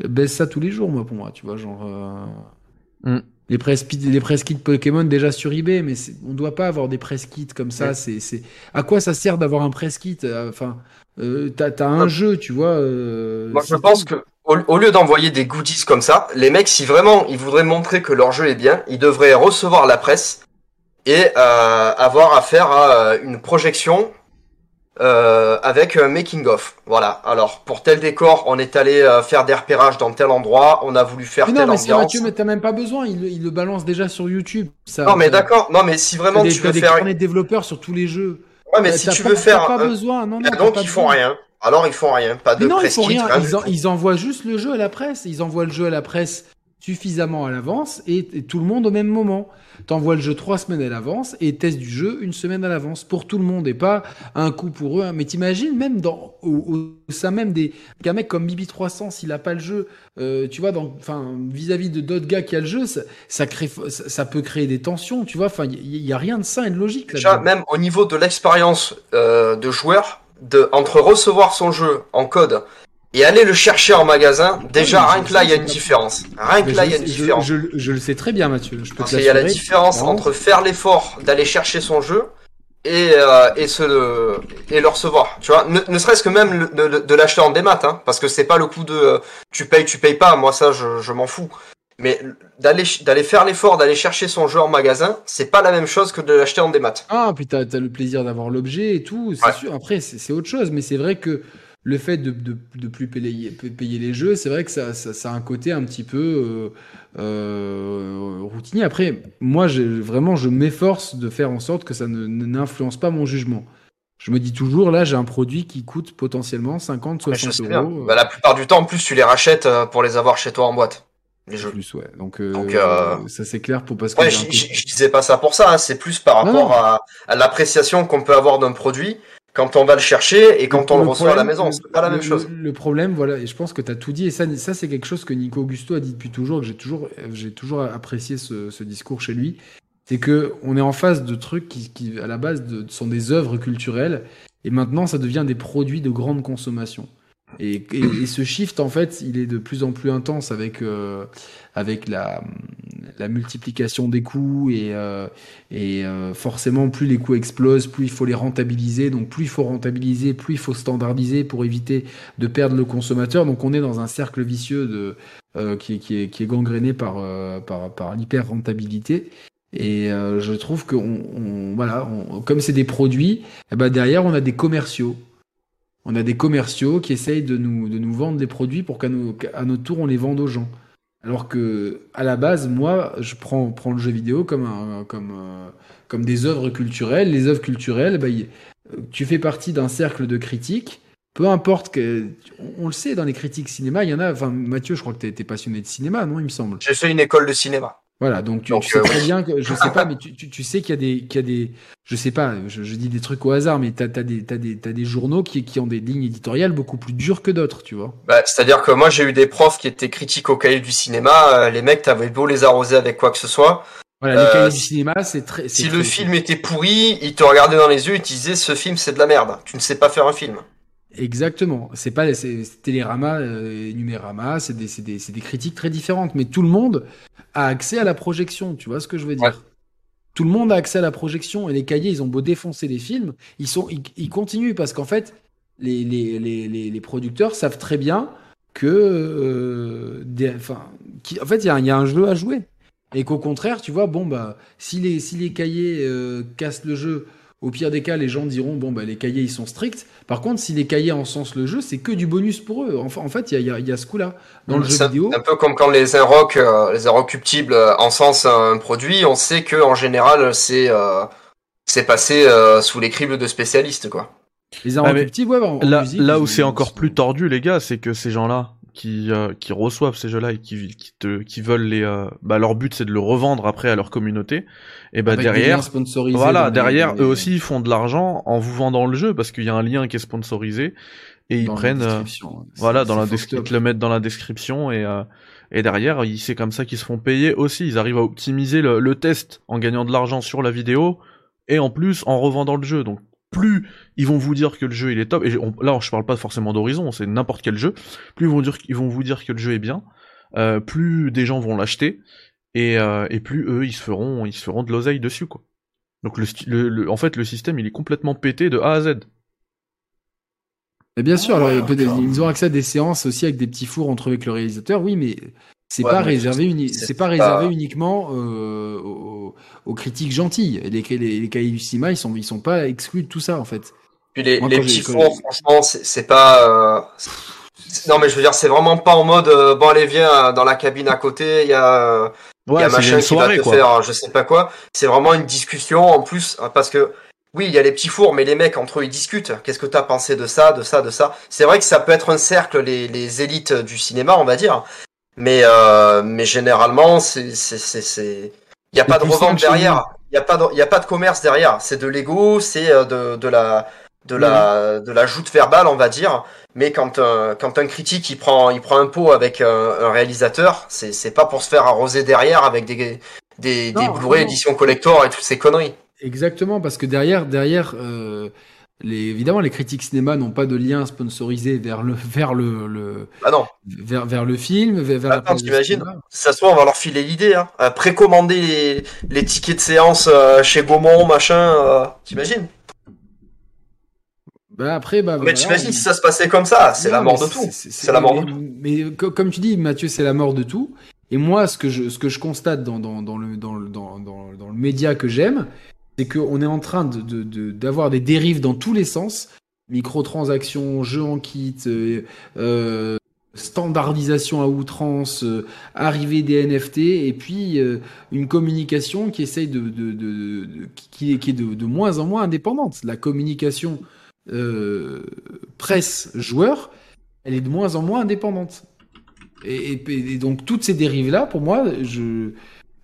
baisse ça tous les jours, moi, pour moi, tu vois, genre... euh, Mm. Les press, les press kits Pokémon déjà sur eBay, mais on doit pas avoir des press kits comme ça. Ouais. C'est. À quoi ça sert d'avoir un press kit Euh, Enfin, euh, t'as, un Ouais. jeu, tu vois. Moi, je pense que au, au lieu d'envoyer des goodies comme ça, les mecs, si vraiment ils voudraient montrer que leur jeu est bien, ils devraient recevoir la presse et euh, avoir affaire à euh, une projection euh, avec un making of. Voilà. Alors pour tel décor, on est allé euh, faire des repérages dans tel endroit, on a voulu faire Mais non, telle mais ambiance. Mathieu, mais t'as même pas besoin. Il, le- il le balance déjà sur YouTube. Ça, Non mais d'accord. Non mais si vraiment des, tu veux des faire, carnets de développeurs sur tous les jeux. ouais mais si tu pas- veux faire, pas besoin. Non, donc ils font rien. Alors ils font rien. Pas de Mais non, ils font rien. Ils, en- envoient juste le jeu à la presse. Ils envoient le jeu à la presse suffisamment à l'avance et, et tout le monde au même moment. T'envoies le jeu trois semaines à l'avance et test du jeu une semaine à l'avance pour tout le monde et pas un coup pour eux. Mais t'imagines même dans au, au- au sein même des qu'un mec comme Bibi 300 s'il a pas le jeu, euh, tu vois, enfin vis-à-vis de d'autres gars qui a le jeu, ça, ça crée ça, ça peut créer des tensions, tu vois. Enfin, il y, y a rien de sain et de logique Déjà, même au niveau de l'expérience euh, de joueur, de, entre recevoir son jeu en code et aller le chercher en magasin, déjà, rien que là, il y a une différence. Rien que là, il y a une différence. je- je le sais très bien, Mathieu. Je peux Parce qu'il y a la différence entre faire l'effort d'aller chercher son jeu et, euh, et, se le, et le recevoir. Tu vois, ne, ne serait-ce que même le- de, de- de l'acheter en démat, hein, parce que c'est pas le coup de euh, tu payes, tu payes pas. Moi, ça, je, je m'en fous. Mais d'aller d'aller faire l'effort d'aller chercher son jeu en magasin, c'est pas la même chose que de l'acheter en démat. Ah, puis t'as as le plaisir d'avoir l'objet et tout, c'est Ouais. sûr. Après, c'est autre chose, mais c'est vrai que le fait de, de, de plus payer, payer les jeux, c'est vrai que ça, ça, ça a un côté un petit peu euh, euh, routinier. Après, moi, vraiment, je m'efforce de faire en sorte que ça ne- n'influence pas mon jugement. Je me dis toujours, là, j'ai un produit qui coûte potentiellement 50, Mais je 60 sais bien. euros. Bah, la plupart du temps, en plus, tu les rachètes euh, pour les avoir chez toi en boîte. Jeux. plus, ouais. Donc, euh, Donc, euh, ça c'est clair pour parce que Ouais, je, je- je disais pas ça pour ça, hein, c'est plus par rapport non. à, à l'appréciation qu'on peut avoir d'un produit. quand on va le chercher et quand on le, reçoit à la maison. C'est pas la même chose. Le, problème, voilà, et je pense que tu as tout dit, et ça, ça c'est quelque chose que Nico Augusto a dit depuis toujours, que j'ai toujours, j'ai toujours apprécié ce, ce, discours chez lui. C'est que on est en face de trucs qui, qui à la base, de, sont des œuvres culturelles, et maintenant, ça devient des produits de grande consommation. Et, et, ce shift, en fait, il est de plus en plus intense avec, euh, avec la, la multiplication des coûts et, euh, et euh, forcément, plus les coûts explosent, plus il faut les rentabiliser. Donc, plus il faut rentabiliser, plus il faut standardiser pour éviter de perdre le consommateur. Donc, on est dans un cercle vicieux de, euh, qui, qui, est, qui est gangréné par, euh, par, par l'hyper rentabilité. Et euh, je trouve que on, on voilà, on, comme c'est des produits, eh ben derrière on a des commerciaux on a des commerciaux qui essayent de nous, de nous vendre des produits pour qu'à notre tour on les vende aux gens. Alors que à la base, moi, je prends, prends le jeu vidéo comme, comme, euh, comme des œuvres culturelles. Les œuvres culturelles, bah, tu fais partie d'un cercle de critiques. Peu importe que, on le sait dans les critiques cinéma, il y en a. Enfin, Mathieu, je crois que tu été passionné de cinéma, non Il me semble. J'ai fait une école de cinéma. Voilà, donc tu, sais euh, très bien que je sais pas, mais tu, tu, tu sais qu'il y a des, qu'il y a des, je sais pas, je, je, dis des trucs au hasard, mais t'as as des, t'as des, t'as des journaux qui, qui ont des lignes éditoriales beaucoup plus dures que d'autres, tu vois. Bah, c'est-à-dire que moi j'ai eu des profs qui étaient critiques au cahier du cinéma, euh, les mecs t'avais beau les arroser avec quoi que ce soit. Voilà, les euh, cahiers du cinéma, c'est très. Si le film était pourri, ils te regardaient dans les yeux et te disaient ce film c'est de la merde, tu ne sais pas faire un film. Exactement. C'est pas c'est Télérama, euh, Numérama, c'est des, des, des, critiques très différentes. Mais tout le monde a accès à la projection. Tu vois ce que je veux dire? Tout le monde a accès à la projection et les cahiers, ils ont beau défoncer les films, ils sont, ils, continuent parce qu'en fait, les, les, les, les, producteurs savent très bien que, euh, des, enfin, qui, en fait, il y, a, y a un jeu à jouer et qu'au contraire, tu vois, bon bah, si les si les cahiers euh, cassent le jeu au pire des cas, les gens diront bon bah les cahiers ils sont stricts. Par contre, si les cahiers encensent le jeu, c'est que du bonus pour eux. en fait, il y a, y a, ce coup-là dans le jeu vidéo. Un peu comme quand les inrocs, euh, les inrocuptibles euh, encensent un produit, on sait que en général c'est euh, c'est passé euh, sous les cribles de spécialistes quoi. Les inrocuptibles, ouais, là, là où c'est encore plus tordu, les gars, c'est que ces gens-là, qui euh, qui reçoivent ces jeux-là et qui qui te qui veulent les euh, bah leur but c'est de le revendre après à leur communauté. Et bah derrière voilà derrière eux aussi ils font de l'argent en vous vendant le jeu parce qu'il y a un lien qui est sponsorisé et ils prennent euh, voilà dans la description ils le mettent dans la description et et derrière c'est comme ça qu'ils se font payer aussi. Ils arrivent à optimiser le, le test en gagnant de l'argent sur la vidéo et en plus en revendant le jeu. Donc plus ils vont vous dire que le jeu il est top, et là je parle pas forcément d'Horizon, c'est n'importe quel jeu, plus ils vont, dire, ils vont vous dire que le jeu est bien, euh, plus des gens vont l'acheter, et, euh, et plus eux ils se feront, ils se feront de l'oseille dessus quoi. Donc le, le, en fait le système il est complètement pété de A à Z. Et bien sûr, alors ils ont accès à des séances aussi avec des petits fours entre eux avec le réalisateur, oui, mais c'est pas réservé, c'est pas réservé uniquement euh, aux, aux, critiques gentilles. Les, les, les cahiers du cinéma, ils sont, ils sont pas exclus de tout ça en fait. Puis les, les petits fours, franchement, c'est pas. Euh... Non, mais je veux dire, c'est vraiment pas en mode euh, bon, allez, viens dans la cabine à côté, il y a. Ouais, y a machin qui va te quoi. faire je sais pas quoi. C'est vraiment une discussion en plus, parce que oui, il y a les petits fours, mais les mecs entre eux ils discutent. Qu'est-ce que t'as pensé de ça, de ça, de ça? C'est vrai que ça peut être un cercle, les, les élites du cinéma, on va dire. Mais euh, mais généralement, c'est c'est c'est il y a pas de revente derrière. Il y a pas de y a pas de commerce derrière. C'est de l'ego, c'est euh, de de la de la de la joute verbale, on va dire. Mais quand euh, quand un critique il prend il prend un pot avec un, un réalisateur, c'est c'est pas pour se faire arroser derrière avec des des, des Blu-ray édition collector et toutes ces conneries. Exactement, parce que derrière derrière euh, les, évidemment, les critiques cinéma n'ont pas de lien sponsorisé vers le, vers le, le ah non. vers, vers le film, vers, vers Attends, t'imagines Ça se trouve, on va leur filer l'idée, hein. Euh, précommander les, les, tickets de séance euh, chez Gaumont, machin, euh, t'imagines? Bah après, bah, mais t'imagines si ça se passait comme ça, c'est la mort de tout. C'est la mort de tout. Mais comme tu dis, Mathieu, c'est la mort de tout. Et moi, ce que je, ce que je constate dans, dans, dans le, dans, dans, dans le média que j'aime, c'est qu'on est en train d'avoir de, de, des dérives dans tous les sens. Microtransactions, jeux en kit, euh, euh, standardisation à outrance, euh, arrivée des NFT, et puis une communication qui essaye de, qui, est de, moins en moins indépendante. La communication presse joueur, elle est de moins en moins indépendante. Et donc toutes ces dérives là, pour moi, je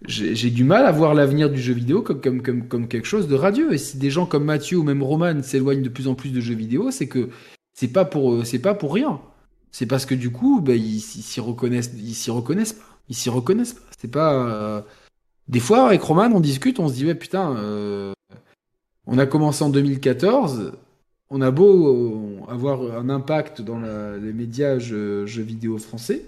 j'ai du mal à voir l'avenir du jeu vidéo comme, quelque chose de radieux. Et si des gens comme Mathieu ou même Roman s'éloignent de plus en plus de jeux vidéo, c'est que c'est pas pour c'est pas pour rien. C'est parce que du coup, bah, ils s'y reconnaissent, ils s'y reconnaissent pas. Ils s'y reconnaissent pas. C'est pas. euh, Des fois, avec Roman, on discute, on se dit ouais putain, euh, on a commencé en 2014. On a beau euh, avoir un impact dans les médias jeux, vidéo français,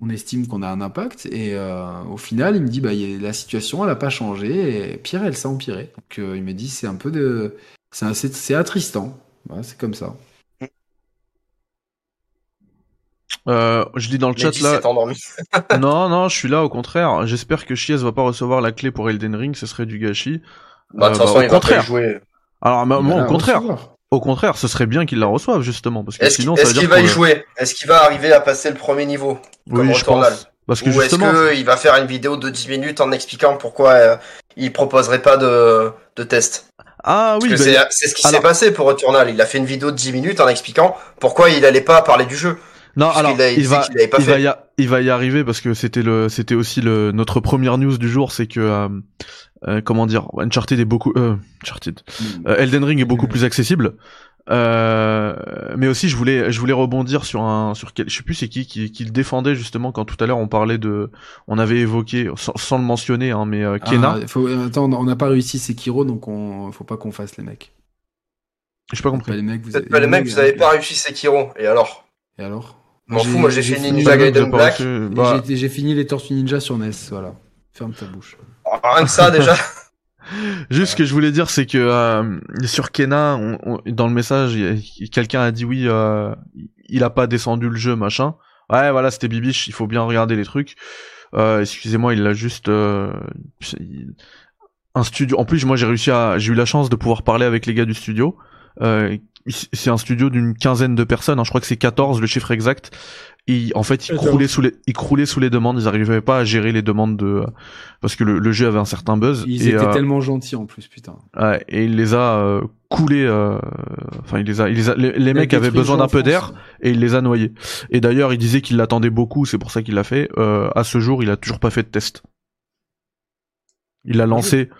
on estime qu'on a un impact, et euh, au final, il me dit bah y a- la situation, elle a pas changé, et pire, elle s'est empirée. Donc euh, il me dit c'est un peu de, c'est attristant. Voilà, c'est comme ça. Euh, je dis dans le chat là. endormi. non, non, je suis là au contraire. J'espère que Chies va pas recevoir la clé pour Elden Ring, ce serait du gâchis. Bah, de Euh, toute façon, au il va pas y contraire. jouer. Alors, bah, moi, au contraire, recevoir. Au contraire, ce serait bien qu'il la reçoive justement, parce que Est-ce sinon, est-ce qu'il va y jouer? Est-ce qu'il va arriver à passer le premier niveau comme Oui, je pense. Parce que Ou est-ce qu'il va faire une vidéo de 10 minutes en expliquant pourquoi euh, il proposerait pas de, de test? Ah oui, bah, c'est ce qui s'est passé pour Returnal. Il a fait une vidéo de 10 minutes en expliquant pourquoi il allait pas parler du jeu. Non, alors a- il va, il va y, a- il va y arriver parce que c'était le, c'était aussi le notre première news du jour, c'est que euh, euh, comment dire, Uncharted est beaucoup, euh, Uncharted, Euh, Elden Ring est beaucoup Mhm. plus accessible. Euh, mais aussi je voulais je voulais rebondir sur un sur quel je sais plus c'est qui, qui qui le défendait justement quand tout à l'heure on parlait de on avait évoqué sans, sans le mentionner hein, mais euh, Kena Ah, faut, attends, on n'a pas réussi Sekiro, donc on faut pas qu'on fasse les mecs. j'ai pas Pas compris les mecs, vous pas les mecs, vous avez pas réussi Sekiro. Et alors? Et alors? M'en fous, moi j'ai fini- Ninja Gaiden Black. bah, j'ai- fini les Tortues Ninja sur NES, voilà. Ferme ta bouche. Rien que ça déjà. Juste ce que je voulais dire, c'est que euh, sur Kena, on- on- dans le message, quelqu'un a dit oui, euh, il a pas descendu le jeu, machin. Ouais, voilà, c'était bibiche. Il faut bien regarder les trucs. Euh, Excusez-moi, il l'a juste euh, un studio. En plus, moi, j'ai réussi à, j'ai eu la chance de pouvoir parler avec les gars du studio. C'est un studio d'une quinzaine de personnes. hein, je crois que c'est 14 le chiffre exact. Et en fait, ils 14. croulaient sous les, ils croulaient sous les demandes. Ils arrivaient pas à gérer les demandes de, parce que le, le jeu avait un certain buzz. Ils et, étaient euh, tellement gentils en plus, putain. Ouais, et il les a euh, coulés. euh, Enfin, il les a, il les a. Les, les mecs avaient besoin d'un peu d'air et il les a noyés. Et d'ailleurs, il disait qu'il l'attendait beaucoup, c'est pour ça qu'il l'a fait. Euh, à ce jour, il a toujours pas fait de test. Il a lancé.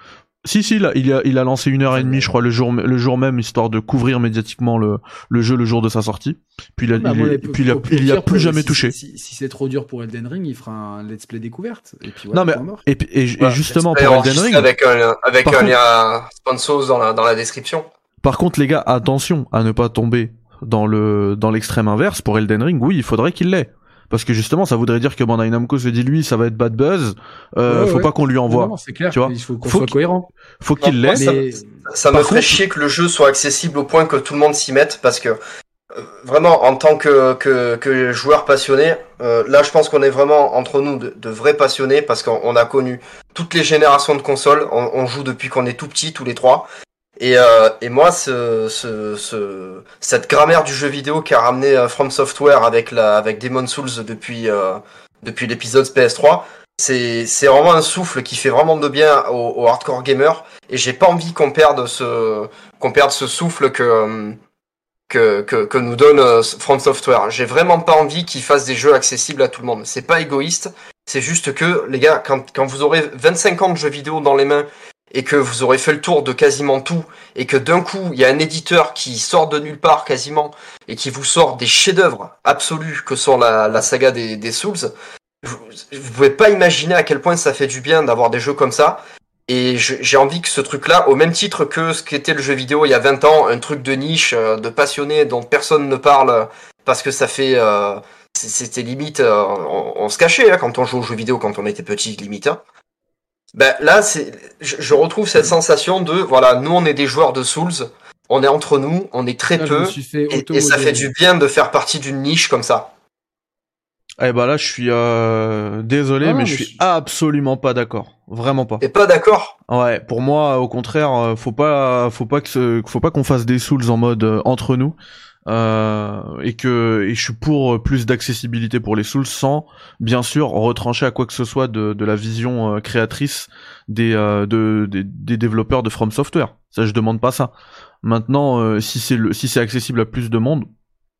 Si si, il a, il a, il a lancé une heure et demie, je crois, le jour, le jour même, histoire de couvrir médiatiquement le, le jeu le jour de sa sortie. Puis il a, Bah, il, est- puis il a, il a plus jamais si- touché. Si, si c'est trop dur pour Elden Ring, il fera un let's play découverte. Et puis voilà, Non, mais- mort. Et, et, justement pour Elden Ring. Avec un, avec un contre- lien sponsor dans la, dans la description. Par contre, les gars, attention à ne pas tomber dans le dans l'extrême inverse. Pour Elden Ring, oui, il faudrait qu'il l'ait. Parce que justement, ça voudrait dire que Bandai Namco se dit lui, ça va être bad buzz. Euh, Ouais, faut ouais. pas qu'on lui envoie. Non, clair. tu vois. il faut qu'on soit qu'il- cohérent. Faut qu'il l'ait. ça- Mais Ça me Par ferait contre- chier que le jeu soit accessible au point que tout le monde s'y mette parce que euh, vraiment en tant que, que, que joueur passionné, euh, là je pense qu'on est vraiment entre nous de, de vrais passionnés parce qu'on on a connu toutes les générations de consoles, on, on joue depuis qu'on est tout petit tous les trois. Et, euh, et moi, ce, ce, ce, cette grammaire du jeu vidéo qu'a ramené euh, From Software avec, la, avec Demon Souls depuis, euh, depuis l'épisode PS3, c'est c'est vraiment un souffle qui fait vraiment de bien aux, aux hardcore gamers. Et j'ai pas envie qu'on perde ce qu'on perde ce souffle que que, que, que nous donne euh, From Software. J'ai vraiment pas envie qu'ils fassent des jeux accessibles à tout le monde. C'est pas égoïste, c'est juste que les gars, quand, quand vous aurez 25 ans de jeux vidéo dans les mains et que vous aurez fait le tour de quasiment tout et que d'un coup il y a un éditeur qui sort de nulle part quasiment et qui vous sort des chefs-d'œuvre absolus que sont la, saga des, Souls, vous, vous pouvez pas imaginer à quel point ça fait du bien d'avoir des jeux comme ça. Et j'ai envie que ce truc-là, au même titre que ce qu'était le jeu vidéo il y a 20 ans, un truc de niche, euh, de passionné dont personne ne parle parce que ça fait... euh, C'était limite... euh, on, on se cachait hein, quand on jouait aux jeux vidéo quand on était petit, limite. hein. Ben, là, c'est, je, je retrouve cette sensation de, voilà, nous on est des joueurs de Souls, on est entre nous, on est très là, peu, et, et ça fait du bien de faire partie d'une niche comme ça. Eh ben là, je suis euh, désolé, Ah, mais mais je suis je- absolument pas d'accord. Vraiment pas. T'es pas d'accord? Ouais, pour moi, au contraire, euh, faut pas, faut pas que, ce- faut pas qu'on fasse des souls en mode euh, entre nous. Euh, et que et je suis pour euh, plus d'accessibilité pour les souls sans bien sûr retrancher à quoi que ce soit de, de la vision euh, créatrice des, euh, de, des des développeurs de From Software. Ça je demande pas ça. Maintenant euh, si c'est le si c'est accessible à plus de monde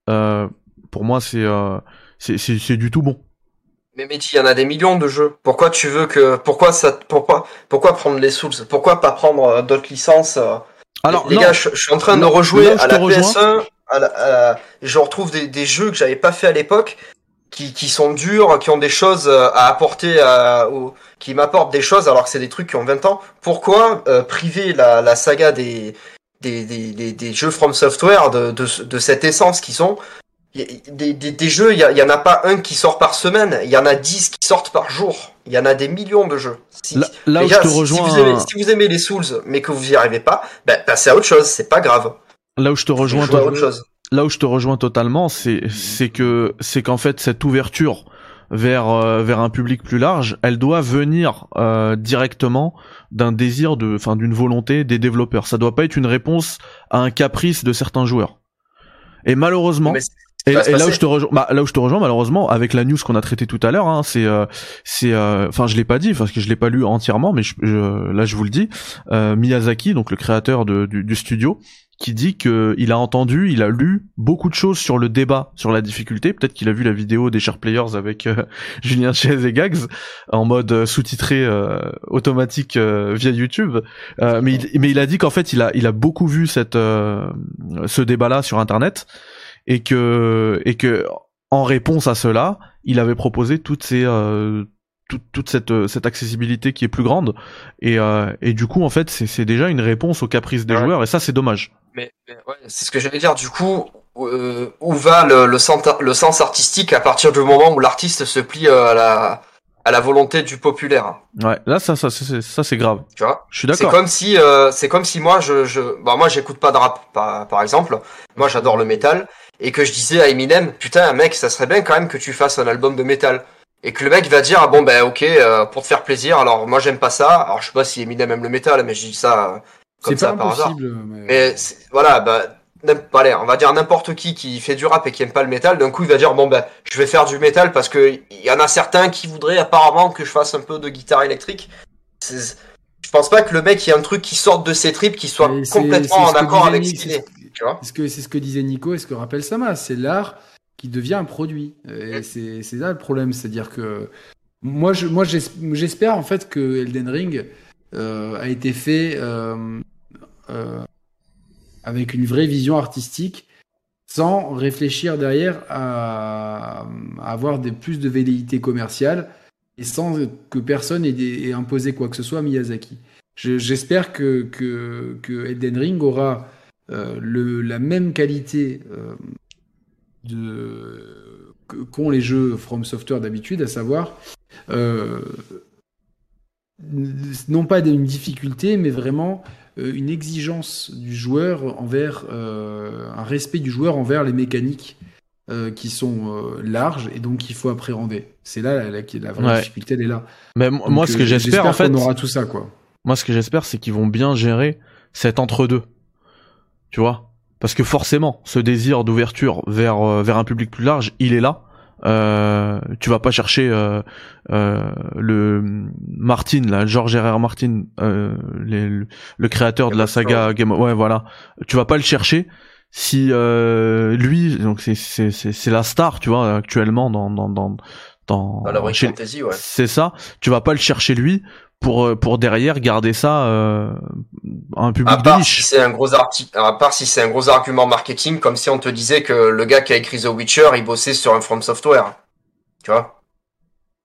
euh, pour moi c'est euh, c'est c'est du tout bon. Mais Mehdi, il y en a des millions de jeux. Pourquoi tu veux que, pourquoi ça, pourquoi, pourquoi prendre les Souls? Pourquoi pas prendre d'autres licences Alors, les non, gars, je, je suis en train de rejouer à la rejoins- PS1. À la- à la- je retrouve des, des jeux que j'avais pas fait à l'époque, qui, qui sont durs, qui ont des choses euh, à apporter, à, au- qui m'apportent des choses alors que c'est des trucs qui ont 20 ans. Pourquoi euh, priver la, la saga des, des, des, des, des jeux From Software de, de, ce- de cette essence qui sont des, des, des jeux, il y, y en a pas un qui sort par semaine, il y en a 10 qui sortent par jour. Il y en a des millions de jeux. Si, là, où je te si- rejoins, si, vous aimez, si vous aimez les Souls, mais que vous y arrivez pas, ben, passez à autre chose, c'est pas grave. Là où je te rejoins, là où je te rejoins totalement, c'est c'est que c'est qu'en fait cette ouverture vers euh, vers un public plus large, elle doit venir euh, directement d'un désir de, enfin d'une volonté des développeurs. Ça doit pas être une réponse à un caprice de certains joueurs. Et malheureusement, Et, là où je te rejoins, bah, là où je te rejoins malheureusement avec la news qu'on a traitée tout à l'heure, hein, c'est, euh, c'est, euh, enfin je l'ai pas dit parce que je l'ai pas lu entièrement, mais je, je- là je vous le dis, euh, Miyazaki, donc le créateur de, du, du studio, qui dit que il a entendu, il a lu beaucoup de choses sur le débat, sur la difficulté. Peut-être qu'il a vu la vidéo des Sharp Players avec euh, Julien Chaise et Gags en mode euh, sous-titré euh, automatique euh, via YouTube. Euh, mais, il, mais il a dit qu'en fait il a, il a beaucoup vu cette, euh, ce débat-là sur Internet et que et que en réponse à cela, il avait proposé toutes ces euh, toute, toute cette euh, cette accessibilité qui est plus grande et euh, et du coup en fait c'est c'est déjà une réponse aux caprices des Ouais. joueurs et ça c'est dommage. Mais, mais ouais, c'est ce que j'allais dire. Du coup, euh, où va le, le, sens, le sens artistique à partir du moment où l'artiste se plie euh, à la, à la volonté du populaire? Ouais, là ça ça c'est ça c'est grave. Tu vois? Je suis C'est d'accord. comme si, euh, c'est comme si moi, je, je, bah moi, j'écoute pas de rap, par, par exemple. Moi, j'adore le métal et que je disais à Eminem, putain, mec, ça serait bien quand même que tu fasses un album de métal. Et que le mec va dire, ah bon, ben, ok, euh, pour te faire plaisir. Alors, moi, j'aime pas ça. Alors, je sais pas si Eminem aime le métal, mais je dis ça euh, comme ça pas par hasard. impossible. Mais... Voilà, bah, n'im- allez, on va dire n'importe qui qui fait du rap et qui aime pas le métal, d'un coup il va dire bon ben je vais faire du métal parce que il y en a certains qui voudraient apparemment que je fasse un peu de guitare électrique. Je pense pas que le mec il y a un truc qui sorte de ses tripes qui soit complètement en accord avec ce qu'il est. C'est ce que c'est ce que disait Nico et ce que rappelle Sama, c'est l'art qui devient un produit. Et c'est là le problème, c'est-à-dire que moi je moi j'es- j'espère en fait que Elden Ring euh, a été fait euh, euh, avec une vraie vision artistique sans réfléchir derrière à, avoir des plus de velléité commerciale et sans que personne ait, imposé quoi que ce soit à Miyazaki. Je- J'espère que, que, que Elden Ring aura la même qualité de qu'ont les jeux From Software d'habitude, à savoir euh, non pas une difficulté, mais vraiment euh, une exigence du joueur envers euh, un respect du joueur envers les mécaniques euh, qui sont euh, larges et donc qu'il faut appréhender. C'est là la, la, la vraie Ouais. difficulté, elle est là. Mais moi ce que j'espère en fait, qu'on aura tout ça quoi. moi ce que j'espère c'est qu'ils vont bien gérer cet entre-deux. Tu vois? Parce que forcément, ce désir d'ouverture vers euh, vers un public plus large, il est là. Euh, tu vas pas chercher euh, euh, le Martin là, George R.R. Martin, les- le, le créateur de la saga Game of- ouais voilà. Tu vas pas le chercher si lui donc c'est c'est c'est c'est la star tu vois actuellement dans dans dans dans, Dans la chez- fantasy, ouais. c'est ça. Tu vas pas le chercher lui pour euh, pour derrière garder ça euh, à un public À de part niche. si c'est un gros arti- à part si c'est un gros argument marketing, comme si on te disait que le gars qui a écrit The Witcher, il bossait sur un From Software. Tu vois?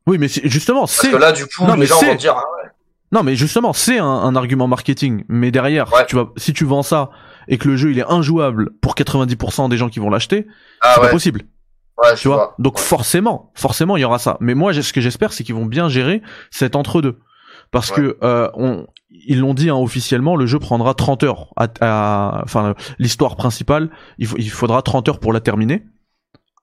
Oui, mais c'est- justement, Parce c'est que là, du coup, Non, les gens vont dire, ah ouais. non, mais justement, c'est un, un argument marketing. Mais derrière, Ouais. tu vas si tu vends ça et que le jeu il est injouable pour 90% des gens qui vont l'acheter, ah c'est ouais, pas possible. ouais, Tu vois? vois. Donc forcément, forcément, il y aura ça. Mais moi, ce que j'espère, c'est qu'ils vont bien gérer cet entre-deux. Parce Ouais. que euh, on, ils l'ont dit hein, officiellement, le jeu prendra 30 heures. À, à- enfin, l'histoire principale, il, faudra 30 heures pour la terminer.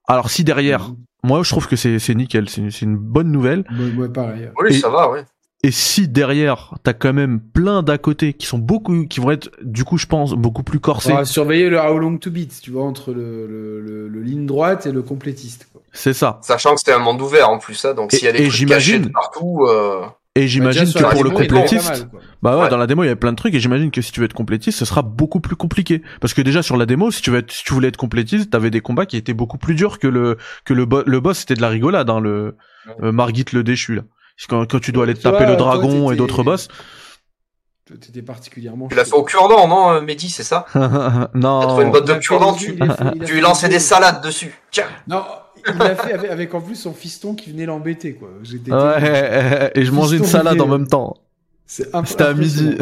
Alors si derrière, moi je trouve que c'est c'est nickel, c'est c'est une bonne nouvelle. Ouais, ouais, pareil. Oui, Et- ça va, ouais. Et si derrière, t'as quand même plein d'à côté qui sont beaucoup, qui vont être, du coup, je pense, beaucoup plus corsés. On va surveiller le how long to beat, tu vois, entre le, le, le, le ligne droite et le complétiste. Quoi. C'est ça. Sachant que c'était un monde ouvert en plus, hein, donc s'il y a des trucs cachés de partout, euh... Et j'imagine que pour le complétiste, mal, bah ouais, Ouais. dans la démo il y avait plein de trucs et j'imagine que si tu veux être complétiste, ce sera beaucoup plus compliqué. Parce que déjà sur la démo, si tu veux être, si tu voulais être complétiste, t'avais des combats qui étaient beaucoup plus durs que le que le, bo- le boss, c'était de la rigolade, hein, le euh, Margit le déchu là. Quand, quand tu dois aller te taper vois, le toi, dragon et d'autres boss. Toi, T'étais particulièrement. Tu l'as fait au cure-dent, non, euh, Mehdi, c'est ça T'as non. trouvé une botte de cure-dent, tu, tu lançais des salades dessus. Tiens Non, il l'a fait avec, avec en plus son fiston qui venait l'embêter, quoi. J'étais. Ouais, et je mangeais une salade en même temps. C'était à midi.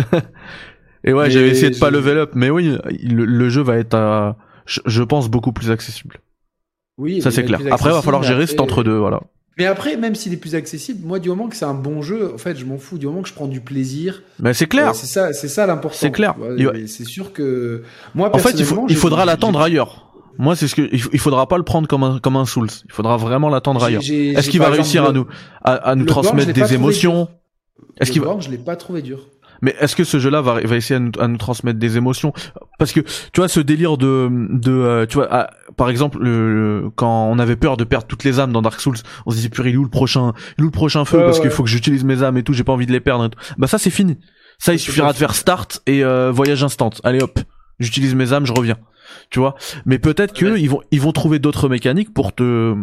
et ouais, j'avais essayé de pas level up, mais oui, le, le jeu va être, je, je pense, beaucoup plus accessible. Oui, Ça c'est clair. Après, il va falloir gérer après- cet entre-deux, voilà. Mais après, même s'il est plus accessible, moi, du moment que c'est un bon jeu, en fait, je m'en fous. Du moment que je prends du plaisir, Mais c'est clair. euh, c'est ça, c'est ça l'important. C'est clair. C'est sûr que moi, En fait, il, faut, faudra l'attendre ailleurs. Moi, c'est ce que il, faudra pas le prendre comme un comme un Souls. Il faudra vraiment l'attendre ailleurs. Est-ce qu'il va réussir à nous à, à nous le transmettre des émotions Est-ce qu'il va je l'ai pas trouvé dur. Mais est-ce que ce jeu-là va, va essayer à nous, à nous transmettre des émotions? Parce que tu vois ce délire de de euh, tu vois par exemple le, quand on avait peur de perdre toutes les âmes dans Dark Souls, on se disait purée il est où le prochain il est où le prochain feu? Parce qu'il faut que j'utilise mes âmes et tout, j'ai pas envie de les perdre. Et tout. Bah ça c'est fini. Ça il suffira de faire start et euh, voyage instant. Allez hop, j'utilise mes âmes, je reviens. Tu vois Mais peut-être que Ouais. ils vont ils vont trouver d'autres mécaniques pour te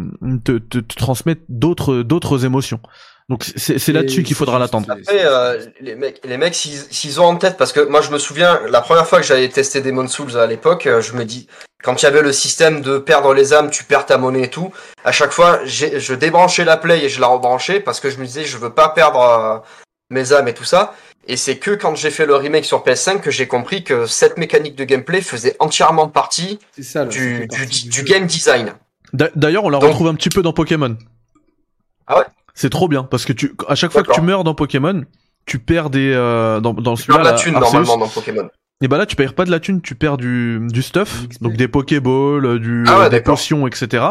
te, te, te transmettre d'autres d'autres émotions. Donc c'est là-dessus qu'il faudra l'attendre. Après, euh, les mecs, les mecs, s'ils ont en tête, parce que moi je me souviens, la première fois que j'avais testé Demon Souls à l'époque, euh, je me dis, quand il y avait le système de perdre les âmes, tu perds ta monnaie et tout, à chaque fois, je débranchais la play et je la rebranchais parce que je me disais, je veux pas perdre euh, mes âmes et tout ça. Et c'est que quand j'ai fait le remake sur PS5 que j'ai compris que cette mécanique de gameplay faisait entièrement partie ça. là, du, du, game design. D'a- D'ailleurs, on la Donc- retrouve un petit peu dans Pokémon. Ah ouais C'est trop bien parce que tu, à chaque fois que tu meurs dans Pokémon, tu perds des euh, dans dans Tu perds de la thune Arceus, normalement dans Pokémon. Et bah là, tu perds pas de la thune, tu perds du du stuff, donc des Pokéballs, du Ah ouais, euh, des potions, etc.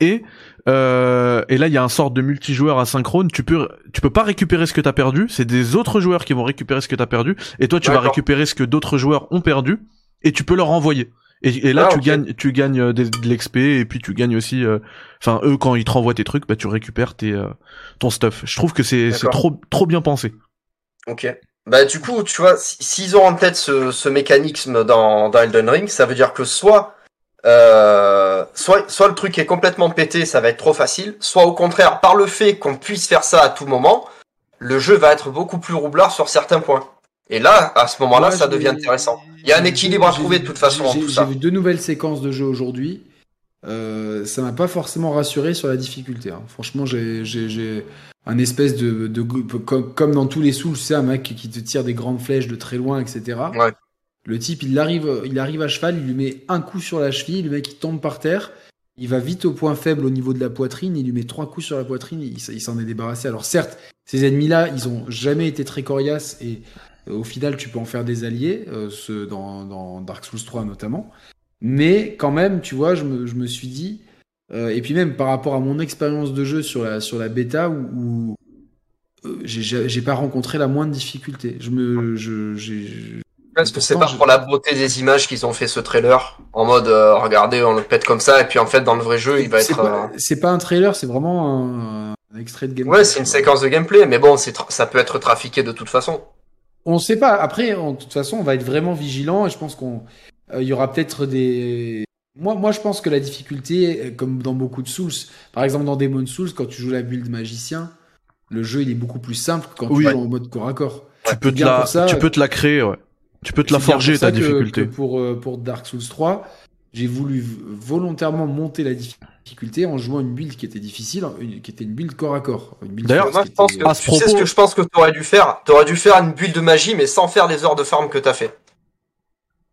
Et euh, et là, il y a un sort de multijoueur asynchrone. Tu peux tu peux pas récupérer ce que t'as perdu. C'est des autres joueurs qui vont récupérer ce que t'as perdu, et toi, tu vas récupérer ce que d'autres joueurs ont perdu, et tu peux leur renvoyer. Et, et là, Ah, tu gagnes, tu gagnes euh, des- de l'XP et puis tu gagnes aussi. euh, Enfin, eux, quand ils te renvoient tes trucs, bah tu récupères tes euh, ton stuff. Je trouve que c'est c'est trop trop bien pensé. Ok. Bah du coup, tu vois, si- s'ils ont en tête ce, ce mécanisme dans, dans Elden Ring, ça veut dire que soit, euh, soit, soit le truc est complètement pété, ça va être trop facile, soit au contraire, par le fait qu'on puisse faire ça à tout moment, le jeu va être beaucoup plus roublard sur certains points. Et là, à ce moment-là, ça devient intéressant. Il y a un équilibre à trouver de toute façon j'ai- vu deux nouvelles séquences de jeu aujourd'hui. Euh, ça m'a pas forcément rassuré sur la difficulté. hein. Franchement, j'ai un espèce de, de comme, comme dans tous les Souls, sais, un mec qui te tire des grandes flèches de très loin, etc. Ouais. Le type, il arrive, il arrive à cheval, il lui met un coup sur la cheville, le mec il tombe par terre. Il va vite au point faible au niveau de la poitrine, il lui met trois coups sur la poitrine, il, s'en est débarrassé. Alors certes, ces ennemis-là, ils ont jamais été très coriaces et euh, au final, tu peux en faire des alliés, euh, ceux dans, Dark Souls 3 notamment. Mais quand même, tu vois, je me, suis dit, euh, et puis même par rapport à mon expérience de jeu sur la, bêta, où, euh, j'ai j'ai pas rencontré la moindre difficulté. Je me, je, Est-ce que c'est pas je- pour la beauté des images qu'ils ont fait ce trailer En mode, euh, regardez, on le pète comme ça, et puis en fait, dans le vrai jeu, il va être... euh, c'est pas un trailer, c'est vraiment un, un extrait de gameplay. Ouais, c'est une séquence de gameplay, mais bon, ça peut être trafiqué de toute façon. On sait pas. Après, en toute façon, on va être vraiment vigilant et je pense qu'on, euh, il y aura peut-être des. Moi, moi, je pense que la difficulté, euh, comme dans beaucoup de Souls, par exemple dans Demon Souls, quand tu joues la build magicien, le jeu il est beaucoup plus simple que quand Oui. tu joues en mode corps à corps. Tu peux te la ça. tu peux te la créer, ouais. Tu peux te la forger ta que- difficulté. que pour, euh, pour Dark Souls 3, j'ai voulu volontairement monter la difficulté en jouant une build qui était difficile, une- qui était une build corps à corps. Build D'ailleurs, Moi, je pense était- que, à ce tu sais ce que je pense que t'aurais dû faire T'aurais dû faire une bulle de magie, mais sans faire les heures de farm que t'as fait.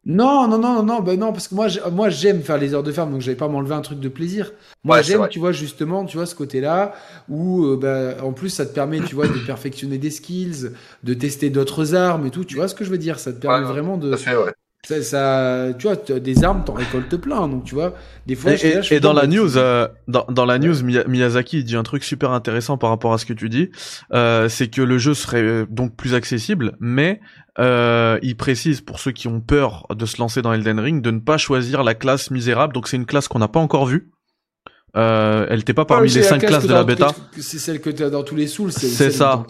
Non, non, non, non, ben non, parce que moi, moi, j'aime faire les heures de ferme, donc j'avais pas m'enlever un truc de plaisir. Moi, Ouais, j'aime, tu vois, justement, tu vois, ce côté-là, où, euh, bah, en plus, ça te permet, tu vois, de perfectionner des skills, de tester d'autres armes et tout. Tu vois ce que je veux dire? Ça te permet Ouais, vraiment de, fait, ouais. Ça, ça- tu vois, t'as des armes, t'en récoltes plein, donc tu vois, des fois. Et, là, je et dans la news, euh, dans, dans la news, Miya- Miyazaki dit un truc super intéressant par rapport à ce que tu dis, euh, c'est que le jeu serait euh, donc plus accessible, mais euh, il précise pour ceux qui ont peur de se lancer dans Elden Ring de ne pas choisir la classe misérable. Donc c'est une classe qu'on n'a pas encore vue. Euh, elle était pas parmi Ouais, les cinq classe classes de la bêta. C'est celle que tu as dans tous les souls, c'est ça.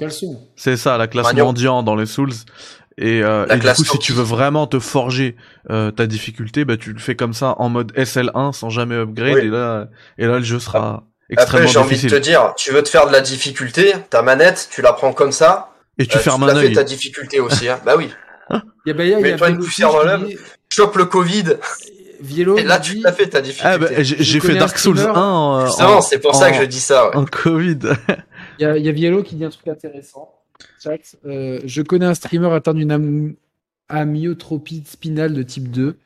C'est ça, la classe mendiant dans les Souls. Et, euh, et du coup, si tu veux vraiment te forger euh, ta difficulté, bah tu le fais comme ça en mode SL1 sans jamais upgrade. Oui. Et là, et là, le jeu sera Après, extrêmement j'ai envie de te dire, tu veux te faire de la difficulté, ta manette, tu la prends comme ça, Et tu euh, fermes te un œil. ta difficulté aussi. Hein. bah oui. Il y a, bah, il y a, il y a Mets-toi une poussière dans l'œil. Chope le Covid, Vélo et là tu dit- te la fais ta difficulté. Ah bah, j'ai j'ai fait Dark Souls streamer- 1 euh, Justement, en, c'est pour ça que je dis ça. ouais. en Covid. Il y a, il y a Viello qui dit un truc intéressant. Euh, je connais un streamer atteint d'une am- amyotropie spinale de type 2.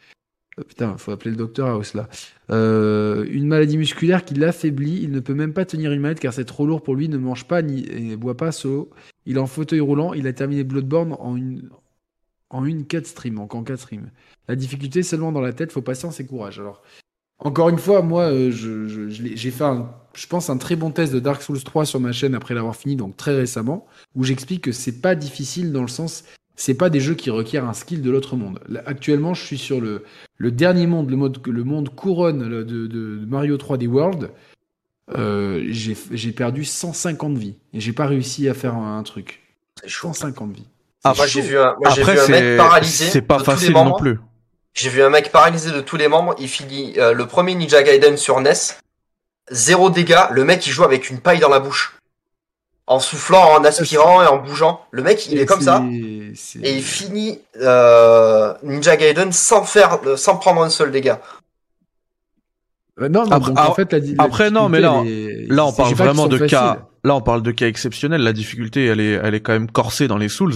Euh, putain, faut appeler le docteur House là. Euh, une maladie musculaire qui l'affaiblit. Il ne peut même pas tenir une manette car c'est trop lourd pour lui. Il ne mange pas ni et boit pas solo. Il est en fauteuil roulant. Il a terminé Bloodborne en une en une 4 stream, en 4 streams. La difficulté seulement dans la tête. Faut patience et courage. Alors. Encore une fois, moi, euh, je- j'ai fait, un, je pense, un très bon test de Dark Souls 3 sur ma chaîne après l'avoir fini, donc très récemment, où j'explique que c'est pas difficile dans le sens, c'est pas des jeux qui requièrent un skill de l'autre monde. Là, actuellement, je suis sur le, le dernier monde, le, mode, le monde couronne de, de- de Mario 3D World. Euh, j'ai perdu 150 vies et j'ai pas réussi à faire un, un truc. C'est chaud. 150 vies. Ah, Moi j'ai vu un, moi, Après, vu un mec c'est paralysé. c'est pas de tous les facile non plus. J'ai vu un mec paralysé de tous les membres. Il finit euh, le premier Ninja Gaiden sur NES. Zéro dégâts. Le mec il joue avec une paille dans la bouche. En soufflant, en aspirant et en bougeant. Le mec il est comme ça. Et il finit euh, Ninja Gaiden sans faire, euh, sans prendre un seul dégât. Euh, non, non, Après- donc, en fait, la, la après, non, mais là, Là, on parle je vraiment de faciles. cas. Là, on parle de cas exceptionnels. La difficulté, elle est, elle est quand même corsée dans les Souls.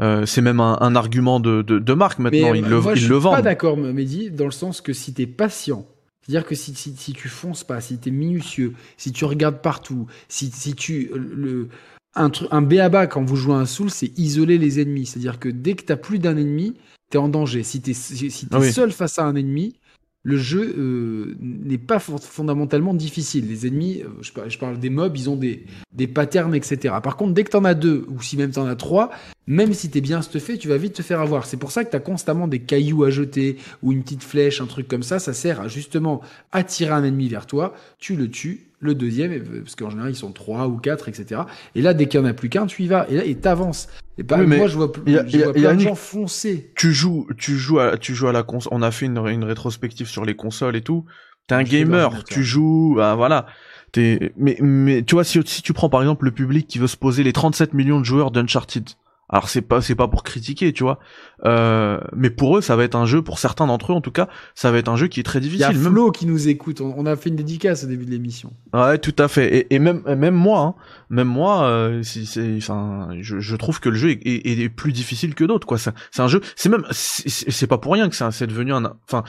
Euh, c'est même un, un argument de, de, de marque maintenant. Mais, ils le, moi, ils je le suis pas d'accord, Mehdi, dans le sens que si t'es patient, c'est-à-dire que si, si, si tu fonces pas, si t'es minutieux, si tu regardes partout, si, si tu le un truc un béaba quand vous jouez un soul, c'est isoler les ennemis. C'est-à-dire que dès que t'as plus d'un ennemi, t'es en danger. Si t'es si si t'es Ah oui. seul face à un ennemi, le jeu euh, n'est pas fon- fondamentalement difficile. Les ennemis, euh, je parle des mobs, ils ont des, des patterns, etc. Par contre, dès que t'en as deux, ou si même t'en as trois, même si t'es bien stuffé, tu vas vite te faire avoir. C'est pour ça que t'as constamment des cailloux à jeter, ou une petite flèche, un truc comme ça. Ça sert à justement attirer un ennemi vers toi, tu le tues, le deuxième, euh, parce qu'en général ils sont trois ou quatre, etc. Et là, dès qu'il y en a plus qu'un, tu y vas, et là, et t'avances. Et pas, Oui, moi, je vois, y a- je y a- vois il y a plein de gens foncer. Tu joues, tu joues à, tu joues à la console. On a fait une, une rétrospective sur les consoles et tout. T'es un Je gamer, tu joues, bah, voilà. T'es, mais, mais tu vois, si, si tu prends par exemple le public qui veut se poser les 37 millions de joueurs d'Uncharted. Alors c'est pas, c'est pas pour critiquer, tu vois. Euh, mais pour eux, ça va être un jeu, pour certains d'entre eux en tout cas, ça va être un jeu qui est très Il y a difficile. Même Flo qui nous écoute. On, on a fait une dédicace au début de l'émission. Ouais, tout à fait. Et, et même, même moi, hein, même moi, euh, si c'est, enfin, je, je trouve que le jeu est, est- est plus difficile que d'autres, quoi. C'est c'est un jeu, c'est même, c'est pas pour rien que c'est c'est devenu un, enfin,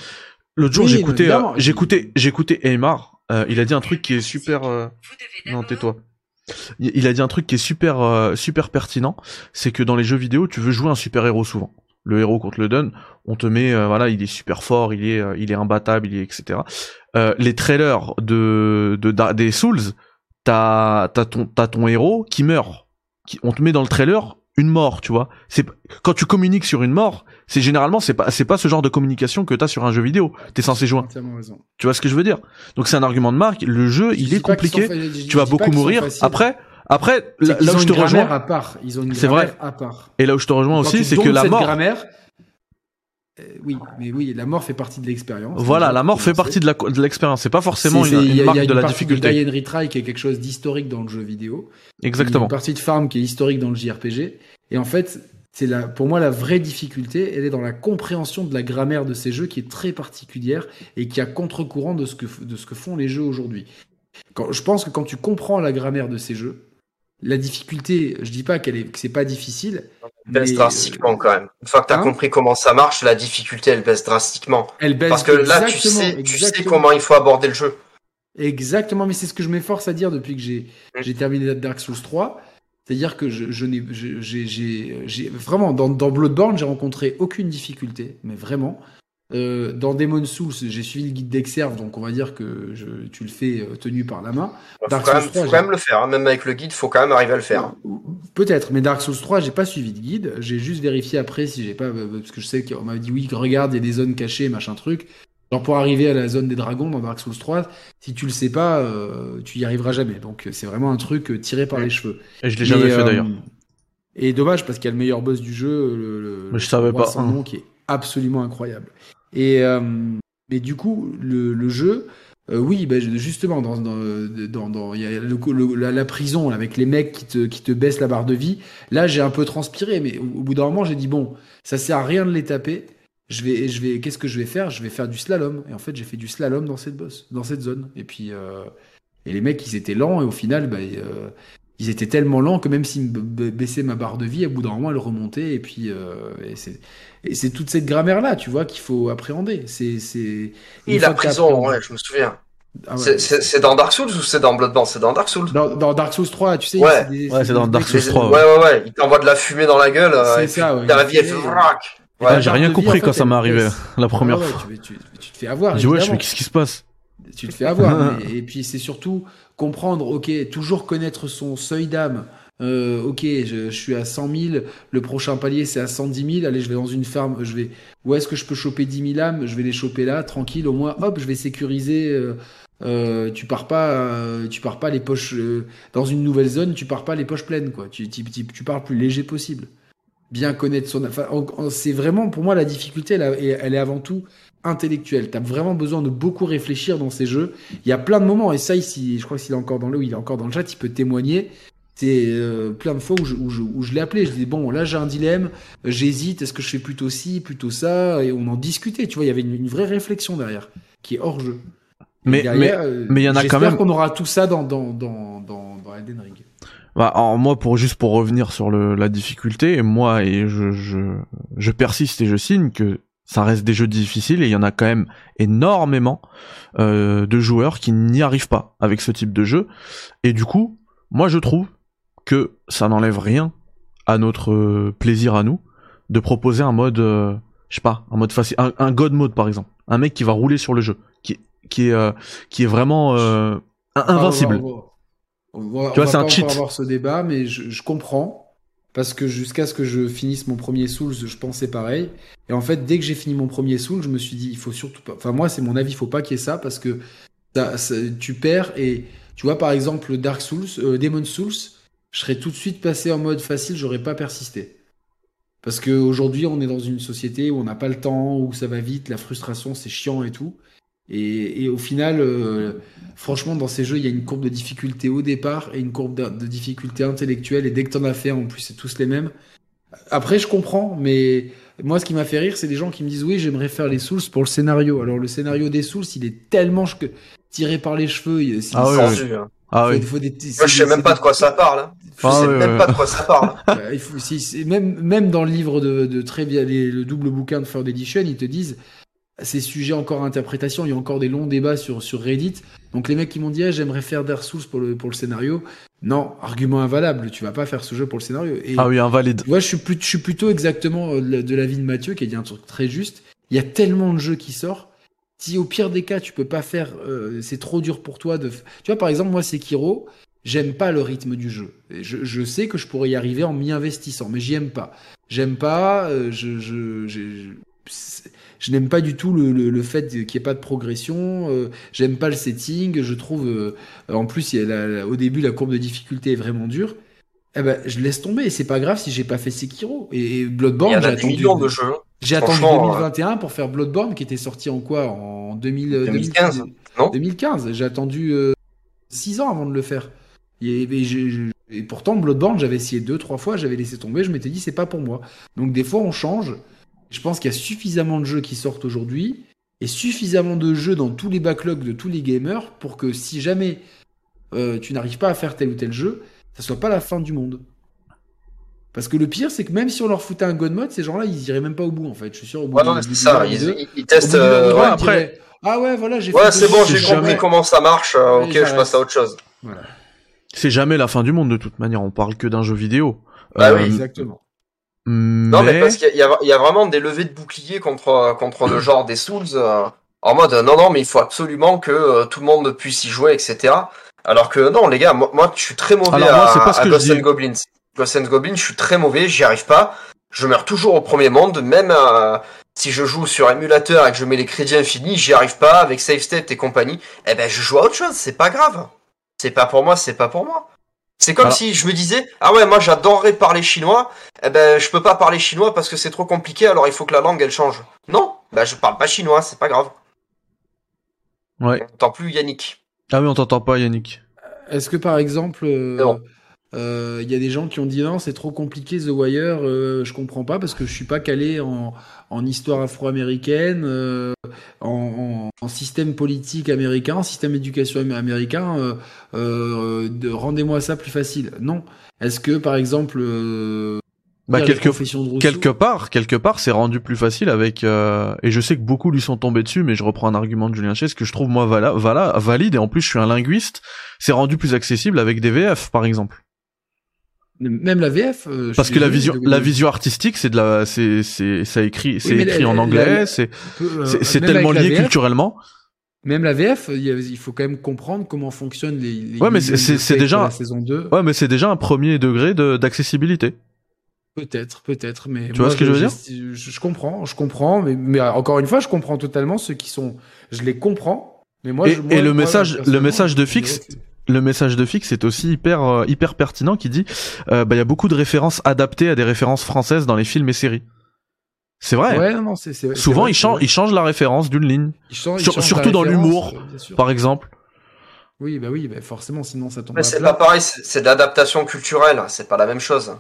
l'autre jour Oui, j'écoutais, euh, j'écoutais, j'écoutais Aymar. euh, il a dit un truc qui est super. euh, Non, tais-toi. Il a dit un truc qui est super, euh, super pertinent. C'est que dans les jeux vidéo, tu veux jouer un super héros souvent. Le héros qu'on te le donne, on te met, euh, voilà, il est super fort, il est, euh, il est imbattable, il est, etc. Les trailers de, de, da- des Souls, t'as, t'as ton, t'as ton héros qui meurt. Qui, on te met dans le trailer une mort, tu vois. C'est quand tu communiques sur une mort, c'est généralement c'est pas, c'est pas ce genre de communication que t'as sur un jeu vidéo. T'es censé jouer. Tu vois ce que je veux dire? Donc c'est un argument de marque. Le jeu, Je il est compliqué. sont fa- je- je Tu vas beaucoup mourir. Après, après, là, où je te rejoins, à part. Ils ont une C'est grammaire vrai. à part. et là où je te rejoins Quand aussi, c'est que la mort. grammaire, oui, mais oui, la mort fait partie de l'expérience. Voilà, la mort fait partie de la de l'expérience. C'est pas forcément C'est- une, il y une a- il y marque a de une la partie difficulté. Die and Retry qui est quelque chose d'historique dans le jeu vidéo. Il y a Exactement. une partie de Farm qui est historique dans le JRPG. Et en fait, c'est la, pour moi, la vraie difficulté, elle est dans la compréhension de la grammaire de ces jeux qui est très particulière et qui a contre-courant de ce que, de ce que font les jeux aujourd'hui. Quand, je pense que quand tu comprends la grammaire de ces jeux, la difficulté, je dis pas qu'elle est, que c'est pas difficile, baisse mais, drastiquement quand même. Une fois que tu as Hein compris comment ça marche, la difficulté elle baisse drastiquement. elle baisse Parce que là, tu sais, tu sais comment il faut aborder le jeu. Exactement, mais c'est ce que je m'efforce à dire depuis que j'ai Mm. j'ai terminé Dark Souls 3. C'est-à-dire que je, je n'ai je- j'ai- j'ai j'ai- vraiment dans, dans Bloodborne j'ai rencontré aucune difficulté, mais vraiment. Euh, dans Demon Souls j'ai suivi le guide d'Exerve, donc on va dire que je, tu le fais euh, tenu par la main. Faut Dark quand, Souls même, 3, faut quand même le faire. hein. Même avec le guide, faut quand même arriver à le faire. Peut-être, mais Dark Souls 3 j'ai pas suivi de guide. J'ai juste vérifié après si j'ai pas euh, parce que je sais qu'on m'avait dit oui regarde il y a des zones cachées machin truc. Genre pour arriver à la zone des dragons dans Dark Souls 3, si tu le sais pas, euh, tu y arriveras jamais. Donc c'est vraiment un truc tiré par les cheveux. Et je l'ai jamais Mais, fait euh, d'ailleurs. Et dommage parce qu'il y a le meilleur boss du jeu, le, le- Mais je savais le pas. sans nom qui est absolument incroyable. Et euh, mais du coup, le, le jeu, euh, oui, bah, justement, dans dans dans, y a le- le- la, prison avec les mecs qui te qui te baissent la barre de vie. Là, j'ai un peu transpiré, mais au, au bout d'un moment, j'ai dit bon, ça sert à rien de les taper. Je vais, je vais, qu'est-ce que je vais faire? Je vais faire du slalom. Et en fait, j'ai fait du slalom dans cette boss, dans cette zone. Et puis, euh, et les mecs, ils étaient lents. Et au final, bah, euh, ils étaient tellement lents que même s'ils me baissaient ma barre de vie, à bout d'un moment, elle remontait. Et puis, euh, et c'est, c'est toute cette grammaire-là, tu vois, qu'il faut appréhender. C'est, c'est. La prison, ouais, je me souviens. Ah ouais. C'est- C'est c'est dans Dark Souls ou c'est dans Bloodborne? C'est dans Dark Souls. Dans, dans Dark Souls 3, tu sais, Ouais. des- Ouais, c'est dans Dark Souls 3, ouais, ouais, ouais. Il t'envoie de la fumée dans la gueule. euh, C'est ça, ouais, La vie, elle fait j'ai rien vie, compris quand fait, ça m'est arrivé la première Ah ouais, fois. tu, tu- tu te fais avoir. J'ai dit, ouais, je fais qu'est-ce qui se passe? Tu te fais avoir. mais- et puis c'est surtout comprendre, ok, toujours connaître son seuil d'âme. Euh, ok, je, suis à 100 000, le prochain palier c'est à 110 000, allez, je vais dans une ferme, je vais, où est-ce que je peux choper 10 000 âmes? Je vais les choper là, tranquille, au moins, hop, je vais sécuriser. euh, euh, tu pars pas, tu pars pas les poches dans une nouvelle zone, tu pars pas les poches pleines, quoi. Tu, pars le plus léger possible. Bien connaître son, enfin, c'est vraiment pour moi la difficulté, elle est avant tout intellectuelle. T'as vraiment besoin de beaucoup réfléchir dans ces jeux. Il y a plein de moments, et ça, ici, je crois qu'il est encore dans le, il est encore dans le chat, il peut témoigner. C'est euh, plein de fois où je, où je, où je l'ai appelé. Je dis bon, là j'ai un dilemme, j'hésite. Est-ce que je fais plutôt ci, plutôt ça? Et on en discutait. Tu vois, il y avait une, une vraie réflexion derrière, qui est hors jeu. Mais- derrière, euh, mais il y en a quand j'espère même- qu'on aura tout ça dans dans dans dans, dans Elden Ring. Bah, alors moi, pour juste pour revenir sur le, la difficulté, moi et je, je je persiste et je signe que ça reste des jeux difficiles et il y en a quand même énormément euh, de joueurs qui n'y arrivent pas avec ce type de jeu. Et du coup, moi je trouve que ça n'enlève rien à notre euh, plaisir à nous de proposer un mode, euh, je sais pas, un mode facile, un, un God mode par exemple, un mec qui va rouler sur le jeu, qui qui est euh, qui est vraiment euh, in- invincible. On va- on va- on va- Tu vois, c'est un cheat. avoir ce débat, mais je, je comprends. Parce que jusqu'à ce que je finisse mon premier Souls, je pensais pareil. Et en fait, dès que j'ai fini mon premier Souls, je me suis dit, il faut surtout pas. Enfin, moi, c'est mon avis, il faut pas qu'il y ait ça parce que tu perds. Et tu vois, par exemple, Dark Souls, euh, Demon Souls, je serais tout de suite passé en mode facile, j'aurais pas persisté. Parce qu'aujourd'hui, on est dans une société où on n'a pas le temps, où ça va vite, la frustration, c'est chiant et tout. Et, et au final, euh, franchement, dans ces jeux, il y a une courbe de difficulté au départ et une courbe de, de difficulté intellectuelle. Et dès que t'en as fait, en plus, c'est tous les mêmes. Après, je comprends, mais moi, ce qui m'a fait rire, c'est des gens qui me disent oui, j'aimerais faire les Souls pour le scénario. Alors, le scénario des Souls, il est tellement ch- tiré par les cheveux. il- c'est- Ah oui, oui. Hein. Ah faut- oui. faut des- Moi, je sais même pas de quoi ça parle. hein. Je Ah sais même pas de quoi ça parle. Il faut, si- c'est- même, même dans le livre de, de très bien, les- le double bouquin de Third Edition, ils te disent ces sujets encore à interprétation. Il y a encore des longs débats sur, sur Reddit. Donc les mecs qui m'ont dit Ah, j'aimerais faire Dark Souls pour le, pour le scénario. Non, argument invalable. Tu vas pas faire ce jeu pour le scénario. Et Ah oui, invalide. tu vois, je suis, plus, je suis plutôt exactement euh, de l'avis de Mathieu qui a dit un truc très juste. Il y a tellement de jeux qui sortent. Si au pire des cas, tu peux pas faire, euh, c'est trop dur pour toi de. Tu vois, par exemple, moi, Sekiro, j'aime pas le rythme du jeu. Je sais que je pourrais y arriver en m'y investissant, mais j'y aime pas. J'aime pas. euh, je, je, je, je- n'aime pas du tout le, le, le fait qu'il n'y ait pas de progression. euh, j'aime pas le setting. Je trouve, euh, en plus, il y a la- la- au début, la courbe de difficulté est vraiment dure. Eh ben, je laisse tomber. C'est pas grave si j'ai pas fait Sekiro. Et, et Bloodborne, y en j'ai attendu, de jeux. j'ai attendu Franchement, 2021 pour faire Bloodborne, qui était sorti en quoi? En 2000, 2015, non? 2015. J'ai attendu 6 ans avant de le faire. Et, et et pourtant, Bloodborne, j'avais essayé deux, trois fois, j'avais laissé tomber. Je m'étais dit, c'est pas pour moi. Donc, des fois, on change. Je pense qu'il y a suffisamment de jeux qui sortent aujourd'hui et suffisamment de jeux dans tous les backlogs de tous les gamers pour que si jamais euh, tu n'arrives pas à faire tel ou tel jeu, ça soit pas la fin du monde. Parce que le pire, c'est que même si on leur foutait un God mode, ces gens-là, ils iraient même pas au bout, en fait. Je suis sûr, au bout Ouais, non, c'est ça. Ils, testent. euh, ouais, après- diraient, Ah ouais, voilà, j'ai Ouais, c'est bon, j'ai jamais- compris comment ça marche. euh, ok, je passe à autre chose. Voilà, C'est jamais la fin du monde de toute manière. On parle que d'un jeu vidéo. Bah oui, exactement. Non, mais parce qu'il y, a- y vraiment des levées de boucliers contre, contre le genre des Souls. euh, en mode, non, non, mais il faut absolument que euh, tout le monde puisse y jouer, etc. Alors que non, les gars, moi, moi je suis très mauvais Alors moi, à, c'est pas ce à que Ghost je dis. and Goblins. Ghost and Goblins, je suis très mauvais, j'y arrive pas. Je meurs toujours au premier monde, même euh, si je joue sur émulateur et que je mets les crédits infinis, j'y arrive pas avec save state et compagnie. Eh ben, je joue à autre chose, c'est pas grave. C'est pas pour moi, c'est pas pour moi. C'est comme si je me disais, ah ouais, moi j'adorerais parler chinois, eh ben, je peux pas parler chinois parce que c'est trop compliqué, alors il faut que la langue elle change. Non, bah je parle pas chinois, c'est pas grave. Ouais. On n'entend plus Yannick. Ah oui, on t'entend pas, Yannick. Est-ce que par exemple, euh, Non. euh, il y a des gens qui ont dit non, c'est trop compliqué The Wire, euh, je comprends pas parce que je suis pas calé en, en histoire afro-américaine, euh, en, en- en système politique américain, en système d'éducation am- américain. euh, euh, de- Rendez-moi ça plus facile. Non. Est-ce que par exemple, euh, Bah, quelque, de quelque part, quelque part, c'est rendu plus facile avec. euh, et je sais que beaucoup lui sont tombés dessus, mais je reprends un argument de Julien Chess que je trouve moi vala, vala- valide et en plus je suis un linguiste. C'est rendu plus accessible avec des VF, par exemple. Même la VF. euh, je Parce que la vision, de- la de- vision artistique, c'est de la, c'est, c'est, ça écrit, c'est mais écrit la- en la- anglais, c'est, euh, c'est, c'est tellement lié VF, culturellement. Même la VF, il, faut quand même comprendre comment fonctionnent les. les Ouais, mais c'est- de déjà- la saison 2. Ouais, mais c'est déjà un premier degré de, d'accessibilité. Peut-être, peut-être, mais Tu vois ce que je veux dire? je, je comprends, je comprends, mais, mais encore une fois, je comprends totalement ceux qui sont, je les comprends, mais moi, Et- je, moi, et le moi, message- le message de je- fixe, Le message de Fix est aussi hyper, euh, hyper pertinent qui dit, euh, bah, il y a beaucoup de références adaptées à des références françaises dans les films et séries. C'est vrai. Ouais, non, non, c'est c'est- c'est Souvent, vrai, ils changent, vrai. ils changent la référence d'une ligne, Ils changent- ils sur- changent surtout dans l'humour, par exemple. Oui, bah oui, bah forcément, sinon ça tombe Mais à c'est plat. pas pareil, c'est c'est de l'adaptation culturelle, c'est pas la même chose.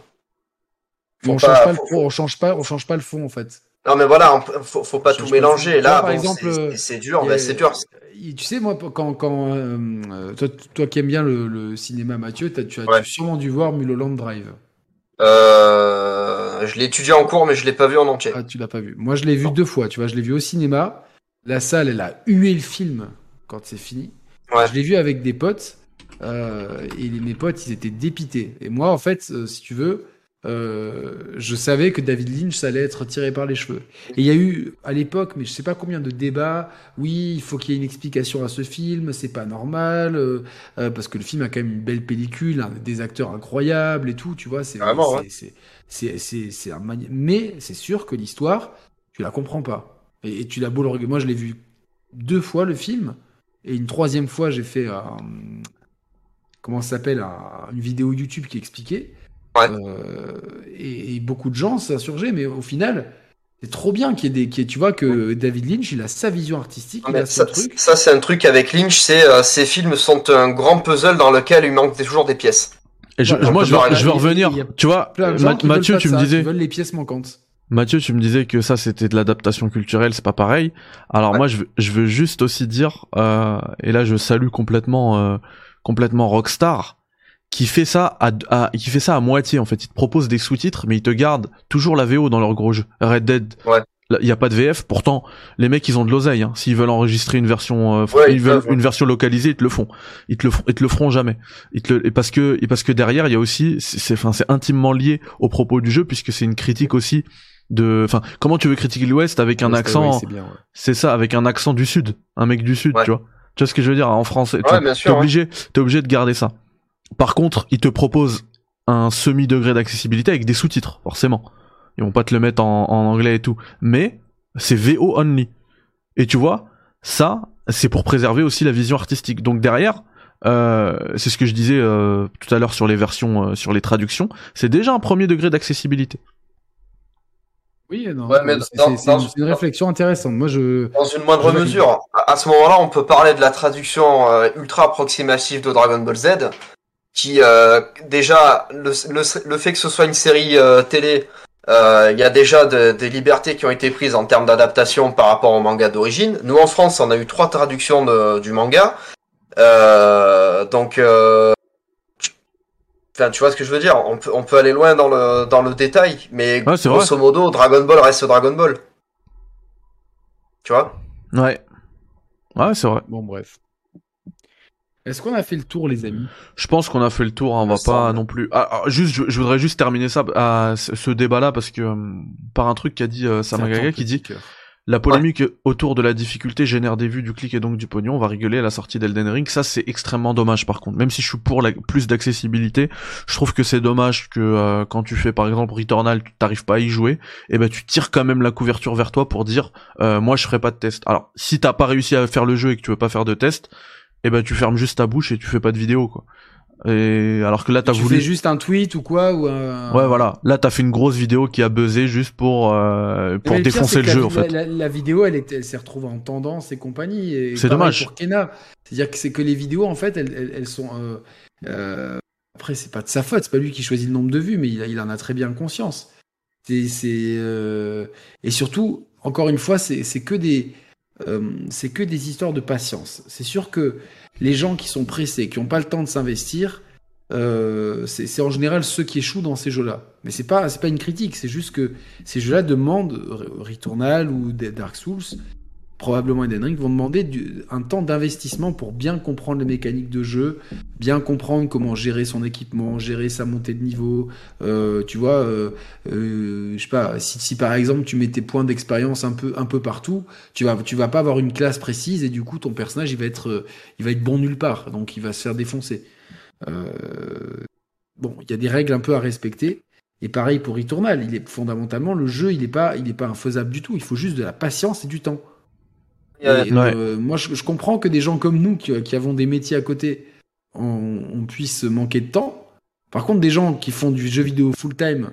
On change pas- le faut- fond, on change pas, on change pas le fond en fait. Non mais voilà, on- faut, faut pas Je- tout mélanger. tu Là, bon, c'est- dur, a- c'est dur. Tu sais, moi, quand, quand euh, toi, toi qui aimes bien le, le cinéma, Mathieu, tu as, Ouais. tu as sûrement dû voir Mulholland Drive. Euh, je l'ai étudié en cours, mais je l'ai pas vu en entier. Ah, tu l'as pas vu. Moi, je l'ai vu Non. deux fois. Tu vois, je l'ai vu au cinéma. La salle, elle a hué le film quand c'est fini. Ouais. Je l'ai vu avec des potes. euh, et les- mes potes, ils étaient dépités. Et moi, en fait, si tu veux, euh, je savais que David Lynch, ça allait être tiré par les cheveux. Et il y a eu, à l'époque, mais je sais pas combien de débats. Oui, il faut qu'il y ait une explication à ce film. C'est pas normal. euh, euh, parce que le film a quand même une belle pellicule, hein, des acteurs incroyables et tout. Tu vois, c'est Vraiment, c'est- ouais. c'est- c'est c'est c'est un mais c'est sûr que l'histoire tu la comprends pas et, et tu l'as beau le regarder moi je l'ai vu deux fois le film et une troisième fois j'ai fait un comment ça s'appelle un- une vidéo YouTube qui expliquait Ouais. Euh, et, et beaucoup de gens s'insurgeaient mais au final c'est trop bien qu'il y ait des qu'il y ait- tu vois que David Lynch il a sa vision artistique il a son ça, truc ça, c'est un truc avec Lynch, c'est euh, ces films sont un grand puzzle dans lequel il manque toujours des pièces. Et je- Ouais, moi, je veux, je veux revenir. Tu vois, Ma- Mathieu, tu me ça, disais, veulent les pièces manquantes Mathieu, tu me disais que ça c'était de l'adaptation culturelle, c'est pas pareil. Alors Ouais. moi, je veux, je veux juste aussi dire, euh, et là je salue complètement, euh, complètement Rockstar, qui fait ça à, à- qui fait ça à moitié en fait. Ils te proposent des sous-titres, mais ils te gardent toujours la VO dans leur gros jeu. Red Dead, Ouais. il y a pas de VF. Pourtant, les mecs ils ont de l'oseille. Hein. S'ils veulent enregistrer une version, euh, fr- Ouais, ils ils veulent peuvent, ouais. une version localisée, ils te le font. Ils te le, font- ils te le feront jamais. Ils te le, et parce que, et parce que derrière il y a aussi, c'est, enfin c'est intimement lié au propos du jeu puisque c'est une critique aussi de, enfin comment tu veux critiquer l'Ouest avec un Ouais, accent, c'est ouais. ça, avec un accent du Sud, un mec du Sud, Ouais. tu vois. Tu vois ce que je veux dire en français. tu- Ouais, bien T'es obligé, t'es obligé de garder ça. Par contre, ils te proposent un semi degré d'accessibilité avec des sous-titres, forcément. Ils vont pas te le mettre en, en anglais et tout, mais c'est VO only. Et tu vois, ça, c'est pour préserver aussi la vision artistique. Donc derrière, euh, c'est ce que je disais euh, tout à l'heure sur les versions, euh, sur les traductions, c'est déjà un premier degré d'accessibilité. oui non Ouais, mais c'est- dans- c'est- c'est dans- une, c'est une réflexion intéressante moi je Dans une moindre Je mesure. À à ce moment-là, on peut parler de la traduction euh, ultra approximative de Dragon Ball Z, qui euh, déjà le, le, le fait que ce soit une série euh, télé, euh, il y a déjà de- des libertés qui ont été prises en termes d'adaptation par rapport au manga d'origine. Nous en France, on a eu trois traductions de- du manga, Euh, donc. Euh, Enfin, tu vois ce que je veux dire? On peut, on peut aller loin dans le, dans le détail, mais Ouais, c'est grosso modo, Dragon Ball reste Dragon Ball. Tu vois? Ouais. Ouais, c'est vrai. bon bref est-ce qu'on a fait le tour les amis? Je pense qu'on a fait le tour, hein, on va pas non plus. Ah, ah, juste, je, je voudrais juste terminer ça, à ce, ce débat-là parce que euh, par un truc qu'a dit euh, Samagaga qui dit. La polémique autour de la difficulté génère des vues, du clic et donc du pognon. On va rigoler à la sortie d'Elden Ring. Ça, c'est extrêmement dommage par contre. Même si je suis pour la, plus d'accessibilité, je trouve que c'est dommage que euh, quand tu fais par exemple Returnal, tu t'arrives pas à y jouer, et ben tu tires quand même la couverture vers toi pour dire euh, moi je ferai pas de test. Alors si t'as pas réussi à faire le jeu et que tu veux pas faire de test, et ben tu fermes juste ta bouche et tu fais pas de vidéo quoi. Et alors que là t'as Tu voulu fais juste un tweet ou quoi ou un... Ouais, voilà. Là, t'as fait une grosse vidéo qui a buzzé juste pour euh, pour le défoncer le jeu, la, en fait. La, la vidéo, elle, est- elle s'est retrouvée en tendance et compagnie. C'est dommage. Pour Kena, c'est-à-dire que c'est que les vidéos, en fait, elles, elles, elles sont. euh, euh, après, c'est pas de sa faute, c'est pas lui qui choisit le nombre de vues, mais il, en a très bien conscience. C'est, euh, et surtout, encore une fois, c'est, c'est que des, euh, c'est que des histoires de patience. C'est sûr que les gens qui sont pressés, qui n'ont pas le temps de s'investir, euh, c'est en général ceux qui échouent dans ces jeux-là. Mais c'est pas pas une critique, c'est juste que ces jeux-là demandent R- Returnal ou Dark Souls, probablement Ring vont demander un temps d'investissement pour bien comprendre les mécaniques de jeu, bien comprendre comment gérer son équipement, gérer sa montée de niveau. Euh, tu vois, euh, euh, je sais pas, si, par exemple tu mets tes points d'expérience un peu un peu partout, tu vas tu vas pas avoir une classe précise et du coup ton personnage il va être il va être bon nulle part, donc il va se faire défoncer. Bon, il y a des règles un peu à respecter. Et pareil pour Returnal, il est fondamentalement le jeu, il est pas, il est pas infaisable du tout. Il faut juste de la patience et du temps. Et, Euh, Ouais. euh, moi, je, je comprends que des gens comme nous, qui, qui avons des métiers à côté, on, on puisse manquer de temps. Par contre, des gens qui font du jeu vidéo full time,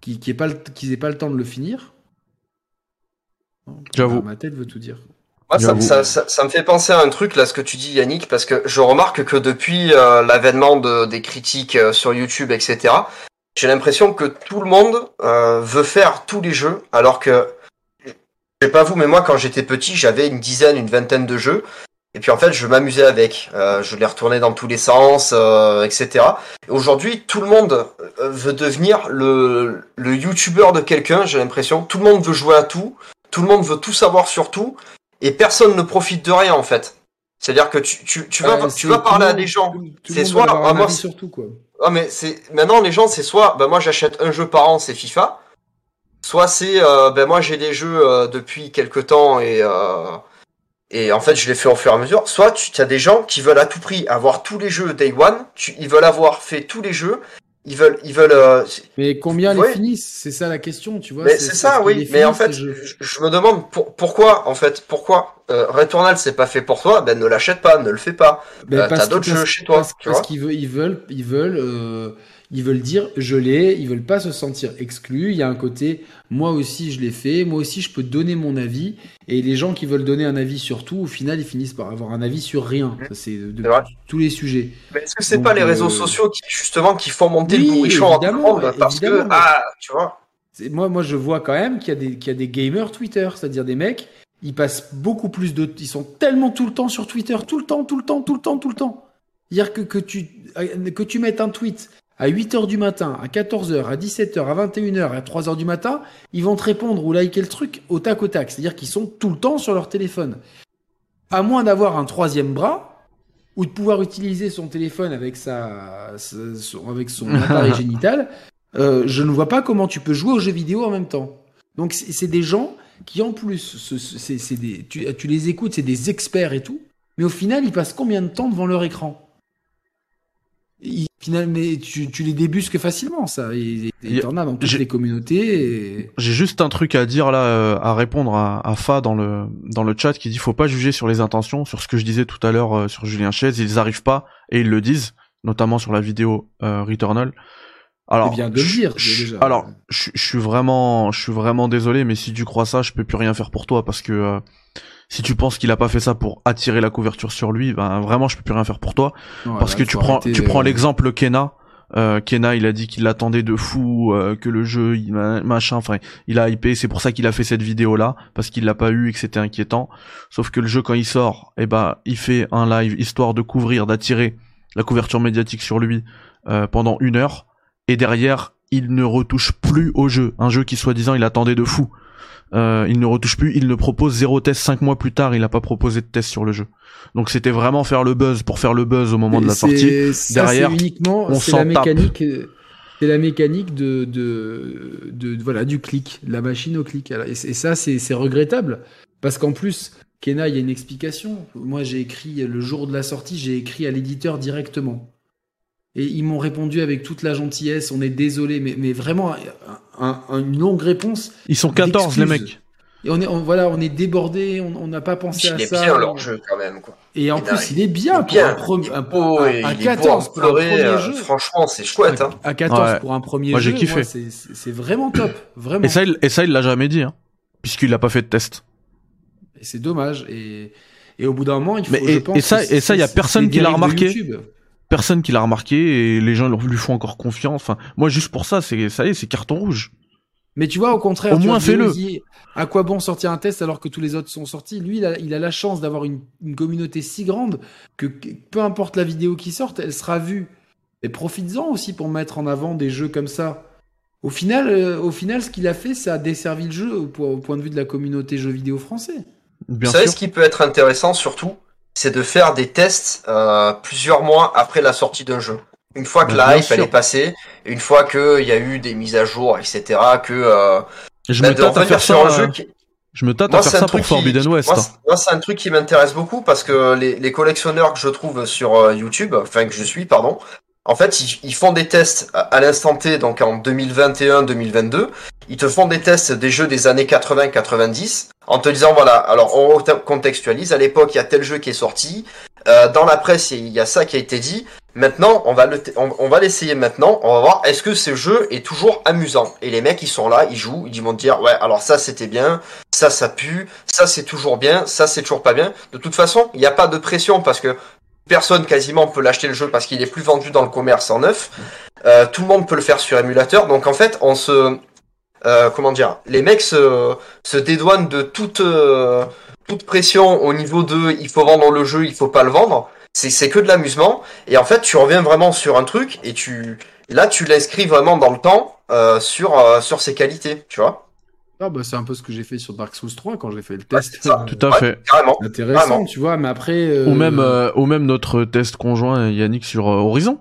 qui, qui aient pas, le- qu'ils aient pas le temps de le finir. J'avoue. Ma tête veut tout dire. Moi, ça, J'avoue. ça, ça, ça me fait penser à un truc, là, ce que tu dis, Yannick, parce que je remarque que depuis euh, l'avènement de, des critiques euh, sur YouTube, etc., j'ai l'impression que tout le monde euh, veut faire tous les jeux, alors que, sais pas vous, mais moi, quand j'étais petit, j'avais une dizaine, une vingtaine de jeux, et puis en fait, je m'amusais avec. Euh, je les retournais dans tous les sens, euh, etc. Et Aujourd'hui, tout le monde euh, veut devenir le, le YouTuber de quelqu'un, j'ai l'impression. Tout le monde veut jouer à tout, tout le monde veut tout savoir sur tout, et personne ne profite de rien en fait. C'est-à-dire que tu, tu, tu vas, tu vas parler le à des gens. C'est soit- ah, moi, avis c'est- sur tout, quoi. Ah mais c'est maintenant les gens c'est soit ben moi j'achète un jeu par an c'est FIFA, soit c'est euh, ben moi j'ai des jeux euh, depuis quelque temps et euh, et en fait je les fais au fur et à mesure. Soit tu as des gens qui veulent à tout prix avoir tous les jeux day one, tu, ils veulent avoir fait tous les jeux, ils veulent ils veulent euh, Mais combien les finissent? C'est ça la question, tu vois. mais c'est ça, oui. Mais en fait, je, je me demande pour- pourquoi, en fait, pourquoi euh, Returnal c'est pas fait pour toi? Ben ne l'achète pas, ne le fais pas. Euh, t'as d'autres jeux chez toi, Parce, parce qu'ils veulent, ils veulent, ils veulent, euh, ils veulent dire je l'ai. Ils veulent pas se sentir exclus. Il y a un côté moi aussi je l'ai fait. Moi aussi je peux donner mon avis. Et les gens qui veulent donner un avis sur tout, au final ils finissent par avoir un avis sur rien. Ça, C'est de tous les sujets. Mais est-ce que c'est Donc, pas les réseaux euh, sociaux qui justement qui font monter Oui, le bourrichon en tout le évidemment, monde parce que ah tu vois. C'est- Moi, moi, je vois quand même qu'il y a des, qu'il y a des gamers Twitter, c'est-à-dire des mecs, ils passent beaucoup plus de, ils sont tellement tout le temps sur Twitter, tout le temps, tout le temps, tout le temps, tout le temps. C'est-à-dire que, que tu, que tu mettes un tweet à 8h du matin, à 14h, à 17h, à 21h, à 3h du matin, ils vont te répondre ou liker le truc au tac au tac. C'est-à-dire qu'ils sont tout le temps sur leur téléphone. À moins d'avoir un troisième bras, ou de pouvoir utiliser son téléphone avec sa, son- avec son appareil génital, euh, je ne vois pas comment tu peux jouer aux jeux vidéo en même temps. Donc c'est des gens qui en plus, ce- ce- c'est c'est des, tu, tu les écoutes, c'est des experts et tout, mais au final ils passent combien de temps devant leur écran? Ils- Finalement, tu, tu les débusques facilement ça. Et, et Il y a- t'en as dans toutes les communautés. Et... J'ai juste un truc à dire là, euh, à répondre à, à Fa dans le dans le chat qui dit faut pas juger sur les intentions, sur ce que je disais tout à l'heure euh, sur Julien Chaise, ils arrivent pas et ils le disent, notamment sur la vidéo euh, Returnal. Alors, C'est bien de le dire, je- déjà. alors, je, je suis vraiment, je suis vraiment désolé, mais si tu crois ça, je peux plus rien faire pour toi parce que euh, si tu penses qu'il a pas fait ça pour attirer la couverture sur lui, ben vraiment, je peux plus rien faire pour toi. Parce là, que tu prends, arrêter, tu prends euh, l'exemple Kena. Euh, Kena, il a dit qu'il l'attendait de fou, euh, que le jeu, il, ma- machin, enfin, il a hypé. C'est pour ça qu'il a fait cette vidéo là, parce qu'il l'a pas eu et que c'était inquiétant. Sauf que le jeu quand il sort, eh ben, il fait un live histoire de couvrir, d'attirer la couverture médiatique sur lui euh, pendant une heure. Et derrière, il ne retouche plus au jeu. Un jeu qui soi-disant il attendait de fou. Euh, il ne retouche plus, il ne propose zéro test cinq mois plus tard, il n'a pas proposé de test sur le jeu. Donc c'était vraiment faire le buzz pour faire le buzz au moment de la sortie. ça, Derrière, c'est uniquement, on s'en la tape. mécanique. c'est la mécanique de, de, de, voilà du clic, la machine au clic. Et, et ça, c'est regrettable parce qu'en plus, Kena, il y a une explication. Moi, j'ai écrit le jour de la sortie, j'ai écrit à l'éditeur directement. Et ils m'ont répondu avec toute la gentillesse, on est désolé, mais, mais vraiment une longue réponse. Ils sont 14 les mecs. Et on est, voilà, on est débordé, on n'a pas pensé à ça. Il est bien leur jeu quand même. Quoi. Et en plus, il est bien pour un, premier, à, 14 pour un premier euh, jeu. Franchement, c'est chouette. Hein. À 14 pour un premier moi, jeu, kiffé. c'est vraiment top. Vraiment. Et ça, il, et ça, il l'a jamais dit, hein, puisqu'il n'a pas fait de test. Et c'est dommage. Et, et au bout d'un moment, il faut. Mais et, et ça, et ça, il y a personne qui l'a remarqué personne qui l'a remarqué et les gens lui font encore confiance. Enfin, moi juste pour ça, c'est ça y est, c'est carton rouge. Mais tu vois, au contraire, au moins fais-le. À quoi bon sortir un test alors que tous les autres sont sortis? Lui, il a, il a la chance d'avoir une, une, communauté si grande que peu importe la vidéo qui sorte, elle sera vue. Et profites-en aussi pour mettre en avant des jeux comme ça. Au final, euh, au final, ce qu'il a fait, ça a desservi le jeu au, point de vue de la communauté jeux vidéo français. Bien Vous savez ce qui peut être intéressant surtout? C'est de faire des tests euh, plusieurs mois après la sortie d'un jeu. Une fois que bah, la hype elle est passée, une fois qu'il y a eu des mises à jour, etc., que euh, je me tâte à faire ça. Un jeu qui... Je me tâte à faire ça pour Forbidden West. Moi, c'est un truc qui m'intéresse beaucoup parce que les, les, collectionneurs que je trouve sur euh, YouTube, enfin que je suis, pardon, en fait, ils, font des tests à l'instant T, donc en 2021-2022. Ils te font des tests des jeux des années 80-90 en te disant voilà, alors on contextualise. À l'époque, il y a tel jeu qui est sorti. Euh, dans la presse, il y a ça qui a été dit. Maintenant, on va le on, va l'essayer maintenant. On va voir est-ce que ce jeu est toujours amusant? Et les mecs, ils sont là, ils jouent, ils vont te dire ouais, alors ça c'était bien, ça ça pue, ça c'est toujours bien, ça c'est toujours pas bien. De toute façon, il n'y a pas de pression parce que personne quasiment peut l'acheter le jeu parce qu'il est plus vendu dans le commerce en neuf. Euh, tout le monde peut le faire sur émulateur. Donc en fait, on se, euh, comment dire, les mecs se, se dédouanent de toute, euh, toute pression au niveau de il faut vendre le jeu, il faut pas le vendre. C'est, c'est que de l'amusement. Et en fait, tu reviens vraiment sur un truc et tu, là, tu l'inscris vraiment dans le temps sur, sur ses qualités, tu vois. Ah bah c'est un peu ce que j'ai fait sur Dark Souls 3 quand j'ai fait le test. Tout à fait. Carrément. Intéressant, tu vois, mais après. Euh... Ou même, euh, ou même notre test conjoint Yannick sur euh, Horizon.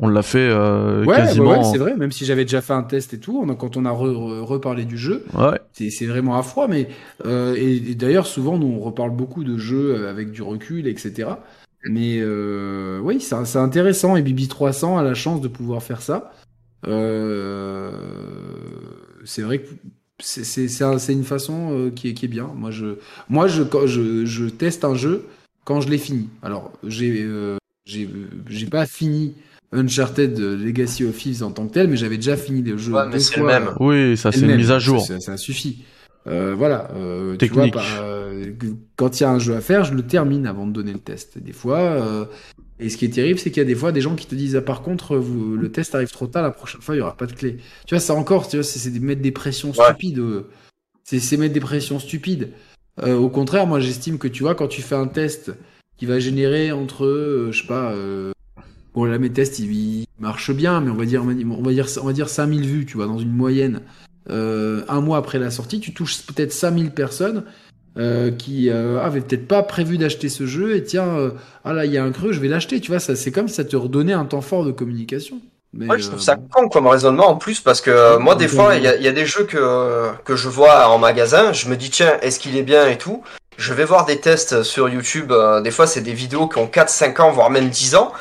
On l'a fait euh, ouais, quasiment. Ouais, c'est vrai. Même si j'avais déjà fait un test et tout, on a, quand on a reparlé du jeu, ouais. c'est vraiment à froid. Mais euh, et, et d'ailleurs souvent nous on reparle beaucoup de jeux avec du recul, etc. Mais euh, oui, c'est intéressant et Bibi 300 a la chance de pouvoir faire ça. Euh, c'est vrai que c'est une façon euh, qui, est, qui est bien. Moi, je, moi je, je, je teste un jeu quand je l'ai fini. Alors, j'ai euh, j'ai pas fini Uncharted Legacy of Thieves en tant que tel, mais j'avais déjà fini le jeu ouais, deux Même. Oui, ça c'est une mise à jour. Ça, ça suffit. Euh, voilà. Euh, Technique. Tu vois, euh, quand il y a un jeu à faire, je le termine avant de donner le test. Des fois, euh, et ce qui est terrible, c'est qu'il y a des fois des gens qui te disent ah, par contre, vous, le test arrive trop tard, la prochaine fois, il y aura pas de clé. Tu vois, ça encore, tu vois, c'est mettre des pressions stupides. Euh, c'est mettre des pressions stupides. Euh, au contraire, moi, j'estime que tu vois, quand tu fais un test qui va générer entre, euh, je sais pas, euh, bon, là, mes tests, ils, marchent bien, mais on va dire, on va dire, on va dire 5000 vues, tu vois, dans une moyenne. un mois après la sortie, tu touches peut-être 5000 personnes euh, qui euh, avait peut-être pas prévu d'acheter ce jeu et tiens, euh, ah là il y a un creux, je vais l'acheter. Tu vois, ça c'est comme si ça te redonnait un temps fort de communication. Mais je trouve ça con comme raisonnement en plus parce que moi des fois il y a, y a, des jeux que que je vois en magasin, je me dis tiens est-ce qu'il est bien et tout? Je vais voir des tests sur YouTube. des fois c'est des vidéos qui ont 4, 5 ans voire même 10 ans.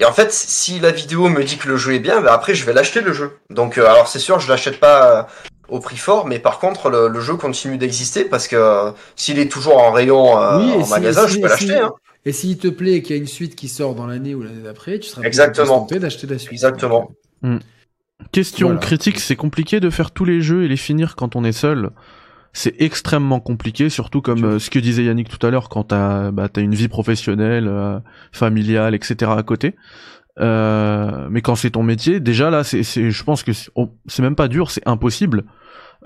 Et en fait, si la vidéo me dit que le jeu est bien, ben après je vais l'acheter le jeu. Donc alors c'est sûr, je l'achète pas au prix fort, mais par contre, le, jeu continue d'exister parce que euh, s'il est toujours en rayon euh, en magasin, je peux l'acheter. Hein. Et s'il te plaît qu'il y a une suite qui sort dans l'année ou l'année d'après, tu seras Exactement. tenté d'acheter la suite. Exactement. Hmm. Question critique, c'est compliqué de faire tous les jeux et les finir quand on est seul. C'est extrêmement compliqué, surtout comme euh, ce que disait Yannick tout à l'heure, quand t'as bah, as une vie professionnelle, familiale, etc. à côté. Euh, mais quand c'est ton métier, déjà là, c'est, je pense que c'est même pas dur, c'est impossible.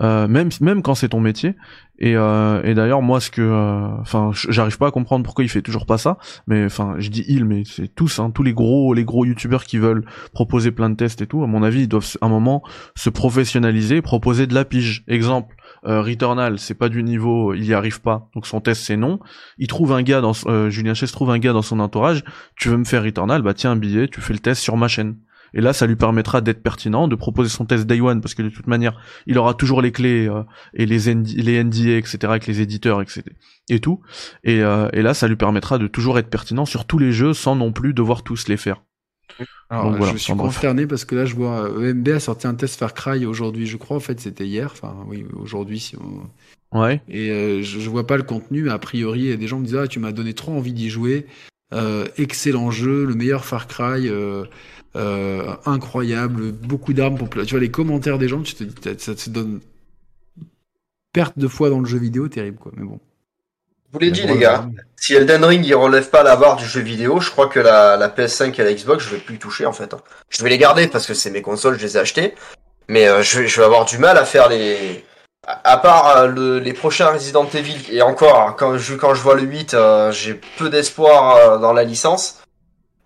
Euh, même même quand c'est ton métier. Et, euh, et d'ailleurs moi ce que euh, enfin j'arrive pas à comprendre pourquoi il fait toujours pas ça. Mais enfin je dis il mais c'est tous hein, tous les gros les gros youtubeurs qui veulent proposer plein de tests et tout à mon avis ils doivent à un moment se professionnaliser proposer de la pige. Exemple euh, Returnal, c'est pas du niveau, il y arrive pas, donc son test c'est non. Il trouve un gars dans euh, Julien Chess trouve un gars dans son entourage, tu veux me faire Returnal, bah tiens un billet, tu fais le test sur ma chaîne. Et là, ça lui permettra d'être pertinent, de proposer son test day one, parce que de toute manière, il aura toujours les clés euh, et les, ND, les NDA, etc., avec les éditeurs, etc. et tout. Et, euh, et là, ça lui permettra de toujours être pertinent sur tous les jeux, sans non plus devoir tous les faire. Alors, Donc voilà, je suis consterné parce que là, je vois euh, EMB a sorti un test Far Cry aujourd'hui, je crois. En fait, c'était hier. Enfin, oui, aujourd'hui. Si on... Ouais. Et euh, je, je vois pas le contenu, mais a priori, il y a des gens me disent Ah, tu m'as donné trop envie d'y jouer. Euh, excellent jeu, le meilleur Far Cry. Euh, euh, incroyable, beaucoup d'armes pour pla- tu vois les commentaires des gens, tu te dis ça te donne perte de foi dans le jeu vidéo terrible quoi. Mais bon. Je vous l'ai dit, les gars. Si Elden Ring il relève pas la barre du jeu vidéo, je crois que la, la PS5 et la Xbox, je vais plus y toucher en fait. Je vais les garder parce que c'est mes consoles, je les ai achetées. Mais euh, je, vais, je vais avoir du mal à faire les. À, part euh, le- les prochains Resident Evil, et encore, hein, quand je, quand je vois le 8, euh, j'ai peu d'espoir euh, dans la licence.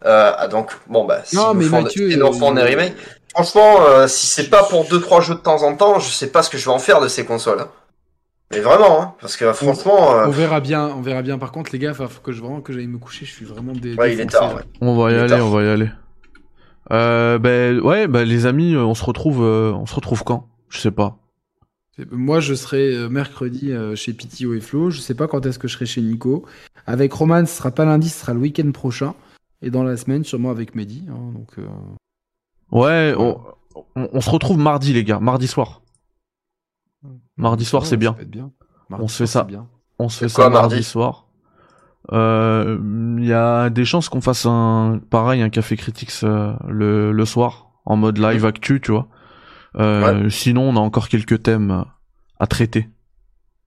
Euh, ah, donc, bon, bah, si Non, mais font, Mathieu, nous euh, font des remakes, franchement, euh, si c'est pas pour 2-3 jeux de temps en temps, je sais pas ce que je vais en faire de ces consoles. hein. Mais vraiment, hein, parce que franchement, euh, On verra bien, on verra bien. Par contre, les gars, il faut que je vraiment que j'aille me coucher. Je suis vraiment dé Ouais, il est tard, ouais. On va y aller, tard. on va y aller. Euh, ben ouais, ben les amis, on se retrouve, euh, on se retrouve quand? Je sais pas. Moi, je serai mercredi chez Pitio et Flo. Je sais pas quand est-ce que je serai chez Nico. Avec Roman, ce sera pas lundi, ce sera le week-end prochain. Et dans la semaine, sûrement avec Mehdi. hein, donc, euh, Ouais, on, on, on se retrouve mardi les gars, mardi soir. Mardi soir, ouais, c'est bien. On se fait soir, ça. bien. On se fait quoi, ça mardi, mardi soir. Euh, Il y a des chances qu'on fasse un pareil un café critiques euh, le, le soir en mode live actu, tu vois. Euh, Sinon, on a encore quelques thèmes euh, à traiter.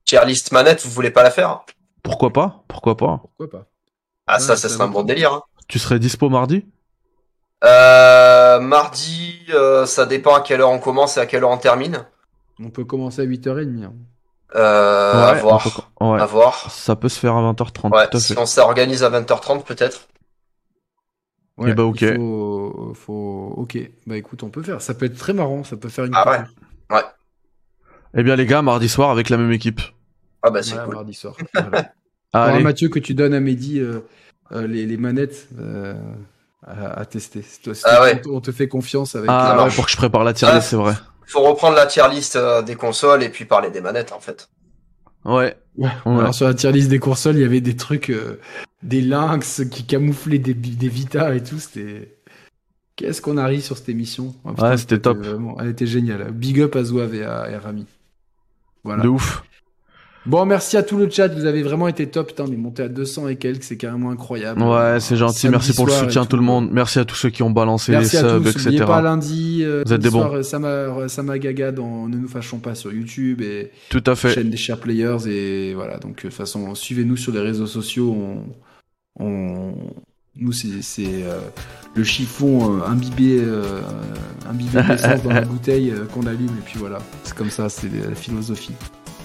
tier list manette, vous voulez pas la faire? Pourquoi pas? Pourquoi pas? Pourquoi pas? Ah, Ouais, ça, ça ça serait un bon délire. hein. Tu serais dispo mardi? Euh, mardi, euh, ça dépend à quelle heure on commence et à quelle heure on termine. On peut commencer à 8h30. hein. Euh, à Ouais, voir. on peut- ouais. À voir. Ça peut se faire à 20h30, Ouais, tout à si on s'organise à 20h30 peut-être. Ouais, Eh bah, ok. il Faut, faut... Ok, bah écoute, on peut faire. Ça peut être très marrant, ça peut faire une Ah ouais. culture. Eh bien les gars, mardi soir avec la même équipe. Ah bah c'est Ouais, cool. mardi soir. Voilà. Allez, Mathieu, que tu donnes à Mehdi euh, les, les manettes euh, à, à tester. C'est toi- c'est Ah ouais. on, te fait confiance avec. ah marche. pour que je prépare la tier Ah, list, c'est vrai. Faut reprendre la tier list euh, des consoles et puis parler des manettes en fait. Ouais. Ouais. Alors sur la tier list des consoles, il y avait des trucs, euh, des lynx qui camouflaient des, des Vita et tout. C'était. Qu'est-ce qu'on a ri sur cette émission? Ah, putain, Ouais, c'était top. Vraiment, elle était géniale. Big up à Zouave et à, et à Rami. Voilà. De ouf. Bon, merci à tout le chat. Vous avez vraiment été top. Putain, on est monté à 200 et quelques. C'est carrément incroyable. Ouais, c'est gentil. Samedi Merci pour le soutien, tout le monde. Merci à tous ceux qui ont balancé Merci les à subs, tous. etc. N'oubliez pas lundi, euh, Vous êtes des soir, euh, Sama, Sama Gaga dans Ne nous fâchons pas sur YouTube et Tout à fait. chaîne des Share Players. Et voilà, donc euh, de toute façon, suivez-nous sur les réseaux sociaux. On, on- nous, c'est c'est, euh, le chiffon euh, imbibé, euh, imbibé d'essence dans la bouteille euh, qu'on allume. Et puis voilà, c'est comme ça, c'est la philosophie.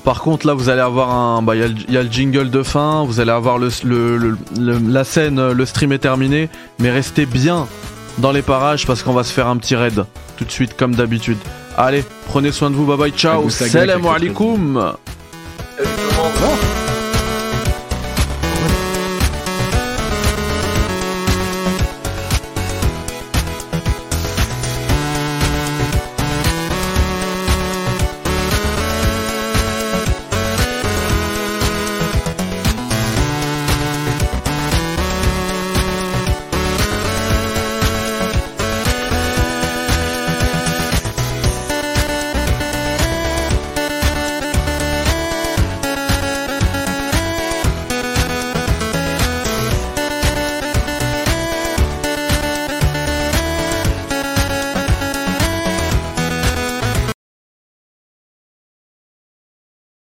Par contre, là, vous allez avoir un, bah, il y, a le- il y a le jingle de fin. Vous allez avoir le, le, le- le- la scène, euh, le stream est terminé, mais restez bien dans les parages parce qu'on va se faire un petit raid tout de suite comme d'habitude. Allez, prenez soin de vous. Bye bye, ciao. Salam alaikum.